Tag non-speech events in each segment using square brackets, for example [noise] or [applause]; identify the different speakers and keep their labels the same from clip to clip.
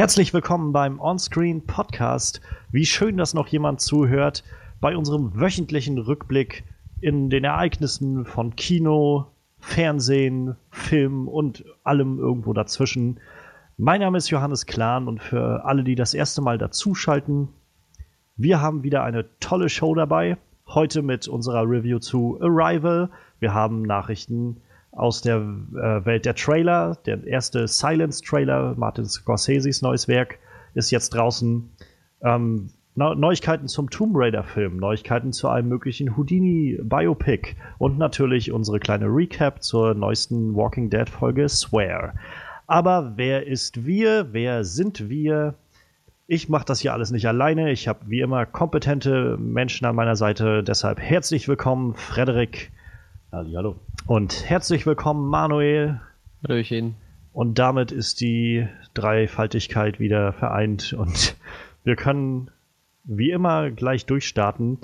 Speaker 1: Herzlich willkommen beim Onscreen Podcast. Wie schön, dass noch jemand zuhört bei unserem wöchentlichen Rückblick in den Ereignissen von Kino, Fernsehen, Film und allem irgendwo dazwischen. Mein Name ist Johannes Klahn und für alle, die das erste Mal dazuschalten, wir haben wieder eine tolle Show dabei. Heute mit unserer Review zu Arrival. Wir haben Nachrichten aus der äh, Welt der Trailer. Der erste Silence-Trailer, Martin Scorseses neues Werk, ist jetzt draußen. Ähm, Neuigkeiten zum Tomb Raider-Film, Neuigkeiten zu einem möglichen Houdini-Biopic und natürlich unsere kleine Recap zur neuesten Walking Dead-Folge Swear. Aber wer ist wir? Wer sind wir? Ich mache das hier alles nicht alleine. Ich habe wie immer kompetente Menschen an meiner Seite. Deshalb herzlich willkommen, Frederik.
Speaker 2: Hallo.
Speaker 1: Und herzlich willkommen, Manuel.
Speaker 2: Hallöchen.
Speaker 1: Und damit ist die Dreifaltigkeit wieder vereint und [laughs] wir können wie immer gleich durchstarten.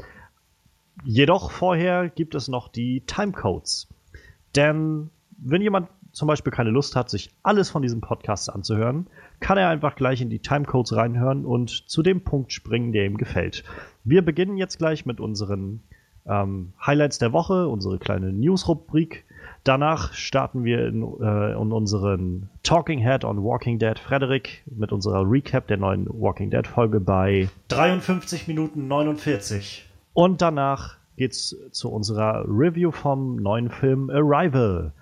Speaker 1: Jedoch vorher gibt es noch die Timecodes. Denn wenn jemand zum Beispiel keine Lust hat, sich alles von diesem Podcast anzuhören, kann er einfach gleich in die Timecodes reinhören und zu dem Punkt springen, der ihm gefällt. Wir beginnen jetzt gleich mit unseren ähm, Highlights der Woche, unsere kleine News-Rubrik. Danach starten wir in, äh, in, unseren Talking Head on Walking Dead Frederik mit unserer Recap der neuen Walking Dead Folge bei 53 Minuten 49. Und danach geht's zu unserer Review vom neuen Film Arrival.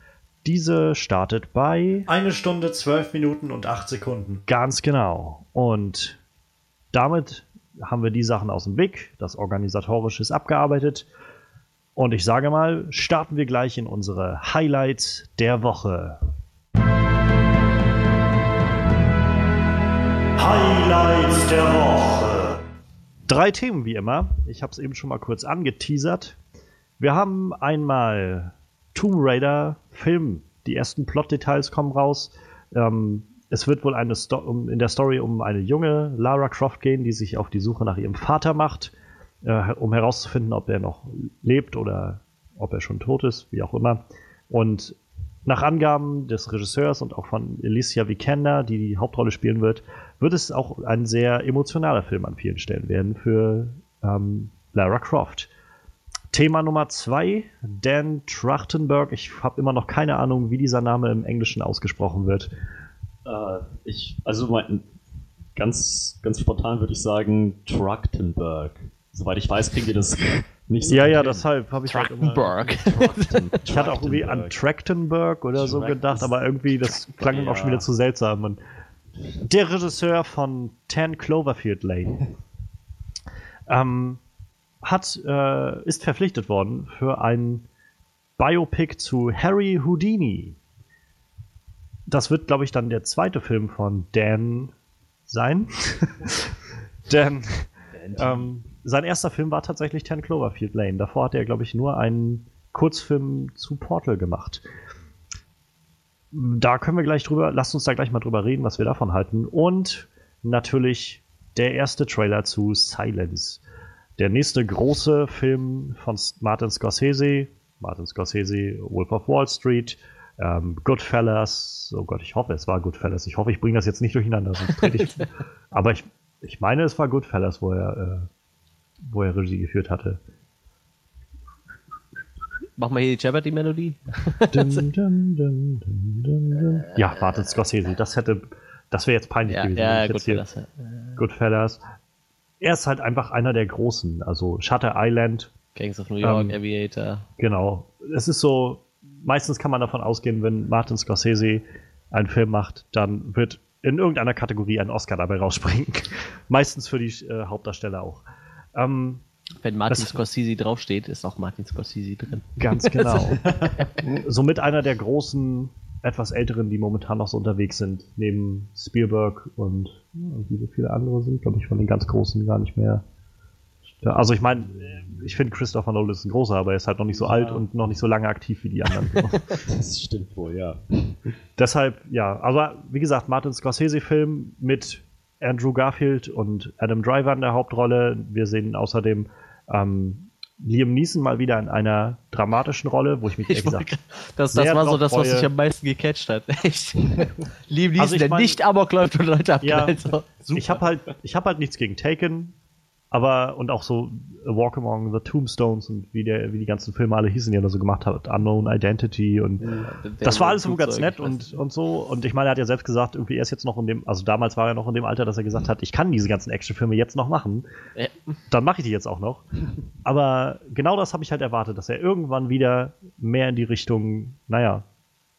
Speaker 1: Diese startet bei
Speaker 2: eine Stunde, zwölf Minuten und acht Sekunden.
Speaker 1: Ganz genau. Und damit haben wir die Sachen aus dem Weg. Das Organisatorische ist abgearbeitet. Und ich sage mal, starten wir gleich in unsere Highlights der Woche. Highlights der Woche. Drei Themen wie immer. Ich habe es eben schon mal kurz angeteasert. Wir haben einmal Tomb Raider Film. Die ersten Plot-Details kommen raus. Ähm, es wird wohl eine Sto um, in der Story um eine junge Lara Croft gehen, die sich auf die Suche nach ihrem Vater macht äh, um herauszufinden, ob er noch lebt oder ob er schon tot ist, wie auch immer. Und nach Angaben des Regisseurs und auch von Alicia Vikander, die die Hauptrolle spielen wird, wird es auch ein sehr emotionaler Film an vielen Stellen werden für ähm, Lara Croft. Thema Nummer zwei, Dan Trachtenberg. Ich habe immer noch keine Ahnung, wie dieser Name im Englischen ausgesprochen wird.
Speaker 2: Äh, ich, also mein, ganz, ganz spontan würde ich sagen Trachtenberg. Soweit ich weiß, kriegen die das [laughs] nicht so.
Speaker 1: Ja, ja, deshalb habe ich
Speaker 2: Trachtenberg. [laughs]
Speaker 1: Halt [laughs] ich hatte auch irgendwie an Trachtenberg oder so gedacht, aber irgendwie, das klang ja. auch schon wieder zu seltsam. Und der Regisseur von 10 Cloverfield Lane ähm, hat, äh, ist verpflichtet worden für ein Biopic zu Harry Houdini. Das wird, glaube ich, dann der zweite Film von Dan sein. [laughs] Dan, ähm, sein erster Film war tatsächlich Ten Cloverfield Lane. Davor hat er, glaube ich, nur einen Kurzfilm zu Portal gemacht. Da können wir gleich drüber, lasst uns da gleich mal drüber reden, was wir davon halten. Und natürlich der erste Trailer zu Silence. Der nächste große Film von Martin Scorsese. Martin Scorsese, Wolf of Wall Street, ähm, Goodfellas. Oh Gott, ich hoffe, es war Goodfellas. Ich hoffe, ich bringe das jetzt nicht durcheinander, sonst trete ich. [laughs] Aber ich, ich meine, es war Goodfellas, wo er äh, wo er Regie geführt hatte.
Speaker 2: Mach mal hier die Jeopardy-Melodie.
Speaker 1: ja, wartet Scorsese. Das hätte, das wäre jetzt peinlich
Speaker 2: ja,
Speaker 1: gewesen.
Speaker 2: Ja, Goodfellas.
Speaker 1: Goodfellas. Er ist halt einfach einer der Großen. Also Shutter Island.
Speaker 2: Gangs of New York, ähm, Aviator.
Speaker 1: Genau. Es ist so, meistens kann man davon ausgehen, wenn Martin Scorsese einen Film macht, dann wird in irgendeiner Kategorie ein Oscar dabei rausspringen. [laughs] meistens für die äh, Hauptdarsteller auch.
Speaker 2: Ähm, Wenn Martin das, Scorsese draufsteht, ist auch Martin Scorsese drin.
Speaker 1: Ganz genau. [laughs] Somit einer der großen, etwas älteren, die momentan noch so unterwegs sind, neben Spielberg und wie so viele andere sind, glaube ich, von den ganz Großen gar nicht mehr. Ja, also ich meine, ich finde Christopher Nolan ist ein großer, aber er ist halt noch nicht so ja. alt und noch nicht so lange aktiv wie die anderen. [laughs]
Speaker 2: das stimmt wohl, ja.
Speaker 1: Deshalb, ja, aber wie gesagt, Martin Scorsese-Film mit Andrew Garfield und Adam Driver in der Hauptrolle. Wir sehen außerdem ähm, Liam Neeson mal wieder in einer dramatischen Rolle, wo ich mich
Speaker 3: ich
Speaker 1: gesagt
Speaker 3: das, das war so das, was sich am meisten gecatcht hat. [laughs] Echt. Liam Neeson, also der mein, nicht Amok läuft und Leute abknallt.
Speaker 1: Ja, so. Ich habe halt, hab halt nichts gegen Taken. Aber, und auch so A Walk Among the Tombstones und wie, der, wie die ganzen Filme alle hießen, die er da so gemacht hat, Unknown Identity und ja, das war alles so ganz nett und, und so. Und ich meine, er hat ja selbst gesagt, irgendwie er ist jetzt noch in dem, also damals war er noch in dem Alter, dass er gesagt hat, ich kann diese ganzen Actionfilme jetzt noch machen. Ja. Dann mache ich die jetzt auch noch. [laughs] Aber genau das habe ich halt erwartet, dass er irgendwann wieder mehr in die Richtung, naja,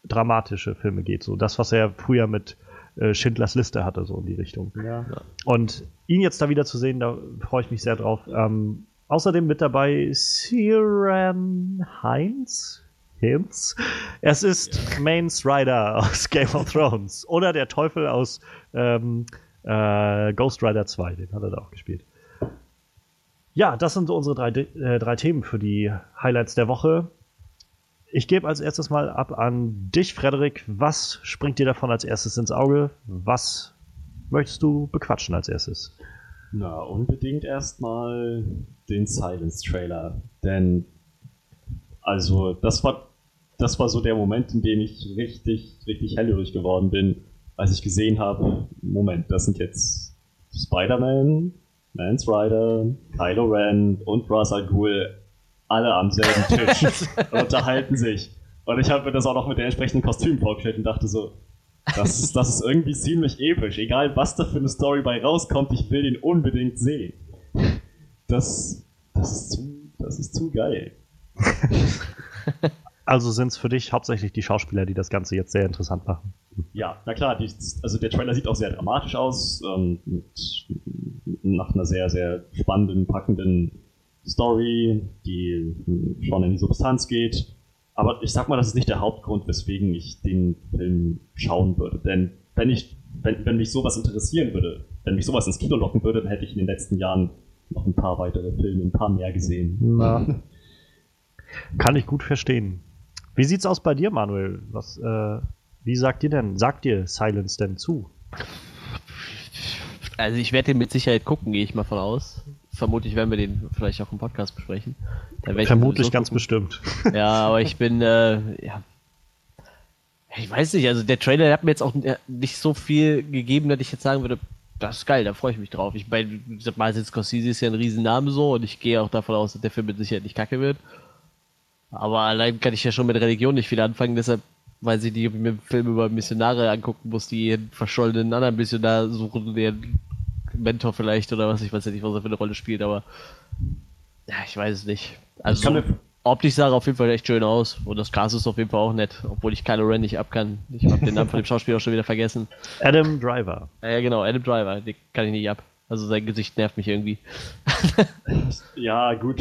Speaker 1: dramatische Filme geht. So das, was er früher mit äh, Schindlers Liste hatte, so in die Richtung. Ja. Und ihn jetzt da wieder zu sehen, da freue ich mich sehr drauf. Ähm, außerdem mit dabei Siren Heinz. Heinz. Es ist ja. Mains Rider aus [laughs] Game of Thrones oder der Teufel aus ähm, äh, Ghost Rider 2, den hat er da auch gespielt. Ja, das sind so unsere drei, äh, drei Themen für die Highlights der Woche. Ich gebe als erstes mal ab an dich, Frederik. Was springt dir davon als erstes ins Auge? Was möchtest du bequatschen als erstes?
Speaker 2: Na, unbedingt erstmal den Silence-Trailer. Denn, also, das war, das war so der Moment, in dem ich richtig, richtig hellhörig geworden bin, als ich gesehen habe: Moment, das sind jetzt Spider-Man, Mans Rider, Kylo Ren und Ra's al Ghul alle am selben Tisch [laughs] und unterhalten sich. Und ich habe mir das auch noch mit den entsprechenden Kostümen vorgestellt und dachte so, das ist, das ist irgendwie ziemlich episch. Egal, was da für eine Story bei rauskommt, ich will den unbedingt sehen. Das, das, ist, zu, das ist zu geil. [laughs]
Speaker 1: Also sind es für dich hauptsächlich die Schauspieler, die das Ganze jetzt sehr interessant machen?
Speaker 2: Ja, na klar, die, also der Trailer sieht auch sehr dramatisch aus, ähm, mit, nach einer sehr, sehr spannenden, packenden Story, die schon in die Substanz geht. Aber ich sag mal, das ist nicht der Hauptgrund, weswegen ich den Film schauen würde. Denn wenn ich, wenn, wenn mich sowas interessieren würde, wenn mich sowas ins Kino locken würde, dann hätte ich in den letzten Jahren noch ein paar weitere Filme, ein paar mehr gesehen. Na.
Speaker 1: Kann ich gut verstehen. Wie sieht's aus bei dir, Manuel? Was, äh, wie sagt dir denn, sagt dir Silence denn zu?
Speaker 3: Also ich werde den mit Sicherheit gucken, gehe ich mal von aus vermutlich werden wir den vielleicht auch im Podcast besprechen.
Speaker 1: Vermutlich ganz bestimmt.
Speaker 3: Ja, aber ich bin, äh, ja. Ich weiß nicht, also der Trailer hat mir jetzt auch nicht so viel gegeben, dass ich jetzt sagen würde, das ist geil, da freue ich mich drauf. Ich meine, Martin Scorsese ist ja ein Riesenname so und ich gehe auch davon aus, dass der Film mit Sicherheit nicht kacke wird. Aber allein kann ich ja schon mit Religion nicht viel anfangen, deshalb weiß ich nicht, ob ich mir einen Film über Missionare angucken muss, die einen verschollenen anderen Missionar suchen, der Mentor vielleicht oder was, ich weiß ja nicht, was er für eine Rolle spielt, aber ja, ich weiß es nicht. Also so, optisch sah er auf jeden Fall echt schön aus und das Cast ist auf jeden Fall auch nett, obwohl ich Kylo Ren nicht ab kann. Ich habe den Namen von dem Schauspieler auch schon wieder vergessen.
Speaker 1: Adam Driver.
Speaker 3: Ja, genau, Adam Driver, den kann ich nicht ab. Also sein Gesicht nervt mich irgendwie. [laughs]
Speaker 2: ja, gut.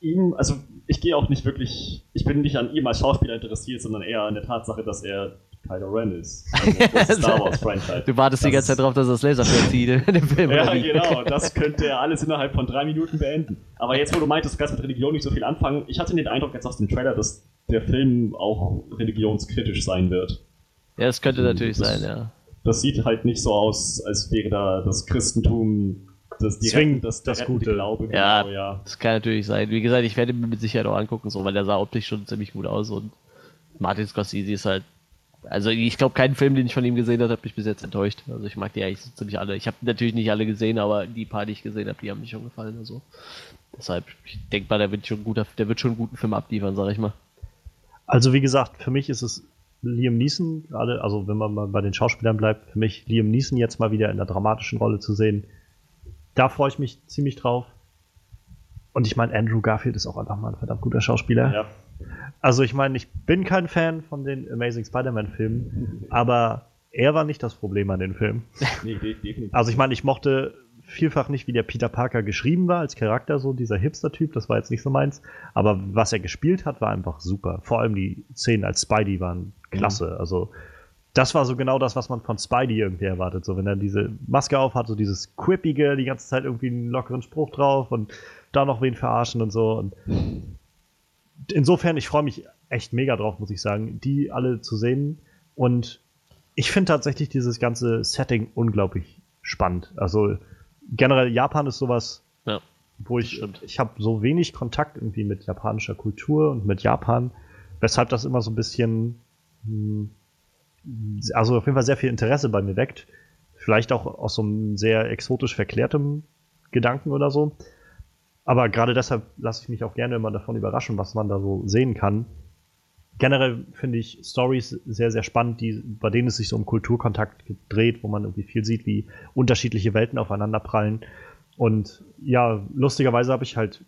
Speaker 2: Ihm, also ich gehe auch nicht wirklich, ich bin nicht an ihm als Schauspieler interessiert, sondern eher an der Tatsache, dass er Kylo Ren ist. [laughs] Also Star
Speaker 3: Wars Franchise. Du wartest das die ganze Zeit drauf, dass das Laserschwert zieht in dem Film.
Speaker 2: Ja, genau. Das könnte er alles innerhalb von drei Minuten beenden. Aber jetzt, wo du meintest, du kannst mit Religion nicht so viel anfangen, ich hatte den Eindruck jetzt aus dem Trailer, dass der Film auch religionskritisch sein wird.
Speaker 3: Ja, das könnte natürlich das, sein, ja.
Speaker 2: Das sieht halt nicht so aus, als wäre da das Christentum das
Speaker 1: zwingend das, das gute
Speaker 3: Glaube. Ja, genau, ja, das kann natürlich sein. Wie gesagt, ich werde ihn mir mit Sicherheit auch angucken, so, weil der sah optisch schon ziemlich gut aus und Martin Scorsese ist halt also ich glaube, keinen Film, den ich von ihm gesehen habe, hat mich bis jetzt enttäuscht. Also ich mag die eigentlich so ziemlich alle. Ich habe natürlich nicht alle gesehen, aber die paar, die ich gesehen habe, die haben mir schon gefallen. Also deshalb, ich denke mal, der wird schon guter, der wird schon einen guten Film abliefern, sage ich mal.
Speaker 1: Also wie gesagt, für mich ist es Liam Neeson, gerade, also wenn man mal bei den Schauspielern bleibt, für mich Liam Neeson jetzt mal wieder in der dramatischen Rolle zu sehen, da freue ich mich ziemlich drauf. Und ich meine, Andrew Garfield ist auch einfach mal ein verdammt guter Schauspieler. Ja. Also ich meine, ich bin kein Fan von den Amazing Spider-Man-Filmen, aber er war nicht das Problem an den Filmen. Nee, definitiv. Also ich meine, ich mochte vielfach nicht, wie der Peter Parker geschrieben war als Charakter, so dieser Hipster-Typ, das war jetzt nicht so meins. Aber was er gespielt hat, war einfach super. Vor allem die Szenen als Spidey waren klasse. Mhm. Also das war so genau das, was man von Spidey irgendwie erwartet. So, wenn er diese Maske aufhat, so dieses Quippige, die ganze Zeit irgendwie einen lockeren Spruch drauf und da noch wen verarschen und so. Und insofern, ich freue mich echt mega drauf, muss ich sagen, die alle zu sehen. Und ich finde tatsächlich dieses ganze Setting unglaublich spannend. Also generell Japan ist sowas, ja. wo ich, ich habe so wenig Kontakt irgendwie mit japanischer Kultur und mit Japan, weshalb das immer so ein bisschen, hm, also auf jeden Fall sehr viel Interesse bei mir weckt. Vielleicht auch aus so einem sehr exotisch verklärtem Gedanken oder so. Aber gerade deshalb lasse ich mich auch gerne immer davon überraschen, was man da so sehen kann. Generell finde ich Stories sehr, sehr spannend, die, bei denen es sich so um Kulturkontakt dreht, wo man irgendwie viel sieht, wie unterschiedliche Welten aufeinander prallen. Und ja, lustigerweise habe ich halt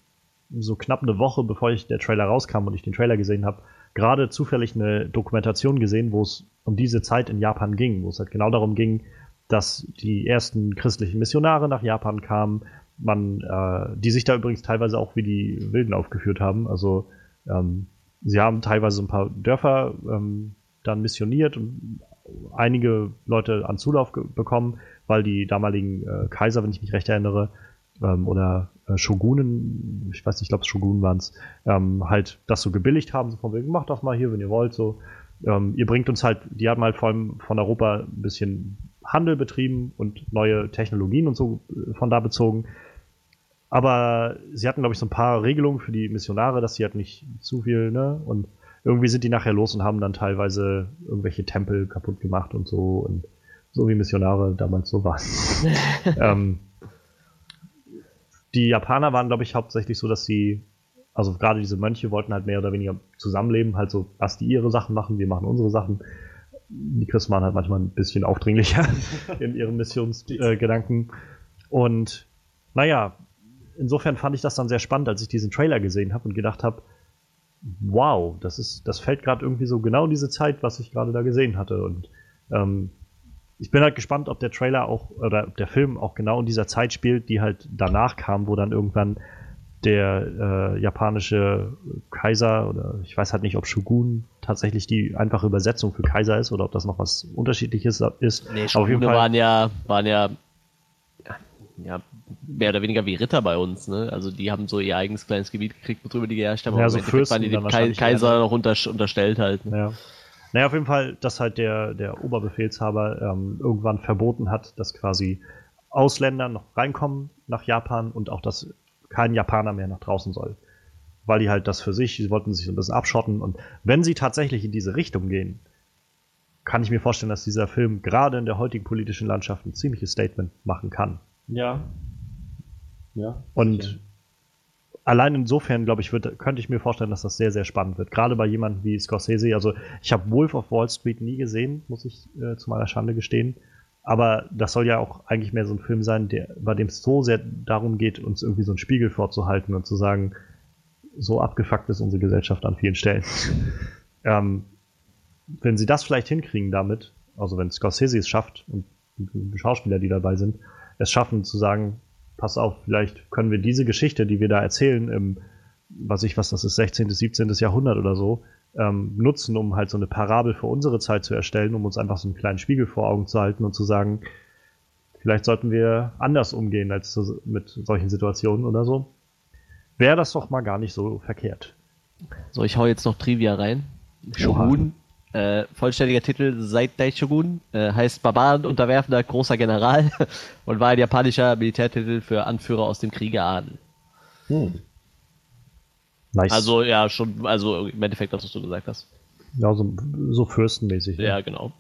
Speaker 1: so knapp eine Woche, bevor ich der Trailer rauskam und ich den Trailer gesehen habe, gerade zufällig eine Dokumentation gesehen, wo es um diese Zeit in Japan ging, wo es halt genau darum ging, dass die ersten christlichen Missionare nach Japan kamen, man, äh, die sich da übrigens teilweise auch wie die Wilden aufgeführt haben. Also ähm, sie haben teilweise ein paar Dörfer ähm, dann missioniert und einige Leute an Zulauf bekommen, weil die damaligen äh, Kaiser, wenn ich mich recht erinnere, ähm, oder äh, Shogunen, ich weiß nicht, ich glaube Shogunen waren es, ähm, halt das so gebilligt haben, so von wegen, macht das mal hier, wenn ihr wollt, so. Ähm, ihr bringt uns halt, die haben halt vor allem von Europa ein bisschen Handel betrieben und neue Technologien und so äh, von da bezogen. Aber sie hatten, glaube ich, so ein paar Regelungen für die Missionare, dass sie halt nicht zu viel, ne? Und irgendwie sind die nachher los und haben dann teilweise irgendwelche Tempel kaputt gemacht und so und so wie Missionare damals so waren. [laughs] ähm, die Japaner waren, glaube ich, hauptsächlich so, dass sie, also gerade diese Mönche wollten halt mehr oder weniger zusammenleben, halt so, dass die ihre Sachen machen, wir machen unsere Sachen. Die Christen waren halt manchmal ein bisschen aufdringlicher [laughs] in ihren Missionsgedanken. Äh, und naja, insofern fand ich das dann sehr spannend, als ich diesen Trailer gesehen habe und gedacht habe, wow, das ist, das fällt gerade irgendwie so genau diese Zeit, was ich gerade da gesehen hatte. Und ähm, ich bin halt gespannt, ob der Trailer auch oder der Film auch genau in dieser Zeit spielt, die halt danach kam, wo dann irgendwann der äh, japanische Kaiser oder ich weiß halt nicht, ob Shogun tatsächlich die einfache Übersetzung für Kaiser ist oder ob das noch was unterschiedliches ist.
Speaker 3: Nee, Shogune waren ja, waren ja, ja mehr oder weniger wie Ritter bei uns, ne? Also die haben so ihr eigenes kleines Gebiet gekriegt, worüber die geherrscht haben.
Speaker 1: Ja, so Fürsten
Speaker 3: waren die dem Kaiser noch unter, unterstellt halt.
Speaker 1: Ne? Ja. Naja, auf jeden Fall, dass halt der, der Oberbefehlshaber ähm, irgendwann verboten hat, dass quasi Ausländer noch reinkommen nach Japan und auch, dass kein Japaner mehr nach draußen soll. Weil die halt das für sich, sie wollten sich so ein bisschen abschotten und wenn sie tatsächlich in diese Richtung gehen, kann ich mir vorstellen, dass dieser Film gerade in der heutigen politischen Landschaft ein ziemliches Statement machen kann.
Speaker 2: Ja.
Speaker 1: Ja. Und sicher allein insofern, glaube ich, wird, könnte ich mir vorstellen, dass das sehr, sehr spannend wird. Gerade bei jemandem wie Scorsese. Also ich habe Wolf of Wall Street nie gesehen, muss ich äh, zu meiner Schande gestehen. Aber das soll ja auch eigentlich mehr so ein Film sein, der, bei dem es so sehr darum geht, uns irgendwie so einen Spiegel vorzuhalten und zu sagen, so abgefuckt ist unsere Gesellschaft an vielen Stellen. [laughs] ähm, wenn sie das vielleicht hinkriegen damit, also wenn Scorsese es schafft und die Schauspieler, die dabei sind, es schaffen zu sagen, pass auf, vielleicht können wir diese Geschichte, die wir da erzählen, im, was ich, was das ist, 16., 17. Jahrhundert oder so, ähm, nutzen, um halt so eine Parabel für unsere Zeit zu erstellen, um uns einfach so einen kleinen Spiegel vor Augen zu halten und zu sagen, vielleicht sollten wir anders umgehen als so, mit solchen Situationen oder so. Wäre das doch mal gar nicht so verkehrt.
Speaker 3: So, ich hau jetzt noch Trivia rein. Shogun äh, vollständiger Titel Seitai Shogun, äh, heißt Barbaren unterwerfender großer General [laughs] und war ein japanischer Militärtitel für Anführer aus dem Kriegeradel. Hm. Nice. Also ja, schon, also im Endeffekt das, was du gesagt hast.
Speaker 1: Ja, so, so fürstenmäßig.
Speaker 3: Ne? Ja, genau.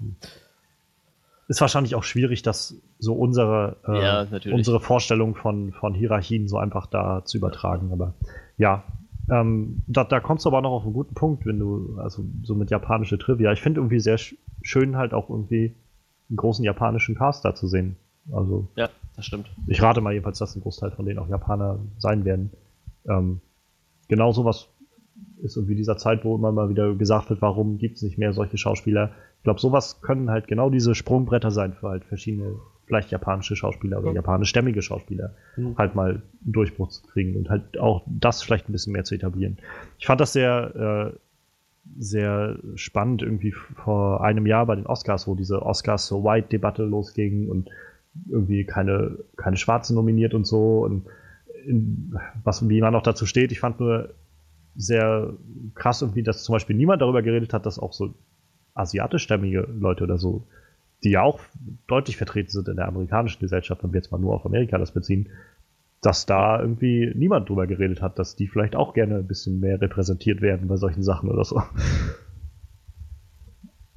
Speaker 1: Ist wahrscheinlich auch schwierig, dass so unsere, äh, ja, unsere Vorstellung von, von Hierarchien so einfach da zu übertragen. Aber ja, ähm, da, da kommst du aber noch auf einen guten Punkt, wenn du, also so mit japanische Trivia. Ich finde irgendwie sehr schön halt auch irgendwie einen großen japanischen Cast da zu sehen. Also.
Speaker 3: Ja, das stimmt.
Speaker 1: Ich rate mal jedenfalls, dass ein Großteil von denen auch Japaner sein werden. Ähm, genau sowas ist irgendwie dieser Zeit, wo immer mal wieder gesagt wird, warum gibt es nicht mehr solche Schauspieler. Ich glaube, sowas können halt genau diese Sprungbretter sein für halt verschiedene vielleicht japanische Schauspieler oder japanischstämmige Schauspieler mhm. halt mal einen Durchbruch zu kriegen und halt auch das vielleicht ein bisschen mehr zu etablieren. Ich fand das sehr, äh, sehr spannend irgendwie vor einem Jahr bei den Oscars, wo diese Oscars so White-Debatte losging und irgendwie keine, keine Schwarze nominiert und so und in, was, wie man auch dazu steht. Ich fand nur sehr krass irgendwie, dass zum Beispiel niemand darüber geredet hat, dass auch so asiatischstämmige Leute oder so die ja auch deutlich vertreten sind in der amerikanischen Gesellschaft, wenn wir jetzt mal nur auf Amerika das beziehen, dass da irgendwie niemand drüber geredet hat, dass die vielleicht auch gerne ein bisschen mehr repräsentiert werden bei solchen Sachen oder so.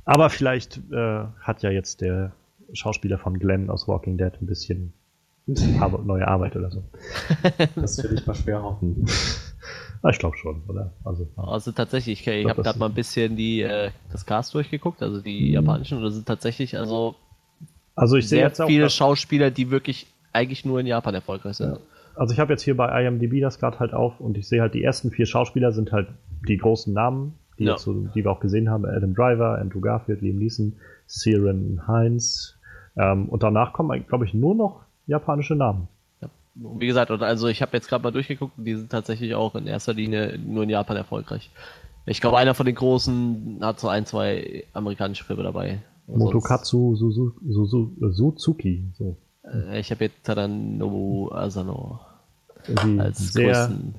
Speaker 1: Aber vielleicht äh, hat ja jetzt der Schauspieler von Glenn aus Walking Dead ein bisschen [laughs] neue Arbeit oder so.
Speaker 2: Das will ich mal schwer hoffen.
Speaker 1: Ah, ich glaube schon, oder?
Speaker 3: Also, also tatsächlich, ich, ich habe gerade mal ein bisschen die, äh, das Cast durchgeguckt, also die
Speaker 1: Mhm.
Speaker 3: japanischen, da sind tatsächlich also
Speaker 1: Also ich
Speaker 3: sehr
Speaker 1: jetzt auch,
Speaker 3: viele
Speaker 1: dass-
Speaker 3: Schauspieler, die wirklich eigentlich nur in Japan erfolgreich sind.
Speaker 1: also ich habe jetzt hier bei IMDb das gerade halt auf und ich sehe halt die ersten vier Schauspieler sind halt die großen Namen, die,
Speaker 3: Ja.
Speaker 1: so, die wir auch gesehen haben. Adam Driver, Andrew Garfield, Liam Neeson, Siren Heinz. Ähm, und danach kommen, glaube ich, nur noch japanische Namen.
Speaker 3: Wie gesagt, und also ich habe jetzt gerade mal durchgeguckt, und die sind tatsächlich auch in erster Linie nur in Japan erfolgreich. Ich glaube, einer von den großen hat so ein, zwei amerikanische Filme dabei. Sonst-
Speaker 1: Motokatsu Suzu, Suzu, Suzuki. So.
Speaker 3: Äh, ich habe jetzt Tadanobu Asano als
Speaker 1: sehr
Speaker 3: größten.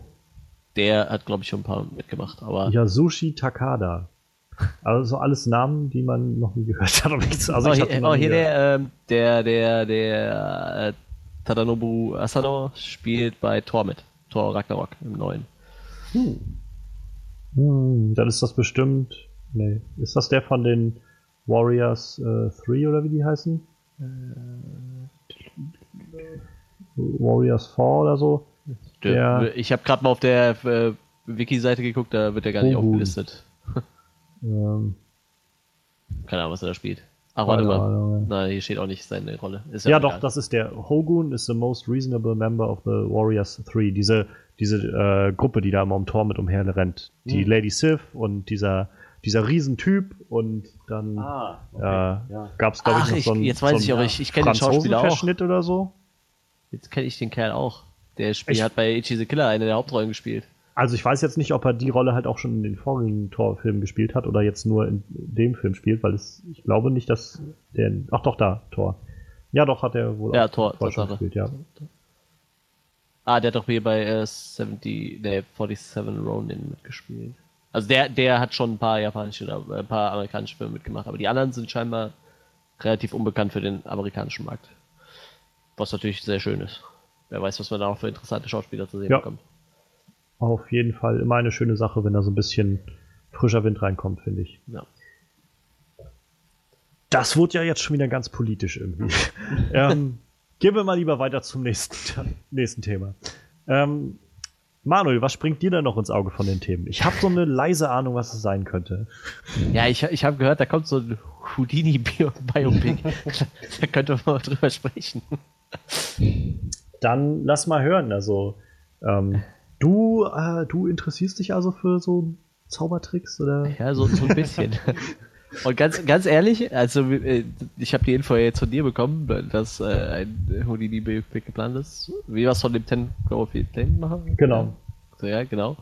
Speaker 3: Der hat, glaube ich, schon ein paar mitgemacht, aber
Speaker 1: Yasushi Takada. Also alles Namen, die man noch nie gehört hat. Also
Speaker 3: oh,
Speaker 1: die
Speaker 3: hier, oh, hier
Speaker 1: gehört.
Speaker 3: der, ähm, der, der, der äh, Tadanobu Asano spielt bei Thor mit. Thor Ragnarok im neuen.
Speaker 1: Hm, dann ist das bestimmt. Nee. Ist das der von den Warriors 3 oder wie die heißen? Warriors 4 oder so?
Speaker 3: Der,
Speaker 1: Der-
Speaker 3: Ich habe gerade mal auf der äh, Wiki-Seite geguckt, da wird er gar nicht
Speaker 1: Hogun.
Speaker 3: aufgelistet. [laughs]
Speaker 1: Ähm,
Speaker 3: Keine Ahnung, was er da spielt. Ach, warte mal. Nein, hier steht auch nicht seine Rolle. Ist
Speaker 1: ja,
Speaker 3: auch
Speaker 1: doch, das ist der. Hogun is the most reasonable member of the Warriors 3. Diese, diese äh, Gruppe, die da immer um Tor mit umherrennt. Die
Speaker 2: Hm.
Speaker 1: Lady Sif und dieser, dieser Riesentyp und dann
Speaker 2: Ah,
Speaker 1: äh,
Speaker 2: ja.
Speaker 1: gab es, glaube ich, noch
Speaker 3: ich-
Speaker 1: so einen,
Speaker 3: jetzt weiß
Speaker 1: so
Speaker 3: ich auch, ich- ich kenn den Schauspieler auch.
Speaker 1: Oder so.
Speaker 3: Jetzt kenne ich den Kerl auch. Der Spiel
Speaker 1: Ich-
Speaker 3: hat bei Ichi the Killer eine der Hauptrollen gespielt.
Speaker 1: Also ich weiß jetzt nicht, ob er die Rolle halt auch schon in den vorigen Tor-Filmen gespielt hat oder jetzt nur in dem Film spielt, weil es, ich glaube nicht, dass der. Ach doch, da, Tor. Ja, doch, hat er wohl
Speaker 3: Ja,
Speaker 1: auch
Speaker 3: Tor,
Speaker 1: vorher schon gespielt, ja.
Speaker 3: Ah, der hat doch hier bei äh, 70, nee, 47 Ronin mitgespielt. Also der, der hat schon ein paar japanische oder äh, ein paar amerikanische Filme mitgemacht, aber die anderen sind scheinbar relativ unbekannt für den amerikanischen Markt. Was natürlich sehr schön ist. Wer weiß, was man da noch für interessante Schauspieler zu sehen
Speaker 1: Ja.
Speaker 3: bekommt.
Speaker 1: Auf jeden Fall immer eine schöne Sache, wenn da so ein bisschen frischer Wind reinkommt, finde ich.
Speaker 3: Ja.
Speaker 1: Das wurde ja jetzt schon wieder ganz politisch irgendwie. [laughs] ähm, gehen wir mal lieber weiter zum nächsten, nächsten Thema. Ähm, Manuel, was springt dir denn noch ins Auge von den Themen? Ich habe so eine leise Ahnung, was es sein könnte.
Speaker 3: Ja, ich, ich habe gehört, da kommt so ein Houdini-Biopic. [laughs] da könnte man mal drüber sprechen.
Speaker 1: Dann lass mal hören. Also, ähm, du, äh, du interessierst dich also für so Zaubertricks oder?
Speaker 3: Ja, so, so ein bisschen. [laughs] Und ganz, ganz ehrlich, also äh, ich habe die Info ja jetzt von dir bekommen, dass äh, ein Houdini Biopic geplant ist. Wie was von dem 10 Cloverfield Lane machen?
Speaker 1: Genau.
Speaker 3: So, ja, genau.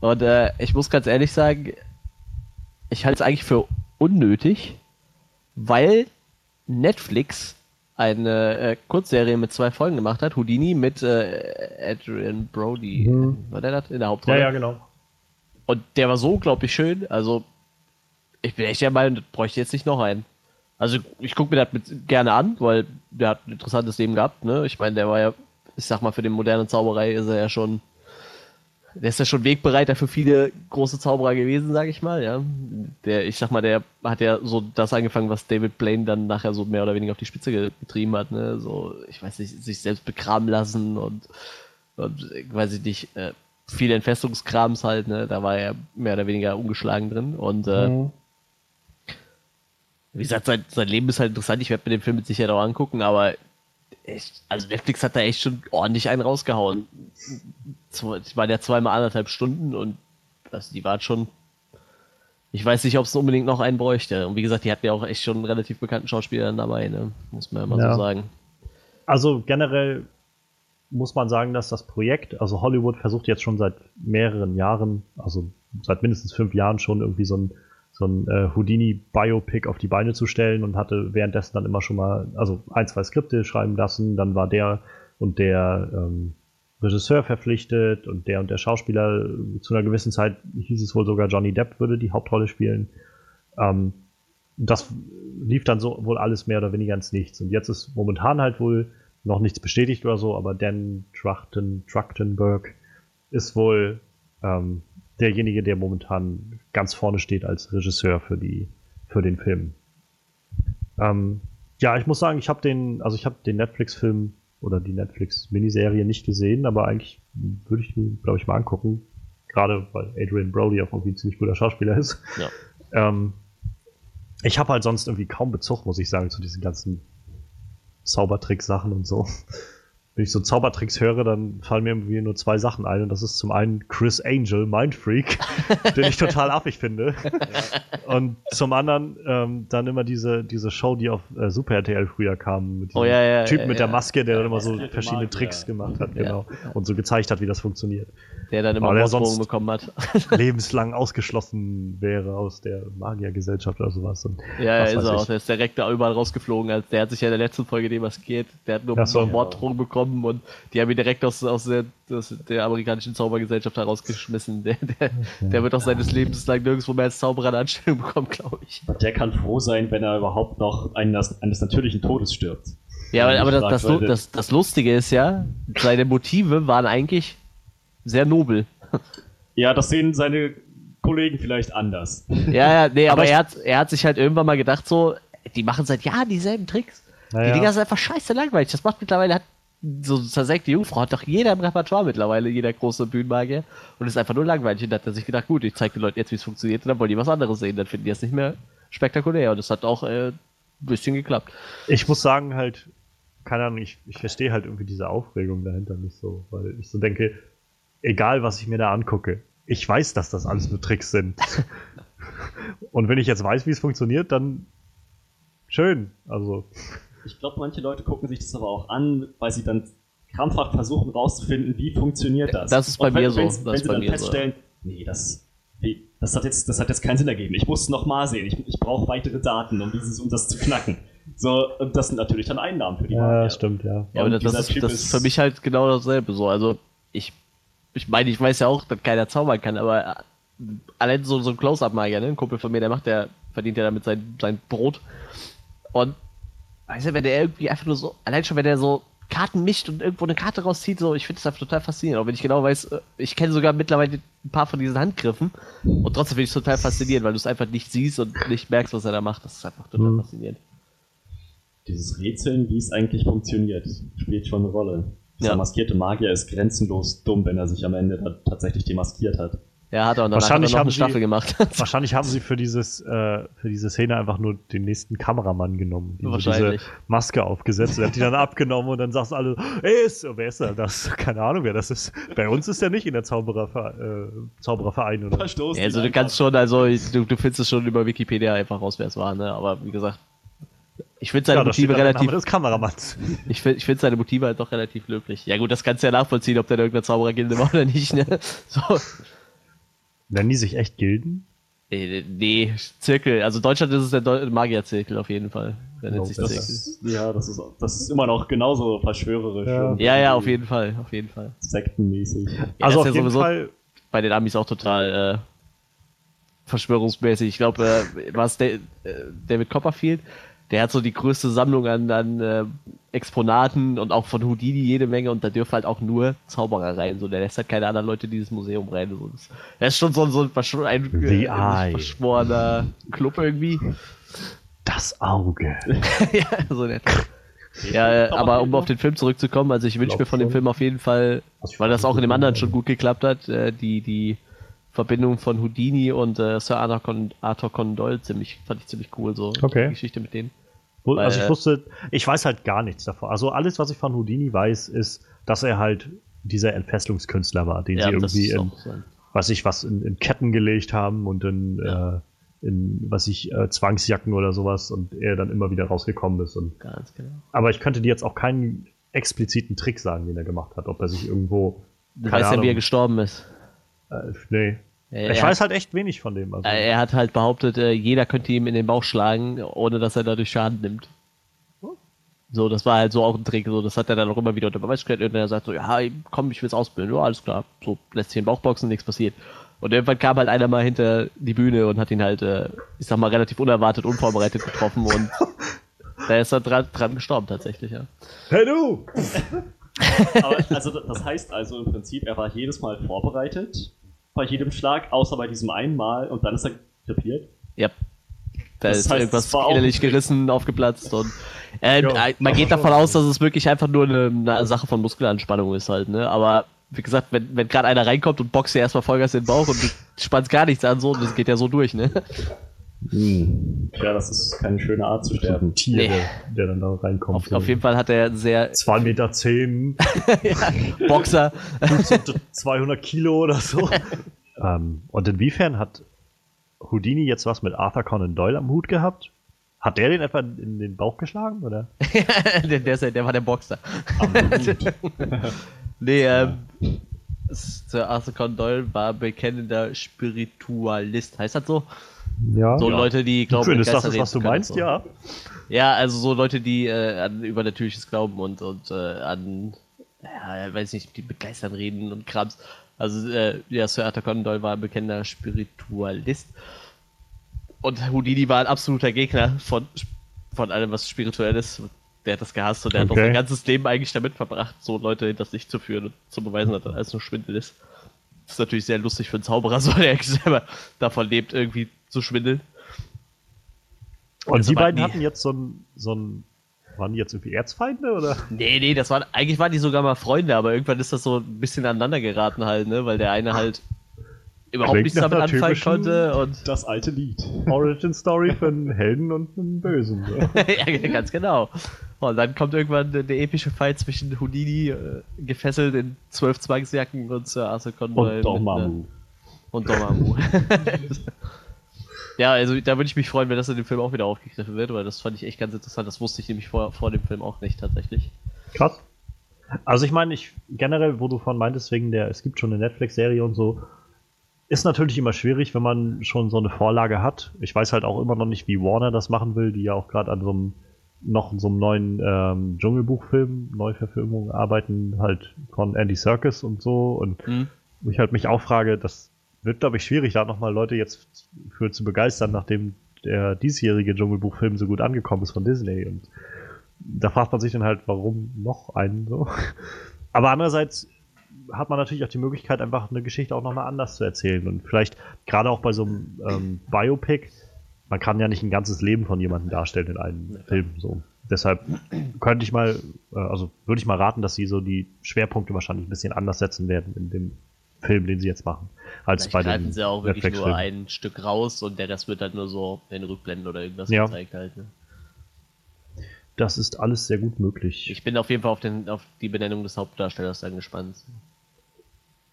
Speaker 3: Und äh, ich muss ganz ehrlich sagen, ich halte es eigentlich für unnötig, weil Netflix eine äh, Kurzserie mit zwei Folgen gemacht hat, Houdini mit äh, Adrian Brody.
Speaker 1: Mhm.
Speaker 3: War der das in der
Speaker 1: Ja,
Speaker 3: Hauptrolle?
Speaker 1: ja, genau.
Speaker 3: Und der war so unglaublich schön. Also, ich bin echt der Meinung, das bräuchte jetzt nicht noch einen. Also, ich gucke mir das mit gerne an, weil der hat ein interessantes Leben gehabt. Ne? Ich meine, der war ja, ich sag mal, für den modernen Zauberei ist er ja schon, der ist ja schon Wegbereiter für viele große Zauberer gewesen, sag ich mal. Ja, der, ich sag mal, der hat ja so das angefangen, was David Blaine dann nachher so mehr oder weniger auf die Spitze ge- getrieben hat. Ne? So, ich weiß nicht, sich selbst begraben lassen und, und weiß ich nicht, äh, viele Entfestungskrams halt, ne? Da war er mehr oder weniger ungeschlagen drin. Und äh,
Speaker 1: Mhm.
Speaker 3: wie gesagt, sein, sein Leben ist halt interessant. Ich werde mir den Film mit Sicherheit auch angucken, aber echt, also Netflix hat da echt schon ordentlich einen rausgehauen. Die waren ja zweimal anderthalb Stunden und also die waren schon. Ich weiß nicht, ob es unbedingt noch einen bräuchte. Und wie gesagt, die hatten ja auch echt schon einen relativ bekannten Schauspieler dabei, ne? Muss man ja mal
Speaker 1: Ja.
Speaker 3: so sagen.
Speaker 1: Also generell muss man sagen, dass das Projekt, also Hollywood versucht jetzt schon seit mehreren Jahren, also seit mindestens fünf Jahren schon irgendwie so ein, so ein äh, Houdini-Biopic auf die Beine zu stellen und hatte währenddessen dann immer schon mal, also ein, zwei Skripte schreiben lassen, dann war der und der ähm, Regisseur verpflichtet und der und der Schauspieler, zu einer gewissen Zeit hieß es wohl sogar Johnny Depp würde die Hauptrolle spielen. Ähm, das lief dann so wohl alles mehr oder weniger ins Nichts. Und jetzt ist momentan halt wohl noch nichts bestätigt oder so, aber Dan Trachten, Trachtenberg ist wohl ähm, derjenige, der momentan ganz vorne steht als Regisseur für die für den Film. Ähm, ja, ich muss sagen, ich habe den, also ich habe den Netflix-Film oder die Netflix-Miniserie nicht gesehen, aber eigentlich würde ich mir, glaube ich, mal angucken. Gerade weil Adrian Brody auch irgendwie ein ziemlich guter Schauspieler ist.
Speaker 3: Ja.
Speaker 1: Ähm, ich habe halt sonst irgendwie kaum Bezug, muss ich sagen, zu diesen ganzen Zaubertrick-Sachen und so wenn ich so Zaubertricks höre, dann fallen mir irgendwie nur zwei Sachen ein. Und das ist zum einen Chris Angel, Mindfreak, [laughs] den ich total affig finde. Ja. Und zum anderen ähm, dann immer diese, diese Show, die auf äh, Super RTL früher kam, mit diesem
Speaker 3: oh, ja, ja,
Speaker 1: Typen mit der Maske, der dann immer so verschiedene Tricks gemacht hat, genau. Und so gezeigt hat, wie das funktioniert.
Speaker 3: Der dann immer Mordsbogen bekommen hat. [laughs]
Speaker 1: lebenslang ausgeschlossen wäre aus der Magiergesellschaft oder sowas. Und
Speaker 3: ja, ja ist er auch. Der ist direkt da überall rausgeflogen. Also der hat sich ja in der letzten Folge demaskiert. Der hat nur so, Morddrohungen bekommen bekommen und die haben ihn direkt aus, aus der, aus der amerikanischen Zaubergesellschaft herausgeschmissen. Der, der, der wird auch seines Lebens lang nirgendwo mehr als Zauberer eine Anstellung bekommen, glaube ich.
Speaker 2: Der kann froh sein, wenn er überhaupt noch eines, eines natürlichen Todes stirbt.
Speaker 3: Ja, aber, aber das, das, das, das Lustige ist ja, seine Motive waren eigentlich sehr nobel.
Speaker 2: Ja, das sehen seine Kollegen vielleicht anders.
Speaker 3: Ja, ja, nee, aber, aber er, hat, er hat sich halt irgendwann mal gedacht, so, die machen seit Jahren dieselben Tricks. Naja. Die Dinger sind einfach scheiße langweilig. Das macht mittlerweile, hat so zersägte Jungfrau hat doch jeder im Repertoire mittlerweile, jeder große Bühnenmagier. Und ist einfach nur langweilig. Und da hat er sich gedacht, gut, ich zeige den Leuten jetzt, wie es funktioniert, und dann wollen die was anderes sehen. Dann finden die es nicht mehr spektakulär. Und es hat auch äh, ein bisschen geklappt.
Speaker 1: Ich muss sagen, halt, keine Ahnung, ich, ich verstehe halt irgendwie diese Aufregung dahinter nicht so, weil ich so denke, egal was ich mir da angucke, ich weiß, dass das alles nur Tricks sind. [laughs] und wenn ich jetzt weiß, wie es funktioniert, dann schön. Also.
Speaker 2: Ich glaube, manche Leute gucken sich das aber auch an, weil sie dann krampfhaft versuchen rauszufinden, wie funktioniert das.
Speaker 3: Das ist bei
Speaker 2: wenn,
Speaker 3: mir so.
Speaker 2: Wenn,
Speaker 3: das
Speaker 2: wenn sie dann feststellen, so. nee, das, das, hat jetzt, das hat jetzt keinen Sinn ergeben. Ich muss es nochmal sehen. Ich, ich brauche weitere Daten, um, dieses, um das zu knacken. So, und das sind natürlich dann Einnahmen für die
Speaker 1: Ja, Marke. stimmt, ja.
Speaker 3: Ja, aber das, ist, das ist für mich halt genau dasselbe so. Also, ich, ich meine, ich weiß ja auch, dass keiner zaubern kann, aber allein so, so ein Close-Up-Magier, ne? Ein Kumpel von mir, der macht, der verdient ja damit sein, sein Brot. Und Weißt du, wenn der irgendwie einfach nur so, allein schon, wenn der so Karten mischt und irgendwo eine Karte rauszieht, so, ich finde das einfach total faszinierend. Auch wenn ich genau weiß, äh, ich kenne sogar mittlerweile ein paar von diesen Handgriffen und trotzdem finde ich es total faszinierend, weil du es einfach nicht siehst und nicht merkst, was er da macht. Das ist einfach total mhm. faszinierend.
Speaker 2: Dieses Rätseln, wie es eigentlich funktioniert, spielt schon eine Rolle. Dieser ja. maskierte Magier ist grenzenlos dumm, wenn er sich am Ende tatsächlich demaskiert hat.
Speaker 3: Ja, hat er und
Speaker 1: wahrscheinlich
Speaker 3: hat er
Speaker 1: noch
Speaker 3: eine Staffel gemacht. [laughs]
Speaker 1: wahrscheinlich haben sie für dieses, äh, für diese Szene einfach nur den nächsten Kameramann genommen.
Speaker 3: Die wahrscheinlich.
Speaker 1: diese Maske aufgesetzt. Er hat die dann abgenommen und dann sagst alle, ey, ist, wer ist er? Das? [laughs] Keine Ahnung, wer das ist. Bei uns ist er nicht in der Zaubererver äh, Zaubererverein oder.
Speaker 3: Verstoßen. Ja, also du kannst schon, also du, du findest es schon über Wikipedia einfach raus, wer es war, ne? Aber wie gesagt, ich finde seine ja, Motive relativ.
Speaker 1: des Kameramanns. [laughs]
Speaker 3: Ich finde ich find seine Motive halt doch relativ löblich. Ja gut, das kannst du ja nachvollziehen, ob der da irgendeine Zauberergilde war oder nicht, ne? So.
Speaker 1: Nennen die sich echt Gilden?
Speaker 3: Äh, nee, Zirkel. Also Deutschland ist es der Magierzirkel auf jeden Fall.
Speaker 2: Der nennt sich Zirkel. Ist, ja, das ist, das ist immer noch genauso verschwörerisch.
Speaker 3: Ja, ja, ja, auf jeden Fall, auf jeden Fall.
Speaker 2: Sektenmäßig.
Speaker 3: Ja, also auf ja jeden Fall bei den Amis auch total äh, verschwörungsmäßig. Ich glaube, äh, war es äh, David Copperfield, der hat so die größte Sammlung an, an äh, Exponaten und auch von Houdini jede Menge und da dürfen halt auch nur Zauberer rein. So, der lässt halt keine anderen Leute in dieses Museum rein. So, das, das ist schon so, so ein, ein
Speaker 1: äh,
Speaker 3: verschworener Club irgendwie.
Speaker 1: Das Auge. [laughs]
Speaker 3: ja, so nett. Ja, äh, aber um auf den Film zurückzukommen, also ich wünsche mir von dem Film auf jeden Fall, weil das auch in dem anderen schon gut geklappt hat, äh, die, die Verbindung von Houdini und äh, Sir Arthur, Con Arthur Conan Doyle ziemlich, fand ich ziemlich cool, so
Speaker 1: okay.
Speaker 3: die Geschichte mit denen.
Speaker 1: Weil, also ich wusste, ich weiß halt gar nichts davon. Also alles, was ich von Houdini weiß, ist, dass er halt dieser Entfesselungskünstler war, den ja, sie irgendwie in, was ich was, in, in, Ketten gelegt haben und in, ja. äh, in was ich, äh, Zwangsjacken oder sowas und er dann immer wieder rausgekommen ist. Und,
Speaker 3: Ganz genau.
Speaker 1: Aber ich könnte dir jetzt auch keinen expliziten Trick sagen, den er gemacht hat, ob er sich irgendwo.
Speaker 3: Du weißt ja, wie er gestorben ist.
Speaker 1: Äh, nee. Ich weiß halt echt wenig von dem.
Speaker 3: Also. Er hat halt behauptet, äh, jeder könnte ihm in den Bauch schlagen, ohne dass er dadurch Schaden nimmt. So, das war halt so auch ein Trick. So, das hat er dann auch immer wieder unter Beweis gestellt. Und er sagt so, ja, komm, ich will's ausbilden. Ja, alles klar. So, lässt sich in den Bauch boxen, nichts passiert. Und irgendwann kam halt einer mal hinter die Bühne und hat ihn halt, äh, ich sag mal, relativ unerwartet, unvorbereitet getroffen und [laughs] Da ist er dran, dran gestorben tatsächlich, ja.
Speaker 1: Hey du! [laughs]
Speaker 2: Aber, also das heißt also im Prinzip, er war jedes Mal vorbereitet bei jedem Schlag, außer bei diesem einen Mal und dann ist er krepiert.
Speaker 3: Ja. Da
Speaker 2: Das
Speaker 3: ist
Speaker 2: heißt,
Speaker 3: irgendwas innerlich gerissen, aufgeplatzt und äh,
Speaker 1: Ja,
Speaker 3: äh, man geht davon aus, dass es wirklich einfach nur eine, eine Sache von Muskelanspannung ist halt, ne? Aber wie gesagt, wenn, wenn gerade einer reinkommt und boxt dir erstmal Vollgas in den Bauch und du spannst gar nichts an, so, das geht ja so durch, ne?
Speaker 2: Ja, das ist keine schöne Art zu
Speaker 1: Ein
Speaker 2: sterben.
Speaker 1: Tier,
Speaker 3: Nee.
Speaker 1: der, der dann da reinkommt.
Speaker 3: Auf, auf jeden Fall hat er sehr
Speaker 1: 2 Meter 10, [laughs]
Speaker 3: Boxer.
Speaker 1: 200 Kilo oder so. [laughs] ähm, und inwiefern hat Houdini jetzt was mit Arthur Conan Doyle am Hut gehabt? Hat der den etwa in den Bauch geschlagen? Oder? [laughs]
Speaker 3: der, der, ist ja- der war der Boxer. nee, ähm, Sir Arthur Conan Doyle war bekennender Spiritualist. Heißt das so?
Speaker 1: Ja.
Speaker 3: So
Speaker 1: ja.
Speaker 3: Leute, die glauben,
Speaker 1: Schön, ist das, ist, was du meinst?
Speaker 3: so.
Speaker 1: Ja.
Speaker 3: Ja, also so Leute, die äh, an übernatürliches glauben und, und äh, an, ja, weiß nicht, die mit Geistern reden und Krams. Also, äh, ja, Sir Arthur Conan Doyle war ein bekennender Spiritualist. Und Houdini war ein absoluter Gegner von, von allem, was spirituell ist. Der hat das gehasst und der hat auch
Speaker 1: Okay.
Speaker 3: sein ganzes Leben eigentlich damit verbracht, so Leute hinters Licht zu führen und zu beweisen, dass das alles nur Schwindel ist. Das ist natürlich sehr lustig für einen Zauberer, [laughs] so der selber davon lebt, irgendwie zu schwindeln.
Speaker 1: Und
Speaker 3: Das
Speaker 1: die beiden
Speaker 3: nie-
Speaker 1: hatten jetzt so ein, so ein. Waren die jetzt irgendwie Erzfeinde oder?
Speaker 3: Nee, nee, das waren, eigentlich waren die sogar mal Freunde, aber irgendwann ist das so ein bisschen aneinander geraten halt, ne, weil der eine halt überhaupt
Speaker 1: Klingt
Speaker 3: nichts damit anfangen konnte und
Speaker 2: Das alte Lied.
Speaker 1: Origin Story für einen Helden und einen Bösen. [laughs]
Speaker 3: Ja, ganz genau. Und dann kommt irgendwann der, epische Fight zwischen Houdini, äh, gefesselt in zwölf Zwangsjacken und Sir Arthur Conan Doyle
Speaker 2: Und Dormammu.
Speaker 3: äh, Und Dormammu. [laughs] [laughs] ja, also da würde ich mich freuen, wenn das in dem Film auch wieder aufgegriffen wird, weil das fand ich echt ganz interessant. Das wusste ich nämlich vor, vor dem Film auch nicht tatsächlich.
Speaker 1: Krass. Also ich meine, ich generell, wo du von meintest, wegen der, es gibt schon eine Netflix-Serie und so, ist natürlich immer schwierig, wenn man schon so eine Vorlage hat. Ich weiß halt auch immer noch nicht, wie Warner das machen will, die ja auch gerade an so einem noch so einem neuen ähm, Dschungelbuchfilm, Neuverfilmung arbeiten, halt von Andy Serkis und so. Und
Speaker 3: Hm?
Speaker 1: wo ich halt mich auch frage, das wird, glaube ich, schwierig, da nochmal Leute jetzt für zu begeistern, nachdem der diesjährige Dschungelbuchfilm so gut angekommen ist von Disney. Und da fragt man sich dann halt, warum noch einen so. [laughs] Aber andererseits hat man natürlich auch die Möglichkeit, einfach eine Geschichte auch nochmal anders zu erzählen. Und vielleicht gerade auch bei so einem ähm, Biopic, man kann ja nicht ein ganzes Leben von jemandem darstellen in einem Film. So. Deshalb könnte ich mal, äh, also würde ich mal raten, dass sie so die Schwerpunkte wahrscheinlich ein bisschen anders setzen werden in dem Film, den sie jetzt machen, als
Speaker 3: Vielleicht
Speaker 1: bei
Speaker 3: greifen sie auch wirklich nur ein Stück raus und der Rest wird halt nur so in Rückblenden oder irgendwas
Speaker 1: Ja.
Speaker 3: gezeigt halt. Ne?
Speaker 1: Das ist alles sehr gut möglich.
Speaker 3: Ich bin auf jeden Fall auf, den, auf die Benennung des Hauptdarstellers dann gespannt.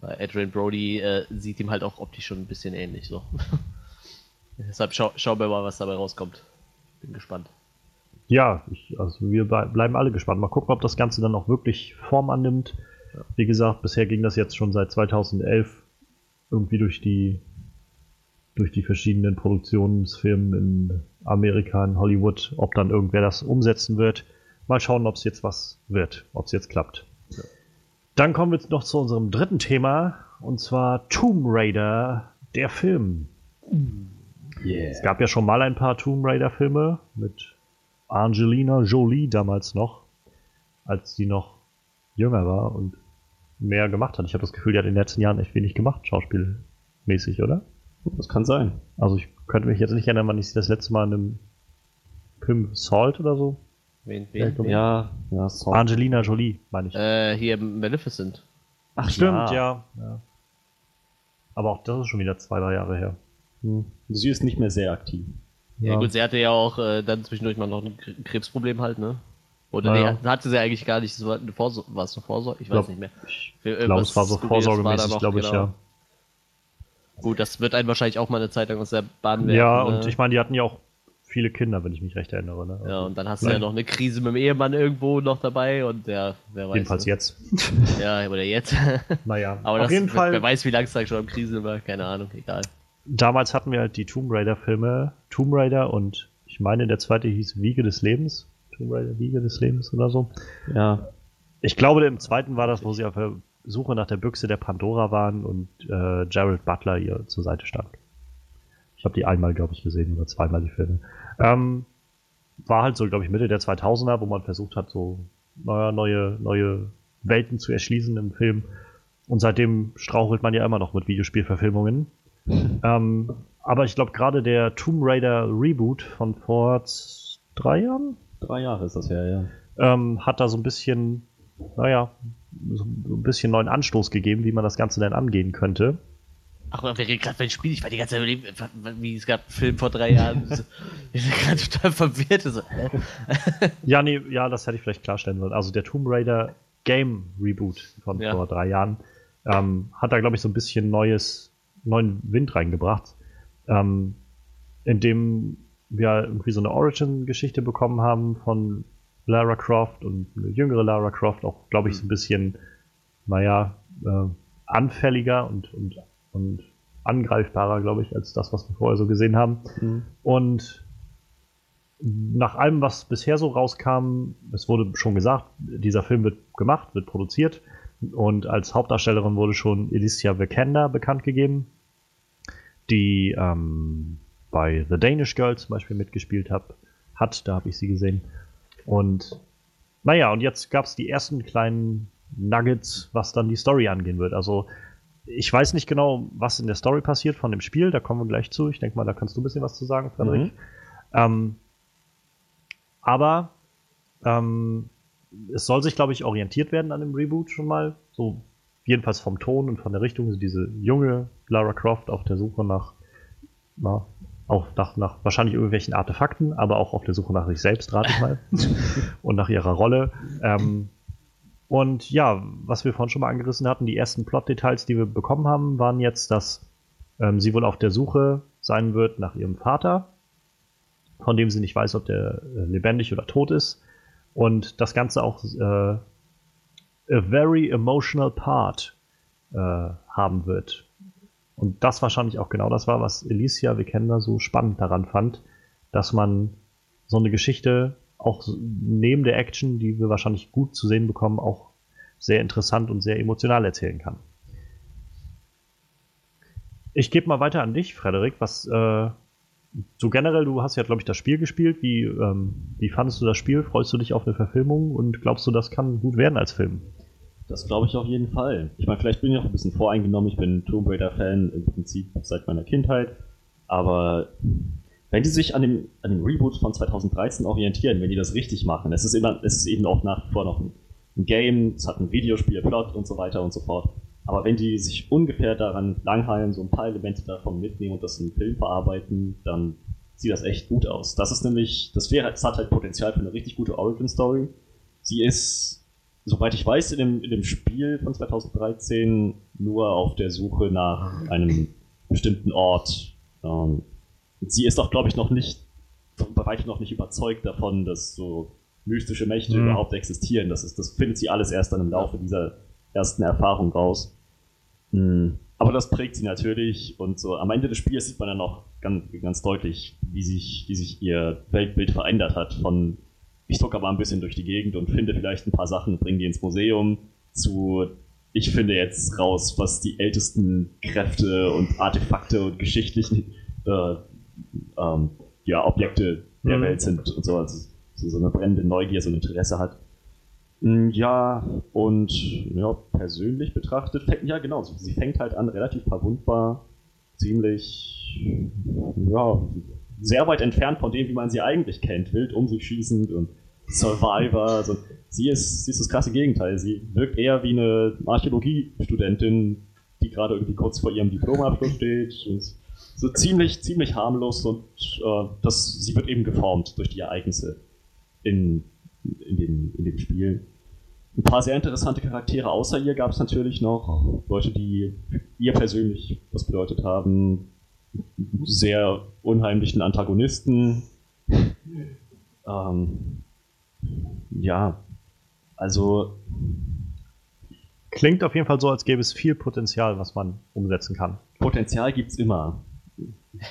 Speaker 3: Weil Adrian Brody äh, sieht ihm halt auch optisch schon ein bisschen ähnlich so. [laughs] Deshalb schau, schauen wir mal, was dabei rauskommt. Bin gespannt.
Speaker 1: Ja, ich, also wir blei- bleiben alle gespannt. Mal gucken, ob das Ganze dann auch wirklich Form annimmt. Wie gesagt, bisher ging das jetzt schon seit 2011 irgendwie durch die durch die verschiedenen Produktionsfirmen in Amerika, in Hollywood, ob dann irgendwer das umsetzen wird. Mal schauen, ob es jetzt was wird, ob es jetzt klappt. Dann kommen wir jetzt noch zu unserem dritten Thema, und zwar Tomb Raider, der Film. Es gab ja schon mal ein paar Tomb Raider-Filme mit Angelina Jolie damals noch, als sie noch jünger war und mehr gemacht hat. Ich habe das Gefühl, die hat in den letzten Jahren echt wenig gemacht, schauspielmäßig, oder?
Speaker 2: Das kann sein.
Speaker 1: Also ich könnte mich jetzt nicht erinnern, wann ich sie das letzte Mal in einem Film Salt oder so.
Speaker 3: Wen,
Speaker 1: Ja,
Speaker 3: wen?
Speaker 1: glaub-
Speaker 2: Ja, ja, sorry.
Speaker 1: Angelina Jolie, meine ich.
Speaker 3: Äh, hier Maleficent.
Speaker 2: Ach,
Speaker 1: Stimmt, ja. ja. Aber auch das ist schon wieder zwei, drei Jahre her.
Speaker 2: Hm. Sie ist nicht mehr sehr aktiv.
Speaker 3: Ja,
Speaker 1: Ja.
Speaker 3: gut, sie hatte ja auch äh, dann zwischendurch mal noch ein Kre- Krebsproblem halt, ne? Oder
Speaker 1: Ja,
Speaker 3: nee, hatte sie eigentlich gar nicht. Das war eine Vorsorge. War es eine Vorsorge? Ich weiß
Speaker 1: Glaub-
Speaker 3: nicht mehr.
Speaker 1: Ich glaube, es war so vorsorgemäßig, glaube ich,
Speaker 3: genau.
Speaker 1: ja.
Speaker 3: Gut, das wird einen wahrscheinlich auch mal eine Zeit lang aus der Bahn werfen.
Speaker 1: Ja,
Speaker 3: ne?
Speaker 1: und ich meine, die hatten ja auch viele Kinder, wenn ich mich recht erinnere. Ne?
Speaker 3: Ja, und dann hast du
Speaker 1: Nein.
Speaker 3: ja noch eine Krise mit dem Ehemann irgendwo noch dabei und ja, wer weiß.
Speaker 1: Jedenfalls
Speaker 3: ne?
Speaker 1: jetzt. [laughs]
Speaker 3: Ja, oder jetzt. [laughs]
Speaker 1: Naja,
Speaker 3: Aber
Speaker 1: auf
Speaker 3: das,
Speaker 1: jeden
Speaker 3: wer-
Speaker 1: Fall.
Speaker 3: Wer weiß, wie lange es da schon am Krise war, keine Ahnung, egal.
Speaker 1: damals hatten wir halt die Tomb Raider-Filme, Tomb Raider und ich meine, der zweite hieß Wiege des Lebens. Tomb Raider Wiege des Lebens oder so.
Speaker 2: Ja.
Speaker 1: Ich glaube, im zweiten war das, wo sie auf der Suche nach der Büchse der Pandora waren und äh, Jared Butler ihr zur Seite stand. Ich habe die einmal, glaube ich, gesehen oder zweimal die Filme. Ähm, war halt so, glaube ich, Mitte der 2000er, wo man versucht hat, so naja, neue, neue Welten zu erschließen im Film. Und seitdem strauchelt man ja immer noch mit Videospielverfilmungen. [laughs] ähm, aber ich glaube, gerade der Tomb Raider Reboot von vor drei Jahren?
Speaker 2: Drei Jahre ist das her, ja.
Speaker 1: Ähm, hat da so ein bisschen, naja, so ein bisschen neuen Anstoß gegeben, wie man das Ganze denn angehen könnte.
Speaker 3: Ach, wir reden gerade ein Spiel. Ich war die ganze Zeit überlegen, wie es gab einen Film vor drei Jahren. [laughs] ich bin gerade total verwirrt. So,
Speaker 1: ja, nee, ja, das hätte ich vielleicht klarstellen sollen. Also der Tomb Raider Game Reboot von ja. vor drei Jahren ähm, hat da, glaube ich, so ein bisschen neues, neuen Wind reingebracht, ähm, indem wir irgendwie so eine Origin-Geschichte bekommen haben von Lara Croft und eine jüngere Lara Croft, auch, glaube ich, so ein bisschen, naja, äh, anfälliger und, und und angreifbarer, glaube ich, als das, was wir vorher so gesehen haben. Mhm. Und nach allem, was bisher so rauskam, es wurde schon gesagt, dieser Film wird gemacht, wird produziert. Und als Hauptdarstellerin wurde schon Alicia Vikander bekannt gegeben, die ähm, bei The Danish Girl zum Beispiel mitgespielt hat. hat da habe ich sie gesehen. Und naja, und jetzt gab es die ersten kleinen Nuggets, was dann die Story angehen wird. Also ich weiß nicht genau, was in der Story passiert von dem Spiel, da kommen wir gleich zu. Ich denke mal, da kannst du ein bisschen was zu sagen, Frederik. Mhm. Ähm, aber ähm, es soll sich, glaube ich, orientiert werden an dem Reboot schon mal. So jedenfalls vom Ton und von der Richtung. Also diese junge Lara Croft auf der Suche nach, na, auch nach, nach wahrscheinlich irgendwelchen Artefakten, aber auch auf der Suche nach sich selbst, rate ich mal. [laughs] und nach ihrer Rolle. Ähm, und ja, was wir vorhin schon mal angerissen hatten, die ersten Plot-Details, die wir bekommen haben, waren jetzt, dass ähm, sie wohl auf der Suche sein wird nach ihrem Vater, von dem sie nicht weiß, ob der äh, lebendig oder tot ist. Und das Ganze auch äh, a very emotional part äh, haben wird. Und das wahrscheinlich auch genau das war, was Alicia Vikander so spannend daran fand, dass man so eine Geschichte auch neben der Action, die wir wahrscheinlich gut zu sehen bekommen, auch sehr interessant und sehr emotional erzählen kann. Ich gebe mal weiter an dich, Frederik. Was äh, so generell, du hast ja, glaube ich, das Spiel gespielt. Wie, ähm, wie fandest du das Spiel? Freust du dich auf eine Verfilmung und glaubst du, das kann gut werden als Film?
Speaker 2: Das glaube ich auf jeden Fall. Ich meine, vielleicht bin ich auch ein bisschen voreingenommen. Ich bin Tomb Raider-Fan im Prinzip seit meiner Kindheit. Aber wenn die sich an dem, an dem Reboot von 2013 orientieren, wenn die das richtig machen, es ist, immer, es ist eben auch nach wie vor noch ein, ein Game, es hat ein Videospiel, Plot und so weiter und so fort. Aber wenn die sich ungefähr daran langhalten, so ein paar Elemente davon mitnehmen und das in den Film verarbeiten, dann sieht das echt gut aus. Das ist nämlich, das wäre, es hat halt Potenzial für eine richtig gute Origin-Story. Sie ist, soweit ich weiß, in dem, in dem Spiel von 2013 nur auf der Suche nach einem bestimmten Ort. Ähm, sie ist auch, glaube ich, noch nicht, bei weitem noch nicht überzeugt davon, dass so mystische Mächte mhm. überhaupt existieren. Das, ist, das findet sie alles erst dann im Laufe dieser ersten Erfahrung raus. Mhm. Aber das prägt sie natürlich und so am Ende des Spiels sieht man dann auch ganz, ganz deutlich, wie sich, wie sich ihr Weltbild verändert hat. Von ich drucke aber ein bisschen durch die Gegend und finde vielleicht ein paar Sachen bringe die ins Museum zu ich finde jetzt raus, was die ältesten Kräfte und Artefakte und geschichtlichen äh, ähm, ja, Objekte der mhm. Welt sind und so, also so eine brennende Neugier, so ein Interesse hat. Mm, ja, und ja, persönlich betrachtet, ja genau, sie fängt halt an, relativ verwundbar, ziemlich, ja, sehr weit entfernt von dem, wie man sie eigentlich kennt, wild um sich schießend und Survivor, also sie ist, sie ist das krasse Gegenteil, sie wirkt eher wie eine Archäologiestudentin, die gerade irgendwie kurz vor ihrem Diplomabschluss steht so ziemlich, ziemlich harmlos und äh, das, sie wird eben geformt durch die Ereignisse in, in, dem, in dem Spiel. Ein paar sehr interessante Charaktere außer ihr gab es natürlich noch. Leute, die ihr persönlich was bedeutet haben. Sehr unheimlichen Antagonisten. ähm, ja, also.
Speaker 1: Klingt auf jeden Fall so, als gäbe es viel Potenzial, was man umsetzen kann.
Speaker 2: Potenzial gibt es immer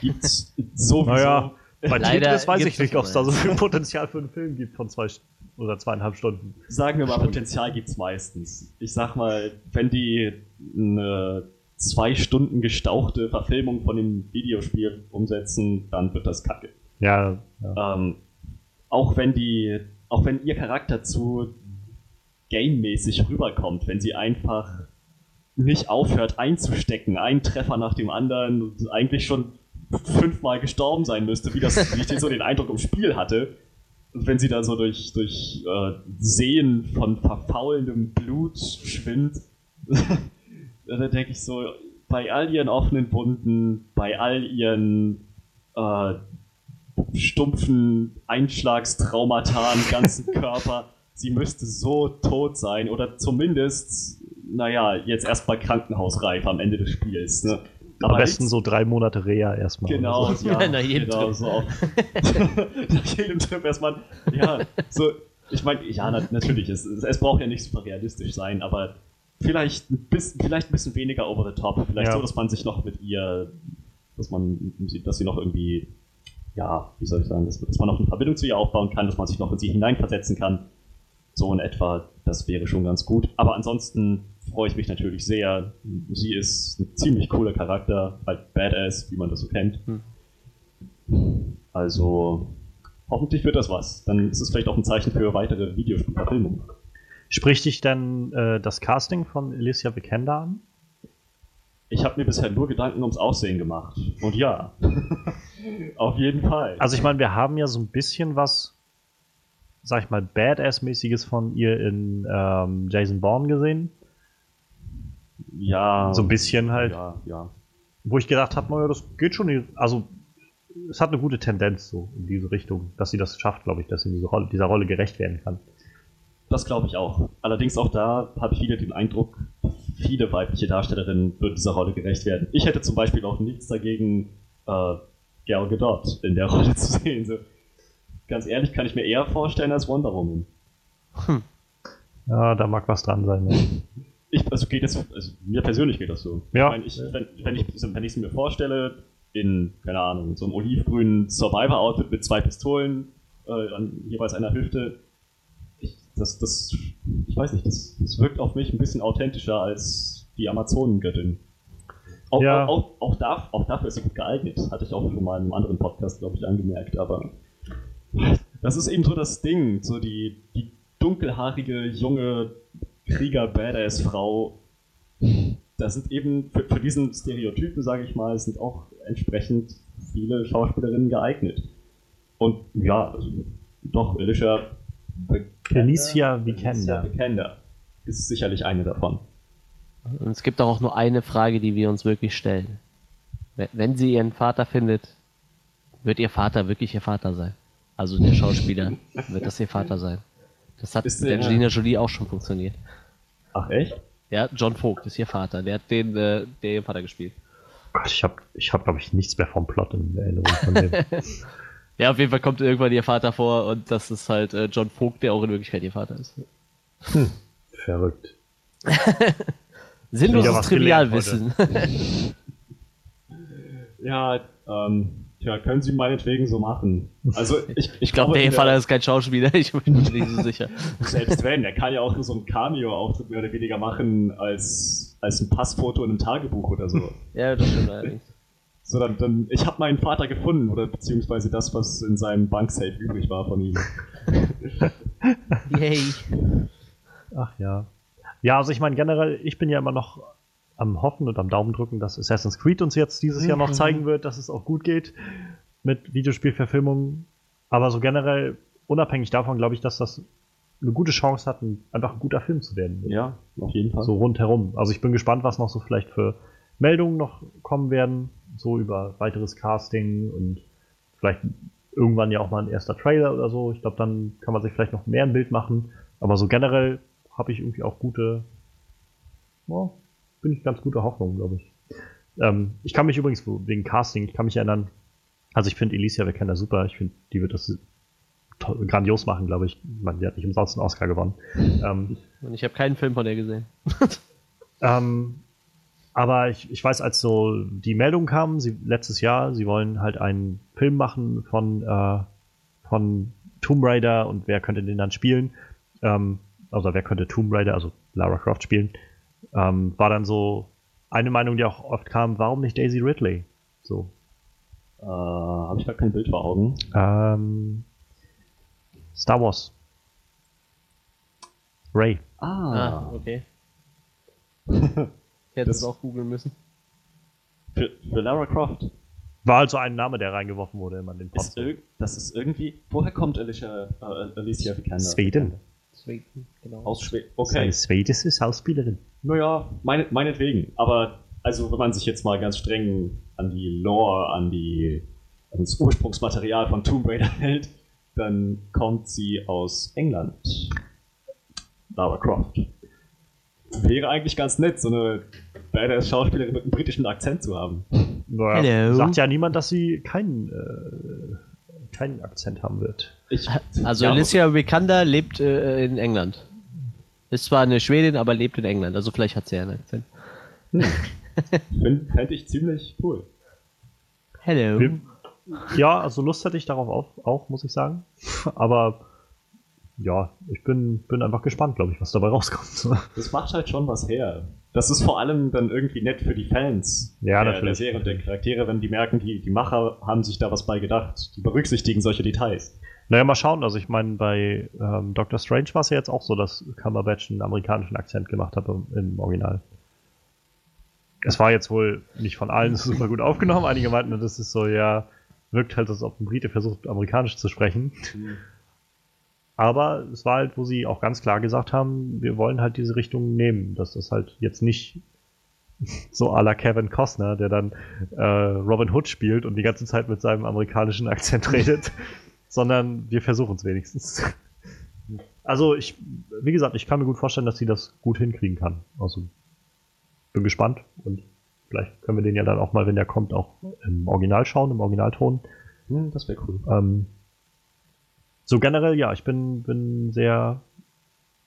Speaker 2: gibt's sowieso.
Speaker 1: Naja, bei Tetris weiß ich nicht, ob es da so viel Potenzial für einen Film gibt von zwei oder zweieinhalb Stunden.
Speaker 2: Sagen wir mal, Potenzial gibt es meistens. Ich sag mal, wenn die eine zwei Stunden gestauchte Verfilmung von dem Videospiel umsetzen, dann wird das kacke.
Speaker 1: Ja.
Speaker 2: ja. Ähm, auch wenn die, auch wenn ihr Charakter zu gamemäßig rüberkommt, wenn sie einfach nicht aufhört einzustecken, ein Treffer nach dem anderen, und eigentlich schon fünfmal gestorben sein müsste, wie, das, wie ich so den Eindruck im Spiel hatte. Und wenn sie da so durch, durch äh, Seen von verfaulendem Blut schwimmt, [laughs] da denke ich so, bei all ihren offenen Wunden, bei all ihren äh, stumpfen Einschlagstraumata im ganzen [laughs] Körper, sie müsste so tot sein oder zumindest, naja, jetzt erstmal krankenhausreif am Ende des Spiels. Ne?
Speaker 1: Am besten so drei Monate Reha erstmal.
Speaker 2: Genau,
Speaker 1: so.
Speaker 2: ja, [laughs]
Speaker 3: Nach jedem
Speaker 2: genau
Speaker 3: Trip.
Speaker 2: so. [laughs] Nach jedem Trip erstmal, ja, so, ich meine, ja, na, natürlich, es, es, es braucht ja nicht super realistisch sein, aber vielleicht ein bisschen, vielleicht ein bisschen weniger over the top, vielleicht
Speaker 1: Ja.
Speaker 2: so, dass man sich noch mit ihr, dass man, dass sie noch irgendwie, ja, wie soll ich sagen, dass, dass man noch eine Verbindung zu ihr aufbauen kann, dass man sich noch in sie hineinversetzen kann, so in etwa, das wäre schon ganz gut. Aber ansonsten freue ich mich natürlich sehr. Sie ist ein ziemlich cooler Charakter, halt Badass, wie man das so kennt. Also, hoffentlich wird das was. Dann ist es vielleicht auch ein Zeichen für weitere Videospielverfilmungen.
Speaker 1: Spricht dich denn äh, das Casting von Alicia Vikander an?
Speaker 2: Ich habe mir bisher nur Gedanken ums Aussehen gemacht. Und ja, [laughs] auf jeden Fall.
Speaker 1: Also ich meine, wir haben ja so ein bisschen was, sag ich mal, Badass-mäßiges von ihr in ähm, Jason Bourne gesehen.
Speaker 2: ja,
Speaker 1: So ein bisschen halt.
Speaker 2: Ja, ja.
Speaker 1: Wo ich gedacht habe, naja, das geht schon. Also es hat eine gute Tendenz so in diese Richtung, dass sie das schafft, glaube ich, dass sie diese Rolle, dieser Rolle gerecht werden kann.
Speaker 2: Das glaube ich auch. Allerdings auch da habe ich wieder den Eindruck, viele weibliche Darstellerinnen würden dieser Rolle gerecht werden. Ich hätte zum Beispiel auch nichts dagegen, äh, Gal Gadot in der [laughs] Rolle zu sehen. So, ganz ehrlich, kann ich mir eher vorstellen als Wonder Woman.
Speaker 1: Ja, da mag was dran sein. Ne?
Speaker 2: Ich, also geht das, also mir persönlich geht das so.
Speaker 1: Ja.
Speaker 2: Ich meine, ich, wenn, wenn ich es mir vorstelle, in, keine Ahnung, so einem olivgrünen Survivor-Outfit mit zwei Pistolen äh, an jeweils einer Hüfte, das, das, ich weiß nicht, das, das wirkt auf mich ein bisschen authentischer als die Amazonengöttin. Auch,
Speaker 1: Ja.
Speaker 2: auch, auch, auch, auch dafür ist sie gut geeignet. Hatte ich auch schon mal in einem anderen Podcast, glaube ich, angemerkt. Aber das ist eben so das Ding. So die, die dunkelhaarige, junge Krieger-Badass-Frau. Da sind eben für, für diesen Stereotypen, sage ich mal, sind auch entsprechend viele Schauspielerinnen geeignet. Und ja, also, doch, Alicia
Speaker 1: Alicia Vikander.
Speaker 2: Alicia Vikander ist sicherlich eine davon.
Speaker 3: Und es gibt auch nur eine Frage, die wir uns wirklich stellen. Wenn- Wenn sie ihren Vater findet, wird ihr Vater wirklich ihr Vater sein? Also der Schauspieler, [laughs] wird das ihr Vater sein? Das hat
Speaker 2: Ist
Speaker 3: mit
Speaker 2: der-
Speaker 3: Angelina Jolie auch schon funktioniert.
Speaker 2: Ach echt?
Speaker 3: Ja, John Vogt ist ihr Vater. Der hat den, äh, der ihren Vater gespielt.
Speaker 1: Gott, ich habe, ich hab, glaube ich, nichts mehr vom Plot in Erinnerung von dem. [laughs]
Speaker 3: Ja, auf jeden Fall kommt irgendwann ihr Vater vor und das ist halt äh, John Vogt, der auch in Wirklichkeit ihr Vater ist.
Speaker 1: Verrückt. [laughs]
Speaker 3: Sinnloses Trivialwissen. [laughs]
Speaker 2: Ja, ähm, tja, können Sie meinetwegen so machen. Also ich,
Speaker 3: Ich glaube, der
Speaker 2: in
Speaker 3: ihr Vater ist kein Schauspieler, [laughs] ich bin mir nicht so sicher.
Speaker 2: Selbst wenn, der kann ja auch nur so ein Cameo-Auftritt mehr oder weniger machen als, als ein Passfoto in einem Tagebuch oder so.
Speaker 3: Ja, das stimmt allerdings.
Speaker 2: So, dann, dann ich habe meinen Vater gefunden oder beziehungsweise das, was in seinem Banksafe übrig war von ihm.
Speaker 3: Yay.
Speaker 1: Ach ja. Ja, also ich meine generell, ich bin ja immer noch am Hoffen und am Daumen drücken, dass Assassin's Creed uns jetzt dieses Jahr noch zeigen wird, dass es auch gut geht mit Videospielverfilmungen. Aber so generell, unabhängig davon, glaube ich, dass das eine gute Chance hat, ein, einfach ein guter Film zu werden.
Speaker 2: Ja, auf jeden Fall.
Speaker 1: So rundherum. Also ich bin gespannt, was noch so vielleicht für Meldungen noch kommen werden, so über weiteres Casting und vielleicht irgendwann ja auch mal ein erster Trailer oder so. Ich glaube, dann kann man sich vielleicht noch mehr ein Bild machen. Aber so generell habe ich irgendwie auch gute, ja, bin ich ganz gute Hoffnung, glaube ich. Ähm, ich kann mich übrigens wegen Casting, ich kann mich erinnern, also ich finde Alicia Vikander super. Ich finde, die wird das grandios machen, glaube ich. Ich meine, die hat nicht umsonst einen Oscar gewonnen. [laughs] Ähm,
Speaker 3: Und ich habe keinen Film von der gesehen. [laughs]
Speaker 1: ähm, aber ich, ich weiß, als so die Meldung kam, sie, letztes Jahr, sie wollen halt einen Film machen von, äh, von Tomb Raider und wer könnte den dann spielen? Ähm, also wer könnte Tomb Raider, also Lara Croft spielen? Ähm, war dann so eine Meinung, die auch oft kam, warum nicht Daisy Ridley? So.
Speaker 2: Äh, habe ich gar kein Bild vor Augen.
Speaker 1: Ähm, Star Wars. Ray.
Speaker 2: Ah,
Speaker 3: Ah, okay. [laughs] Ich hätte
Speaker 2: Das-
Speaker 3: es auch googeln müssen.
Speaker 2: für, für Lara Croft.
Speaker 1: War also ein Name, der reingeworfen wurde immer in den
Speaker 2: Ist irg das ist irgendwie. Woher kommt Alicia, äh, Alicia Vikander?
Speaker 1: Sweden.
Speaker 3: Deswegen, genau.
Speaker 2: Aus Schweden.
Speaker 1: Okay. Eine schwedische Schauspielerin.
Speaker 2: Naja, meine, meinetwegen. Aber also wenn man sich jetzt mal ganz streng an die Lore, an die an das Ursprungsmaterial von Tomb Raider [laughs] hält, dann kommt sie aus England. Lara Croft. Wäre eigentlich ganz nett, so eine Badass-Schauspielerin mit einem britischen Akzent zu haben.
Speaker 1: Naja,
Speaker 3: Hello.
Speaker 1: sagt ja niemand, dass sie keinen, äh, keinen Akzent haben wird.
Speaker 2: Ich, [laughs]
Speaker 3: Also
Speaker 2: ja,
Speaker 3: Alicia Vikander lebt äh, in England. Ist zwar eine Schwedin, aber lebt in England. Also vielleicht hat sie ja einen Akzent.
Speaker 2: Fände fänd ich ziemlich cool.
Speaker 3: Hello.
Speaker 1: Ja, also Lust hätte ich darauf auch, auch muss ich sagen. Aber ja, ich bin, bin einfach gespannt, glaube ich, was dabei rauskommt. [laughs]
Speaker 2: Das macht halt schon was her. Das ist vor allem dann irgendwie nett für die Fans
Speaker 1: Ja,
Speaker 2: der,
Speaker 1: natürlich.
Speaker 2: der Serie und der Charaktere, wenn die merken, die, die Macher haben sich da was bei gedacht. Die berücksichtigen solche Details.
Speaker 1: Naja, mal schauen. Also ich meine, bei ähm, Doctor Strange war es ja jetzt auch so, dass Cumberbatch einen amerikanischen Akzent gemacht hat im, im Original. Es war jetzt wohl nicht von allen [laughs] super gut aufgenommen. Einige meinten, das ist so, ja, wirkt halt, als ob ein Brite versucht, amerikanisch zu sprechen. Aber es war halt, wo sie auch ganz klar gesagt haben, wir wollen halt diese Richtung nehmen. Das ist halt jetzt nicht [laughs] so à la Kevin Costner, der dann äh, Robin Hood spielt und die ganze Zeit mit seinem amerikanischen Akzent [laughs] redet, sondern wir versuchen es wenigstens. Also ich, wie gesagt, ich kann mir gut vorstellen, dass sie das gut hinkriegen kann. Also bin gespannt und vielleicht können wir den ja dann auch mal, wenn der kommt, auch im Original schauen, im Originalton.
Speaker 2: Hm, das wäre cool.
Speaker 1: Ähm, so generell, ja, ich bin, bin sehr,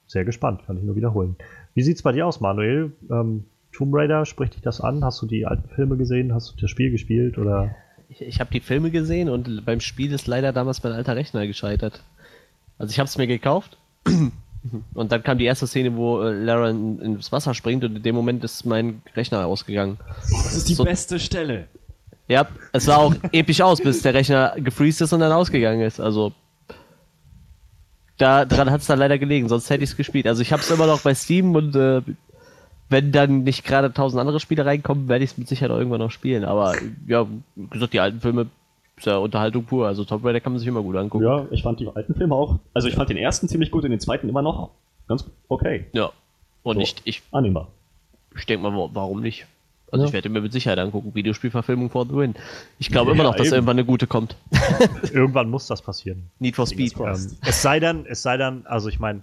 Speaker 1: sehr gespannt, kann ich nur wiederholen. Wie sieht's bei dir aus, Manuel? Ähm, Tomb Raider, spricht dich das an? Hast du die alten Filme gesehen? Hast du das Spiel gespielt? Oder?
Speaker 3: Ich, ich habe die Filme gesehen und beim Spiel ist leider damals mein alter Rechner gescheitert. Also ich habe es mir gekauft [clears throat] und dann kam die erste Szene, wo äh, Lara in, ins Wasser springt und in dem Moment ist mein Rechner ausgegangen.
Speaker 2: Das ist die
Speaker 3: So-
Speaker 2: beste Stelle.
Speaker 3: Ja, es sah auch episch aus, bis der Rechner gefreezed ist und dann ausgegangen ist. Also da dran hat es dann leider gelegen, sonst hätte ich es gespielt. Also ich habe es immer noch bei Steam und äh, wenn dann nicht gerade tausend andere Spiele reinkommen, werde ich es mit Sicherheit irgendwann noch spielen. Aber ja, wie gesagt, die alten Filme ist ja Unterhaltung pur. Also Tomb Raider kann man sich immer gut angucken.
Speaker 2: Ja, ich fand die alten Filme auch. Also ich fand den ersten ziemlich gut und den zweiten immer noch ganz okay.
Speaker 3: Ja. Und
Speaker 2: So.
Speaker 3: ich, ich,
Speaker 2: Annehmbar.
Speaker 3: ich denke mal, wa- warum nicht? Also
Speaker 2: Ja.
Speaker 3: ich werde mir mit Sicherheit angucken. Videospielverfilmung for the win. Ich glaube
Speaker 2: Ja,
Speaker 3: immer noch, dass
Speaker 2: eben.
Speaker 3: irgendwann eine gute kommt. [laughs]
Speaker 1: Irgendwann muss das passieren.
Speaker 3: Need for Speed.
Speaker 1: Ähm, es sei denn, es sei dann, also ich meine,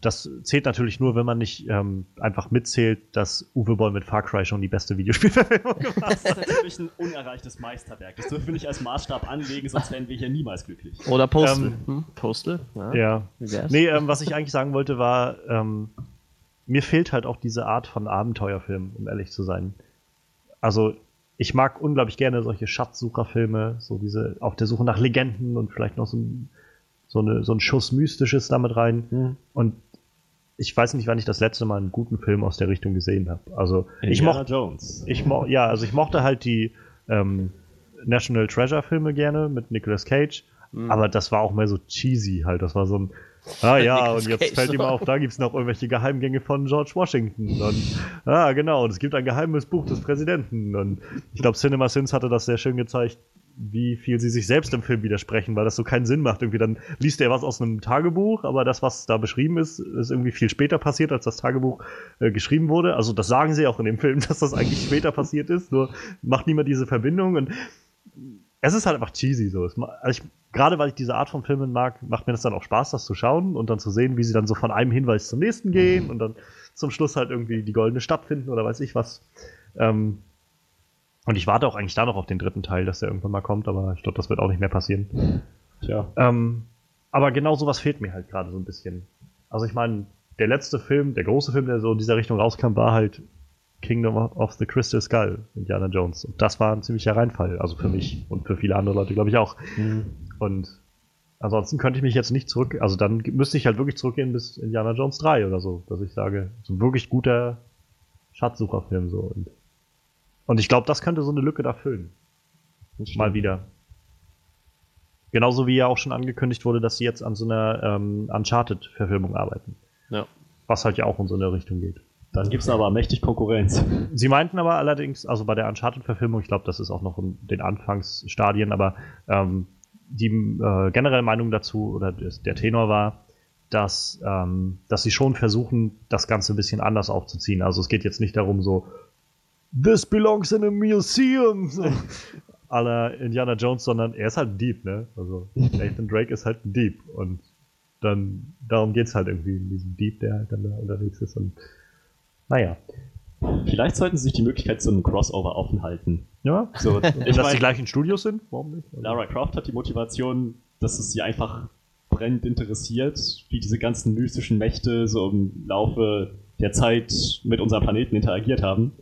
Speaker 1: das zählt natürlich nur, wenn man nicht ähm, einfach mitzählt, dass Uwe Boll mit Far Cry schon die beste Videospielverfilmung [laughs] gemacht hat.
Speaker 2: Das ist natürlich ein unerreichtes Meisterwerk. Das dürfen wir nicht als Maßstab anlegen, sonst wären wir hier niemals glücklich.
Speaker 3: Oder Postal.
Speaker 1: Ähm,
Speaker 3: hm? Postal? Ja.
Speaker 1: Ja. Nee, ähm, was ich eigentlich sagen wollte, war, ähm, mir fehlt halt auch diese Art von Abenteuerfilm, um ehrlich zu sein. Also, ich mag unglaublich gerne solche Schatzsucherfilme, so diese auf der Suche nach Legenden und vielleicht noch so ein, so eine, so ein Schuss Mystisches damit rein. Und ich weiß nicht, wann ich das letzte Mal einen guten Film aus der Richtung gesehen habe. Also, ich mochte
Speaker 2: Jones.
Speaker 1: ich mo ja, also ich mochte halt die ähm, National Treasure Filme gerne mit Nicolas Cage,
Speaker 3: Mhm.
Speaker 1: aber das war auch mehr so cheesy halt. Das war so ein, ah ja, und jetzt fällt ihm auf, da gibt's noch irgendwelche Geheimgänge von George Washington. Und ah, genau, und es gibt ein geheimes Buch des Präsidenten. Und ich glaube, Cinema Sins hatte das sehr schön gezeigt, wie viel sie sich selbst im Film widersprechen, weil das so keinen Sinn macht. Irgendwie dann liest er was aus einem Tagebuch, aber das, was da beschrieben ist, ist irgendwie viel später passiert, als das Tagebuch äh, geschrieben wurde. Also das sagen sie auch in dem Film, [laughs] dass das eigentlich später passiert ist, nur macht niemand diese Verbindung und es ist halt einfach cheesy so. Also gerade weil ich diese Art von Filmen mag, macht mir das dann auch Spaß, das zu schauen und dann zu sehen, wie sie dann so von einem Hinweis zum nächsten gehen und dann zum Schluss halt irgendwie die goldene Stadt finden oder weiß ich was. Ähm, und ich warte auch eigentlich da noch auf den dritten Teil, dass der irgendwann mal kommt, aber ich glaube, das wird auch nicht mehr passieren.
Speaker 2: Tja.
Speaker 1: Ähm, aber genau sowas fehlt mir halt gerade so ein bisschen. Also ich meine, der letzte Film, der große Film, der so in dieser Richtung rauskam, war halt Kingdom of the Crystal Skull, Indiana Jones. Und das war ein ziemlicher Reinfall, also für mich und für viele andere Leute, glaube ich, auch. Und ansonsten könnte ich mich jetzt nicht zurück, also dann müsste ich halt wirklich zurückgehen bis Indiana Jones 3 oder so, dass ich sage, so ein wirklich guter Schatzsucherfilm so. Und, und ich glaube, das könnte so eine Lücke da füllen. Mal wieder. Genauso wie ja auch schon angekündigt wurde, dass sie jetzt an so einer ähm, Uncharted-Verfilmung arbeiten.
Speaker 3: Ja.
Speaker 1: Was halt ja auch in so eine Richtung geht.
Speaker 2: Dann gibt es aber mächtig Konkurrenz.
Speaker 1: Sie meinten aber allerdings, also bei der Uncharted-Verfilmung, ich glaube, das ist auch noch in den Anfangsstadien, aber ähm, die äh, generelle Meinung dazu oder der Tenor war, dass, ähm, dass sie schon versuchen, das Ganze ein bisschen anders aufzuziehen. Also es geht jetzt nicht darum, so This belongs in a museum, [laughs] so à la Indiana Jones, sondern er ist halt ein Dieb, ne? Also Nathan Drake ist halt ein Dieb und dann darum geht's halt irgendwie in diesem Dieb, der halt dann da unterwegs ist und naja.
Speaker 2: Vielleicht sollten sie sich die Möglichkeit zu einem Crossover offen halten.
Speaker 1: Ja,
Speaker 2: So, [laughs]
Speaker 1: ich dass die
Speaker 2: mein,
Speaker 1: gleichen Studios sind? Warum nicht? Also,
Speaker 2: Lara Croft hat die Motivation, dass es sie einfach brennend interessiert, wie diese ganzen mystischen Mächte so im Laufe der Zeit mit unserem Planeten interagiert haben.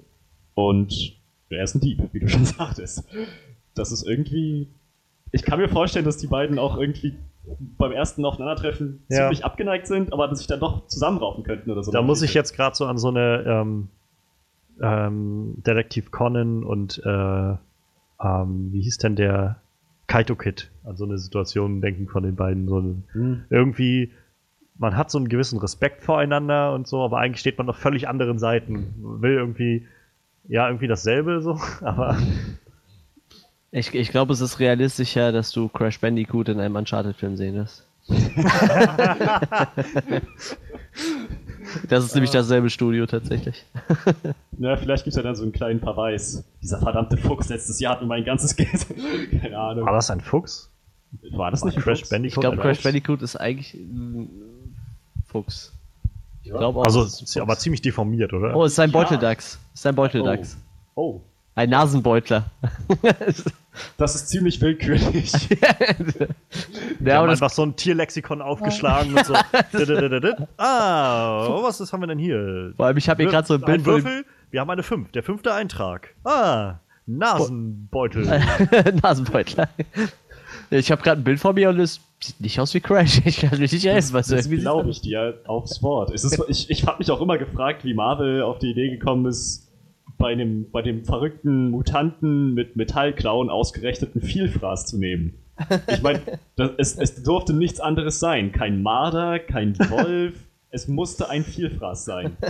Speaker 2: Und er ist ein Dieb, wie du schon [laughs] sagtest. Das ist irgendwie. Ich kann mir vorstellen, dass die beiden auch irgendwie beim ersten Aufeinandertreffen
Speaker 1: Ja.
Speaker 2: ziemlich abgeneigt sind, aber dass sich dann doch zusammenraufen könnten oder so.
Speaker 1: Da muss ich jetzt gerade so an so eine ähm, ähm, Detektiv Conan und äh, ähm, wie hieß denn der Kaito Kid an so eine Situation denken von den beiden. So eine,
Speaker 2: Hm.
Speaker 1: irgendwie, man hat so einen gewissen Respekt voreinander und so, aber eigentlich steht man auf völlig anderen Seiten. Will irgendwie, ja, irgendwie dasselbe so, [laughs] aber
Speaker 3: Ich, ich glaube, es ist realistischer, dass du Crash Bandicoot in einem Uncharted-Film sehen wirst. [laughs] das ist nämlich dasselbe Studio tatsächlich. [laughs]
Speaker 2: Na, vielleicht gibt es ja dann so einen kleinen Verweis. Dieser verdammte Fuchs letztes Jahr hat mir mein ganzes Geld. [laughs] Keine Ahnung.
Speaker 1: war das ein Fuchs?
Speaker 2: War das nicht ein
Speaker 1: Crash
Speaker 2: Fuchs?
Speaker 1: Bandicoot?
Speaker 3: Ich glaube, Crash
Speaker 1: Fuchs?
Speaker 3: Bandicoot ist eigentlich ein Fuchs. Ich
Speaker 2: Ja.
Speaker 3: glaube auch.
Speaker 1: Also,
Speaker 3: es ist
Speaker 1: ja aber ziemlich deformiert, oder?
Speaker 3: Oh, es ist ein
Speaker 2: Ja.
Speaker 3: Beuteldachs. Es ist ein Beuteldachs.
Speaker 2: Oh,
Speaker 3: Ein Nasenbeutler.
Speaker 2: Das ist ziemlich willkürlich.
Speaker 1: Die [laughs]
Speaker 3: ja,
Speaker 1: haben einfach so ein Tierlexikon aufgeschlagen und so. [laughs] Ah, oh, was ist, haben wir denn hier?
Speaker 3: vor allem, ich habe hier gerade so ein Bild
Speaker 1: ein Würfel. Wir haben eine 5. Der fünfte Eintrag. Ah, Nasenbeutel. [laughs]
Speaker 3: Nasenbeutler. Ich habe gerade ein Bild vor mir und es sieht nicht aus wie Crash. Ich kann mich nicht essen, was
Speaker 2: Das glaube ich dir aufs Wort. Es ist, ich ich habe mich auch immer gefragt, wie Marvel auf die Idee gekommen ist, bei dem, bei dem verrückten Mutanten mit Metallklauen ausgerechneten Vielfraß zu nehmen. Ich meine, [laughs] es, es durfte nichts anderes sein. Kein Marder, kein Wolf. [laughs] Es musste ein Vielfraß sein. [laughs]